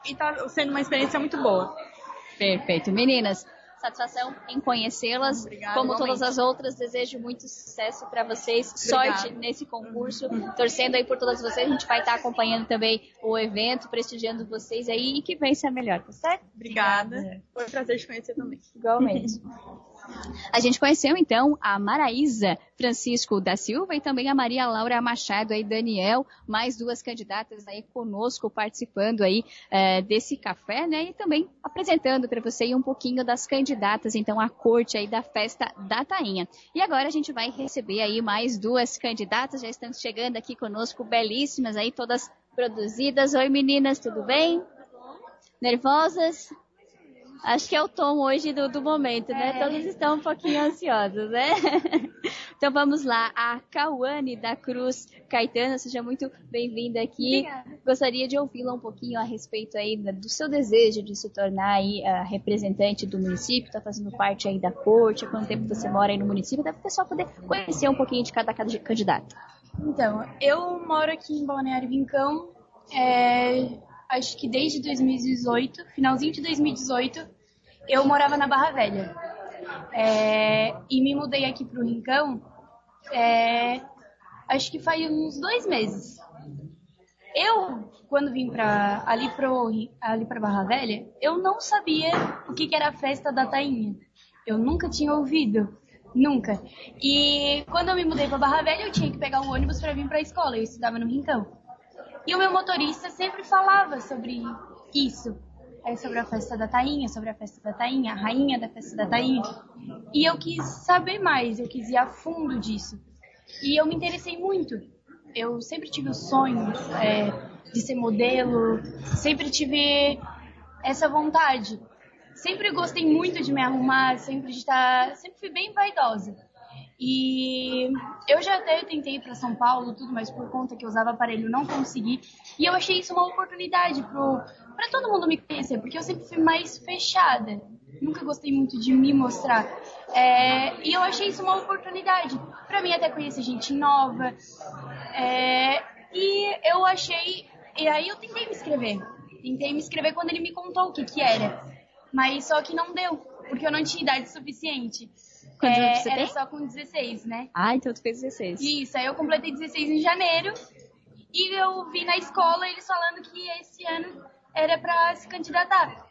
E tá sendo uma experiência muito boa. Perfeito. Meninas, satisfação em conhecê-las. Como igualmente. todas as outras, desejo muito sucesso para vocês, Obrigada. sorte nesse concurso, torcendo aí por todas vocês. A gente vai estar acompanhando também o evento, prestigiando vocês aí e que vença melhor, tá certo? Obrigada. Foi um prazer te conhecer também. Igualmente. A gente conheceu então a Maraísa Francisco da Silva e também a Maria Laura Machado aí, Daniel, mais duas candidatas aí conosco participando aí eh, desse café, né? E também apresentando para você um pouquinho das candidatas, então, à corte aí da festa da Tainha. E agora a gente vai receber aí mais duas candidatas, já estão chegando aqui conosco, belíssimas aí, todas produzidas. Oi meninas, tudo bem? Nervosas? Acho que é o tom hoje do, do momento, né? É. Todos estão um pouquinho ansiosos, né? então vamos lá, a Cauane da Cruz Caetano, seja muito bem-vinda aqui. Obrigada. Gostaria de ouvi-la um pouquinho a respeito aí do seu desejo de se tornar aí a representante do município, está fazendo parte aí da corte, há quanto tempo você mora aí no município, para o pessoal poder conhecer um pouquinho de cada cada candidato. Então, eu moro aqui em Balneário Vincão, é, acho que desde 2018, finalzinho de 2018, eu morava na Barra Velha. É, e me mudei aqui pro Rincão, é, acho que faz uns dois meses. Eu, quando vim pra, ali, pro, ali pra Barra Velha, eu não sabia o que, que era a festa da Tainha. Eu nunca tinha ouvido. Nunca. E quando eu me mudei pra Barra Velha, eu tinha que pegar o ônibus para vir pra escola. Eu estudava no Rincão. E o meu motorista sempre falava sobre isso. É sobre a festa da Tainha, sobre a festa da Tainha, a rainha da festa da Tainha. E eu quis saber mais, eu quis ir a fundo disso. E eu me interessei muito. Eu sempre tive o sonho é, de ser modelo, sempre tive essa vontade. Sempre gostei muito de me arrumar, sempre de estar, sempre fui bem vaidosa. E eu já até tentei ir para São Paulo, tudo, mas por conta que eu usava aparelho não consegui. E eu achei isso uma oportunidade para todo mundo me conhecer, porque eu sempre fui mais fechada. Nunca gostei muito de me mostrar. É, e eu achei isso uma oportunidade para mim até conhecer gente nova. É, E eu achei. E aí eu tentei me inscrever. Tentei me inscrever quando ele me contou o que, que era. Mas só que não deu, porque eu não tinha idade suficiente. É, você era tem? só com 16, né? Ah, então tu fez 16. Isso, aí eu completei 16 em janeiro e eu vi na escola eles falando que esse ano era pra se candidatar.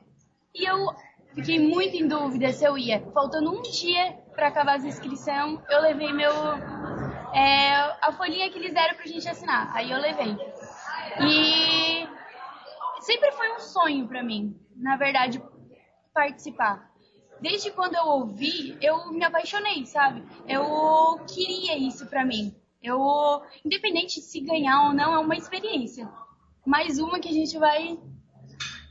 E eu fiquei muito em dúvida se eu ia. Faltando um dia pra acabar as inscrição, eu levei meu é, a folhinha que eles deram pra gente assinar. Aí eu levei. E sempre foi um sonho pra mim, na verdade, participar. Desde quando eu ouvi, eu me apaixonei, sabe? Eu queria isso pra mim. Eu, independente se ganhar ou não, é uma experiência. Mais uma que a gente vai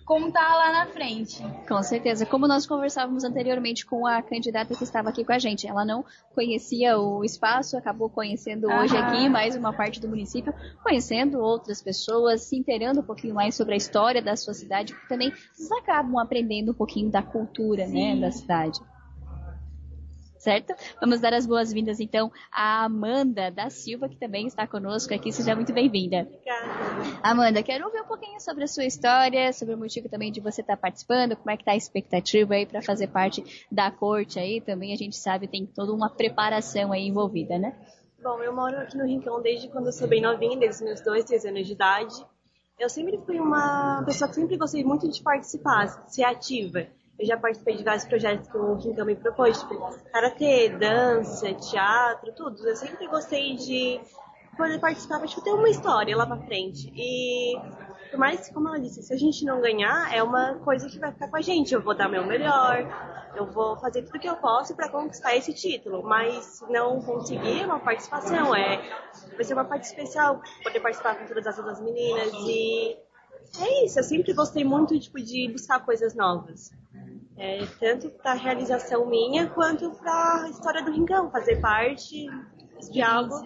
contar lá na frente. Com certeza. Como nós conversávamos anteriormente com a candidata que estava aqui com a gente, ela não conhecia o espaço, acabou conhecendo hoje aqui mais uma parte do município, conhecendo outras pessoas, se inteirando um pouquinho mais sobre a história da sua cidade, porque também vocês acabam aprendendo um pouquinho da cultura, né, Sim. da cidade. Certo? Vamos dar as boas-vindas então à Amanda da Silva, que também está conosco aqui. Seja muito bem-vinda. Amanda, quero ouvir um pouquinho sobre a sua história, sobre o motivo também de você estar participando, como é que tá a expectativa aí para fazer parte da corte aí, também a gente sabe tem toda uma preparação aí envolvida, né? Bom, eu moro aqui no Rincão desde quando eu sou bem novinha, desde os meus dois, três anos de idade. Eu sempre fui uma pessoa que sempre gostei muito de participar, ser ativa. Eu já participei de vários projetos que o Rincão me propôs, tipo karatê, dança, teatro, tudo. Eu sempre gostei de poder participar, mas tipo, ter uma história lá pra frente. E por mais como ela disse, se a gente não ganhar, é uma coisa que vai ficar com a gente. Eu vou dar meu melhor, eu vou fazer tudo que eu posso para conquistar esse título. Mas se não conseguir, é uma participação. É, vai ser uma parte especial poder participar com todas as outras meninas. E é isso, eu sempre gostei muito tipo, de buscar coisas novas. É, tanto para realização minha quanto para a história do Rincão, fazer parte de algo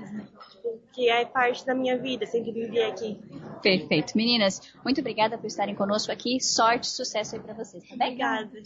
tipo, que é parte da minha vida, sempre viver aqui. Perfeito. Meninas, muito obrigada por estarem conosco aqui. Sorte, sucesso aí para vocês, tá bem? Obrigada.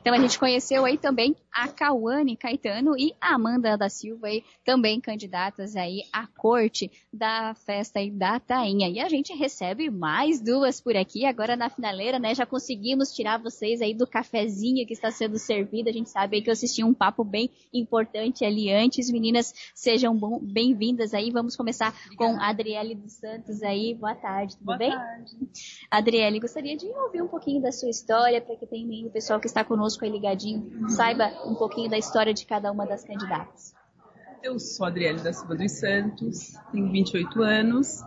Então a gente conheceu aí também a Cauane Caetano e a Amanda da Silva aí, também candidatas aí à corte da festa aí da Tainha. E a gente recebe mais duas por aqui, agora na finaleira, né? Já conseguimos tirar vocês aí do cafezinho que está sendo servido. A gente sabe aí que eu assisti um papo bem importante ali antes. Meninas, sejam bem-vindas aí. Vamos começar com a Adriele dos Santos aí. Boa tarde, tudo Boa bem? tarde. Adriele, gostaria de ouvir um pouquinho da sua história, para que também o pessoal que está conosco aí ligadinho saiba um pouquinho da história de cada uma das candidatas. Eu sou Adriele da Silva dos Santos, tenho 28 anos,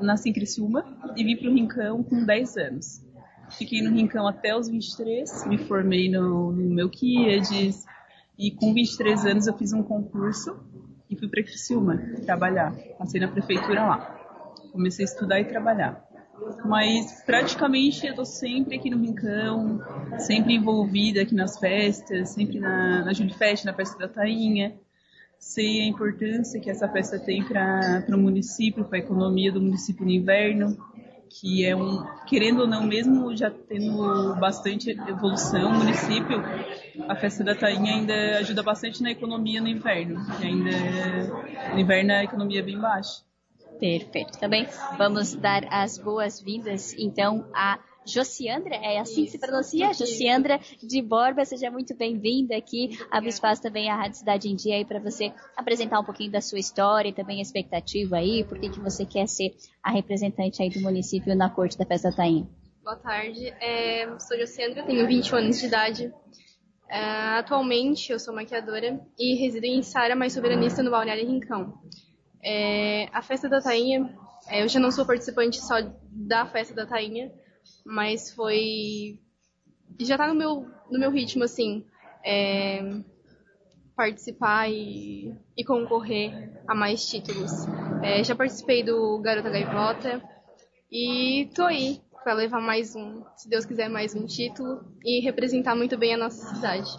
nasci em Criciúma e vim para o Rincão com 10 anos. Fiquei no Rincão até os 23, me formei no, no Melquiades e com 23 anos eu fiz um concurso e fui para Criciúma trabalhar. Passei na prefeitura lá. Comecei a estudar e trabalhar. Mas praticamente eu tô sempre aqui no Rincão, sempre envolvida aqui nas festas, sempre na, na Julie Fest, na festa da Tainha. Sei a importância que essa festa tem para o município, para a economia do município no inverno, que é um, querendo ou não, mesmo já tendo bastante evolução no município, a festa da Tainha ainda ajuda bastante na economia no inverno, que ainda no inverno a economia é bem baixa. Perfeito. Também vamos dar as boas-vindas, então, a Josiandra, é assim que se pronuncia? Josiandra de Borba, seja muito bem-vinda aqui. Abre espaço também à Rádio Cidade em Dia aí para você apresentar um pouquinho da sua história e também a expectativa aí, por que que você quer ser a representante aí do município na Corte da Festa da Tainha. Boa tarde, é, sou Jocendra, tenho 21 anos de idade. É, atualmente eu sou maquiadora e resido em Sara, mais soberanista no Balneário Rincão. É, a festa da Tainha, é, eu já não sou participante só da festa da Tainha, mas foi. Já tá no meu, no meu ritmo, assim, é, participar e, e concorrer a mais títulos. É, já participei do Garota Gaivota e tô aí para levar mais um, se Deus quiser, mais um título e representar muito bem a nossa cidade.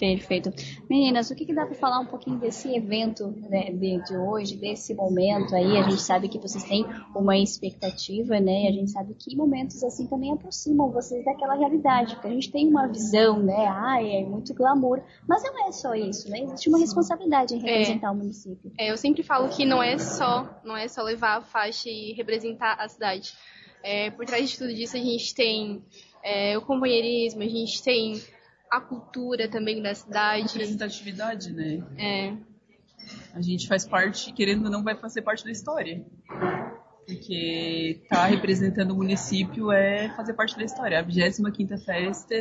Perfeito. Meninas, o que, que dá para falar um pouquinho desse evento né, de, de, hoje, desse momento aí? A gente sabe que vocês têm uma expectativa, né? A gente sabe que momentos assim também aproximam vocês daquela realidade, porque a gente tem uma visão, né? Ai, é muito glamour, mas não é só isso, né? Existe uma responsabilidade em representar é, o município. É, eu sempre falo que não é só, não é só levar a faixa e representar a cidade. É, por trás de tudo isso a gente tem é, o companheirismo, a gente tem a cultura também da cidade. Representatividade, né? É. A gente faz parte, querendo ou não, vai fazer parte da história. Porque tá representando o município é fazer parte da história. A 25 festa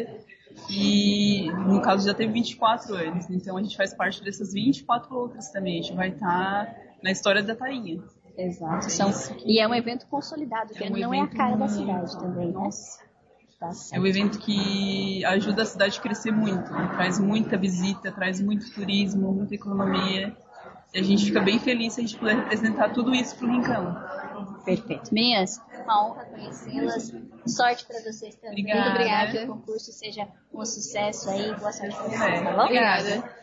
e, no caso, já teve 24 anos. Então a gente faz parte dessas 24 outras também. A gente vai estar tá na história da Tainha. Exato. É São, e é um evento consolidado, que é um não é a cara da cidade também, né? Tá é um evento que ajuda a cidade a crescer muito, né? traz muita visita, traz muito turismo, muita economia. E a gente fica bem feliz se a gente puder representar tudo isso para o Rincão. Perfeito. Meninas, uma honra conhecê-las. Sorte para vocês também. Obrigada. Muito obrigada. Que o concurso seja um sucesso aí. Boa sorte para vocês, é, tá bom? Obrigada.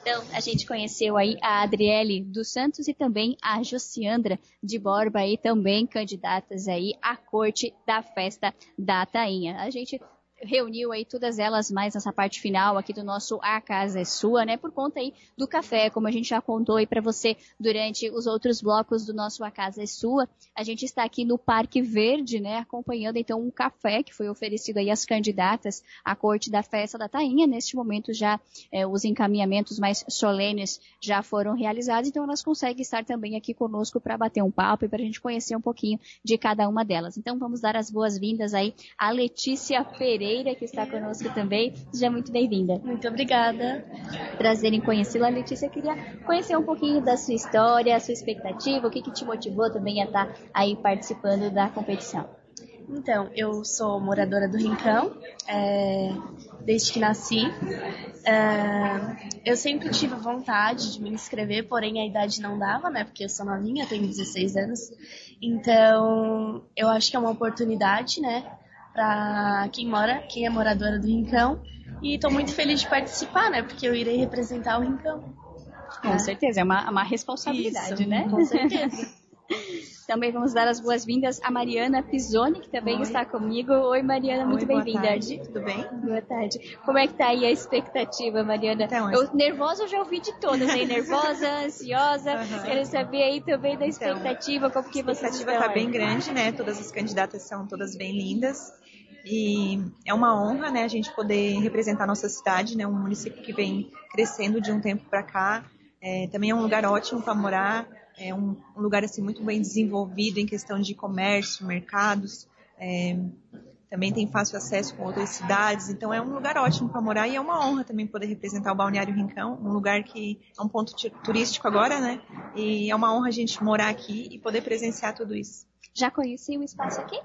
Então, a gente conheceu aí a Adriele dos Santos e também a Josiandra de Borba aí, também candidatas aí à corte da festa da Tainha. A gente reuniu aí todas elas mais nessa parte final aqui do nosso A Casa é Sua, né? Por conta aí do café, como a gente já contou aí para você durante os outros blocos do nosso A Casa é Sua. A gente está aqui no Parque Verde, né? Acompanhando então um café que foi oferecido aí às candidatas à corte da festa da Tainha. Neste momento já é, os encaminhamentos mais solenes já foram realizados, então elas conseguem estar também aqui conosco para bater um papo e para a gente conhecer um pouquinho de cada uma delas. Então vamos dar as boas-vindas aí à Letícia Pereira Que está conosco também. Seja muito bem-vinda. Muito obrigada. Prazer em conhecê-la, Letícia. Eu queria conhecer um pouquinho da sua história, a sua expectativa, o que, que te motivou também a estar aí participando da competição. Então, eu sou moradora do Rincão, é, desde que nasci. É, eu sempre tive vontade de me inscrever, porém a idade não dava, né? Porque eu sou novinha, tenho 16 anos. Então, eu acho que é uma oportunidade, né? Para quem mora, quem é moradora do Rincão. E estou muito feliz de participar, né? Porque eu irei representar o Rincão. Com é. certeza, é uma, uma responsabilidade, Isso, né? Com certeza. também vamos dar as boas-vindas a Mariana Pisoni, que também Oi. está comigo. Oi, Mariana, muito bem-vinda. Tudo bem? Boa tarde. Como é que tá aí a expectativa, Mariana? Então, eu, nervosa eu já ouvi de todas, aí nervosa, ansiosa. Uhum. Quero saber aí também da expectativa, então, como que você A expectativa está bem grande, né? Todas as candidatas são todas bem lindas. E é uma honra, né, a gente poder representar nossa cidade, né, um município que vem crescendo de um tempo para cá. É, também é um lugar ótimo para morar, é um, um, lugar assim muito bem desenvolvido em questão de comércio, mercados. É, também tem fácil acesso com outras cidades, então é um lugar ótimo para morar e é uma honra também poder representar o Balneário Rincão, um lugar que é um ponto turístico agora, né? E é uma honra a gente morar aqui e poder presenciar tudo isso. Já conheci o espaço aqui?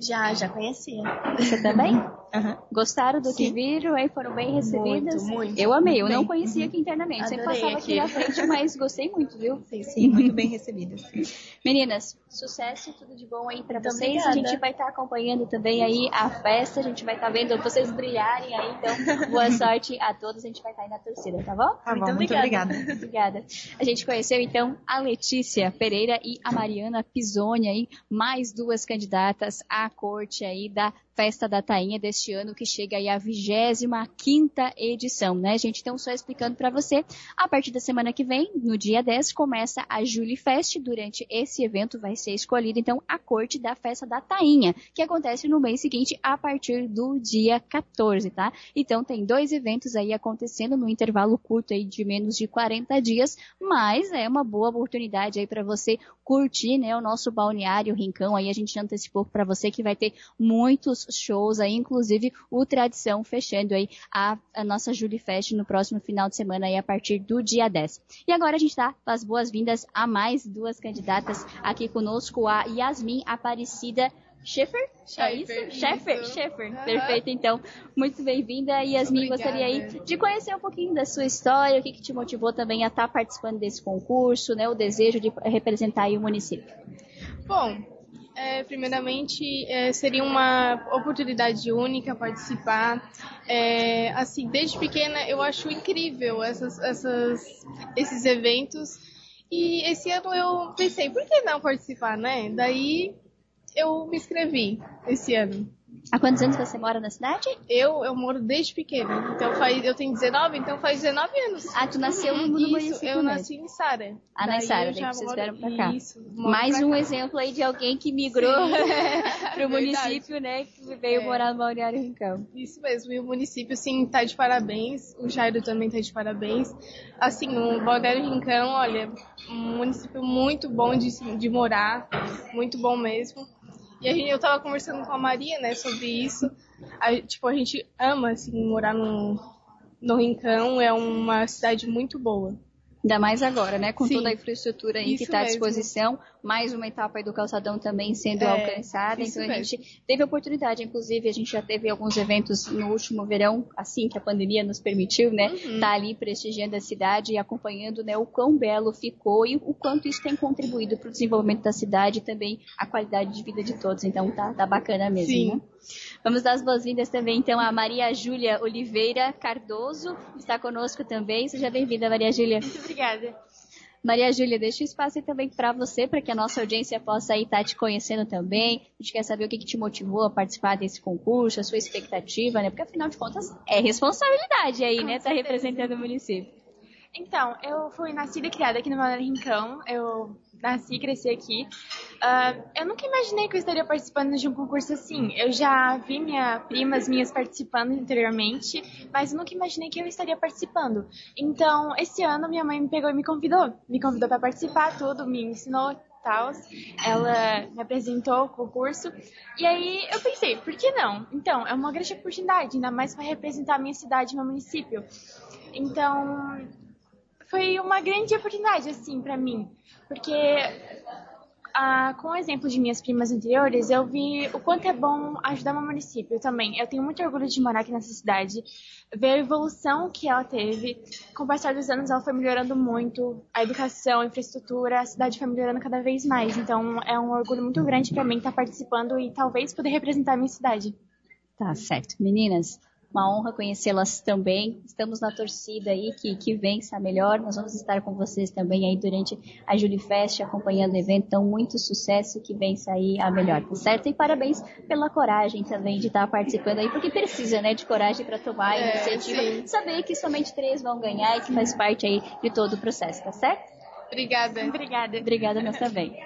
Já, já conhecia. Você também? Uhum. Gostaram do Sim. que viram? Aí foram bem recebidas? Muito, muito. Eu amei, eu Bem. não conhecia aqui internamente. Sempre Adorei passava aqui aqui. na frente, mas gostei muito, viu? Sim, sim muito bem recebidas. Meninas, sucesso, tudo de bom aí pra Muito vocês. obrigada. A gente vai estar acompanhando também aí a festa, a gente vai estar vendo vocês brilharem aí, então boa sorte a todos, a gente vai estar aí na torcida, tá bom? Tá bom, muito obrigada. Obrigada. A gente conheceu então a Letícia Pereira e a Mariana Pisoni aí, mais duas candidatas à corte aí da Festa da Tainha deste ano, que chega aí à 25 edição, né, gente? Então, só explicando para você, a partir da semana que vem, no dia 10, começa a Julie Fest. Durante esse evento vai ser escolhida, então, a corte da Festa da Tainha, que acontece no mês seguinte, a partir do dia 14, tá? Então, tem dois eventos aí acontecendo no intervalo curto aí de menos de 40 dias, mas é uma boa oportunidade aí para você curtir, né, o nosso balneário Rincão. Aí a gente antecipou para você que vai ter muitos shows aí, inclusive o Tradição fechando aí a, a nossa Julie Fest no próximo final de semana aí a partir do dia 10. E agora a gente dá as boas-vindas a mais duas candidatas aqui conosco, a Yasmin Aparecida Schaefer? É isso? Schaefer, Schaefer. Aham. Perfeito, então. Muito bem-vinda. Yasmin, Obrigada. gostaria aí de conhecer um pouquinho da sua história, o que, que te motivou também a estar participando desse concurso, né? O desejo de representar aí o município. Bom, É, primeiramente, é, seria uma oportunidade única participar. É, assim, desde pequena eu acho incrível essas, essas, esses eventos. E esse ano eu pensei, por que não participar, né? Daí eu me inscrevi esse ano. Há quantos anos você mora na cidade? Eu, eu moro desde pequena. Então faz, eu tenho 19, então faz 19 anos. Ah, tu nasceu no, no Isso, município eu mesmo. nasci em Sara. Ah, na Sara, daí vocês vieram pra cá. Isso, Mais pra um cá. exemplo aí de alguém que migrou Sim. para o Verdade. município, né? Que veio É. morar no Balneário Rincão. Isso mesmo, e o município, sim, tá de parabéns. O Jairo também tá de parabéns. Assim, o Balneário Rincão, olha, um município muito bom de, de morar, muito bom mesmo. E a gente, eu tava conversando com a Maria, né, sobre isso. A, tipo, a gente ama, assim, morar no, no Rincão, é uma cidade muito boa. Ainda mais agora, né? Com Sim. toda a infraestrutura aí que está à mesmo. Mais uma etapa aí do calçadão também sendo É, alcançada. Então a mesmo. gente teve a oportunidade, inclusive, a gente já teve alguns eventos no último verão, assim que a pandemia nos permitiu, né? Uhum. Tá ali prestigiando a cidade e acompanhando né, o quão belo ficou e o quanto isso tem contribuído para o desenvolvimento da cidade e também a qualidade de vida de todos. Então tá, tá bacana mesmo, Sim. né? Vamos dar as boas-vindas também, então, a Maria Júlia Oliveira Cardoso, está conosco também. Seja bem-vinda, Maria Júlia. Muito obrigada. Maria Júlia, deixa o espaço aí também para você, para que a nossa audiência possa aí estar te conhecendo também. A gente quer saber o que, que te motivou a participar desse concurso, a sua expectativa, né? Porque afinal de contas é responsabilidade aí, né? Tá representando o município. Então, eu fui nascida e criada aqui no Balneário Rincão. Eu nasci e cresci aqui. Ah, eu nunca imaginei que eu estaria participando de um concurso assim. Eu já vi minha, primas minhas participando anteriormente, mas nunca imaginei que eu estaria participando. Então, esse ano minha mãe me pegou e me convidou. Me convidou para participar, tudo, me ensinou tal. Ela me apresentou o concurso. E aí eu pensei, por que não? Então, é uma grande oportunidade, ainda mais para representar a minha cidade, meu município. Então, foi uma grande oportunidade, assim, para mim. Porque, ah, com o exemplo de minhas primas anteriores, eu vi o quanto é bom ajudar meu município também. Eu tenho muito orgulho de morar aqui nessa cidade, ver a evolução que ela teve. Com o passar dos anos, ela foi melhorando muito. A educação, a infraestrutura, a cidade foi melhorando cada vez mais. Então, é um orgulho muito grande para mim estar participando e talvez poder representar a minha cidade. Tá certo. Meninas, uma honra conhecê-las também. Estamos na torcida aí que, que vença a melhor. Nós vamos estar com vocês também aí durante a Julifest, acompanhando o evento. Então, muito sucesso que vença aí a melhor, tá certo? E parabéns pela coragem também de estar participando aí, porque precisa, né, de coragem para tomar a É, iniciativa. sim. Saber que somente três vão ganhar e que faz parte aí de todo o processo, tá certo? Obrigada. Obrigada. Obrigada, nós também.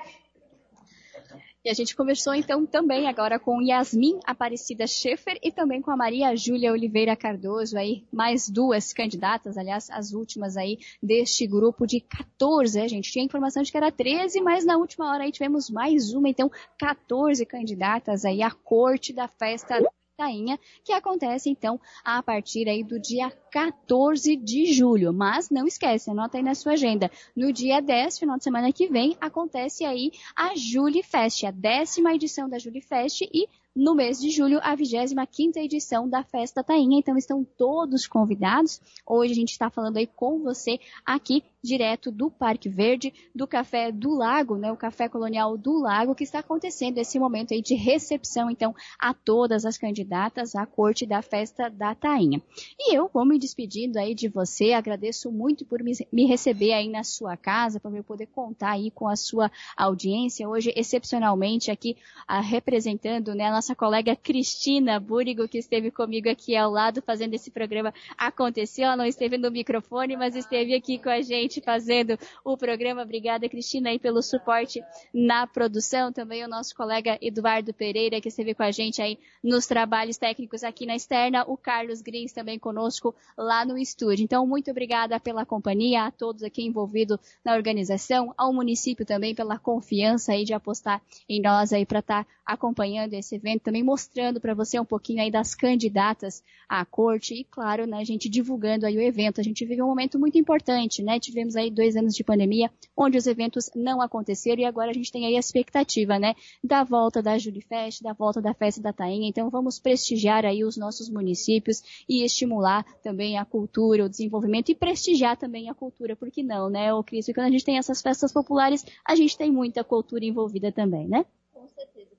E a gente conversou então também agora com Yasmin Aparecida Schaefer e também com a Maria Júlia Oliveira Cardoso aí, mais duas candidatas, aliás, as últimas aí deste grupo de 14, a gente? Tinha informação de que era 13, mas na última hora aí tivemos mais uma, então 14 candidatas aí à corte da festa Tainha, que acontece então a partir aí do dia 14 de julho. Mas não esquece, anota aí na sua agenda. No dia 10, final de semana que vem, acontece aí a Julie Fest, a décima edição da Julie Fest e no mês de julho, a 25ª edição da Festa Tainha. Então, estão todos convidados. Hoje a gente está falando aí com você aqui, direto do Parque Verde, do Café do Lago, né? O Café Colonial do Lago, que está acontecendo esse momento aí de recepção, então, a todas as candidatas à corte da Festa da Tainha. E eu vou me despedindo aí de você, agradeço muito por me, receber aí na sua casa, para eu poder contar aí com a sua audiência. Hoje, excepcionalmente, aqui ah, representando né, a nossa colega Cristina Búrigo, que esteve comigo aqui ao lado fazendo esse programa acontecer. Ela não esteve no microfone, mas esteve aqui com a gente fazendo o programa. Obrigada, Cristina, aí pelo suporte na produção. Também o nosso colega Eduardo Pereira, que esteve com a gente aí nos trabalhos técnicos aqui na externa. O Carlos Grins também conosco lá no estúdio. Então, muito obrigada pela companhia, a todos aqui envolvidos na organização, ao município também pela confiança aí de apostar em nós aí para estar tá acompanhando esse evento, também mostrando para você um pouquinho aí das candidatas à corte e, claro, né, a gente divulgando aí o evento. A gente vive um momento muito importante, né? Tivemos aí dois anos de pandemia, onde os eventos não aconteceram e agora a gente tem aí a expectativa, né, da volta da Julifest, da volta da Festa da Tainha. Então, vamos prestigiar aí os nossos municípios e estimular também a cultura, o desenvolvimento e prestigiar também a cultura, porque não, né, ô Cris? Quando a gente tem essas festas populares, a gente tem muita cultura envolvida também, né? Com certeza.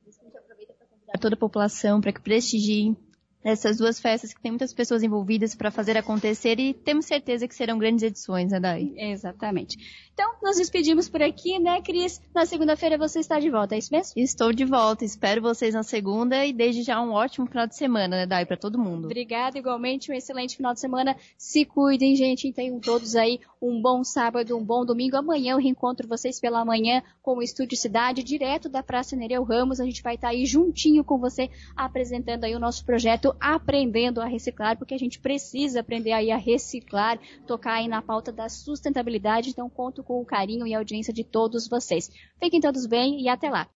toda a população para que prestigiem essas duas festas que tem muitas pessoas envolvidas para fazer acontecer e temos certeza que serão grandes edições, né, Dai? Exatamente. Então, nos despedimos por aqui, né, Cris? Na segunda-feira você está de volta, é isso mesmo? Estou de volta, espero vocês na segunda e desde já um ótimo final de semana, né, Dai, para todo mundo. Obrigada, igualmente, um excelente final de semana. Se cuidem, gente, tenham todos aí um bom sábado, um bom domingo. Amanhã eu reencontro vocês pela manhã com o Estúdio Cidade, direto da Praça Nereu Ramos. A gente vai estar aí juntinho com você, apresentando aí o nosso projeto aprendendo a reciclar, porque a gente precisa aprender aí a reciclar, tocar aí na pauta da sustentabilidade. Então, conto com o carinho e a audiência de todos vocês. Fiquem todos bem e até lá.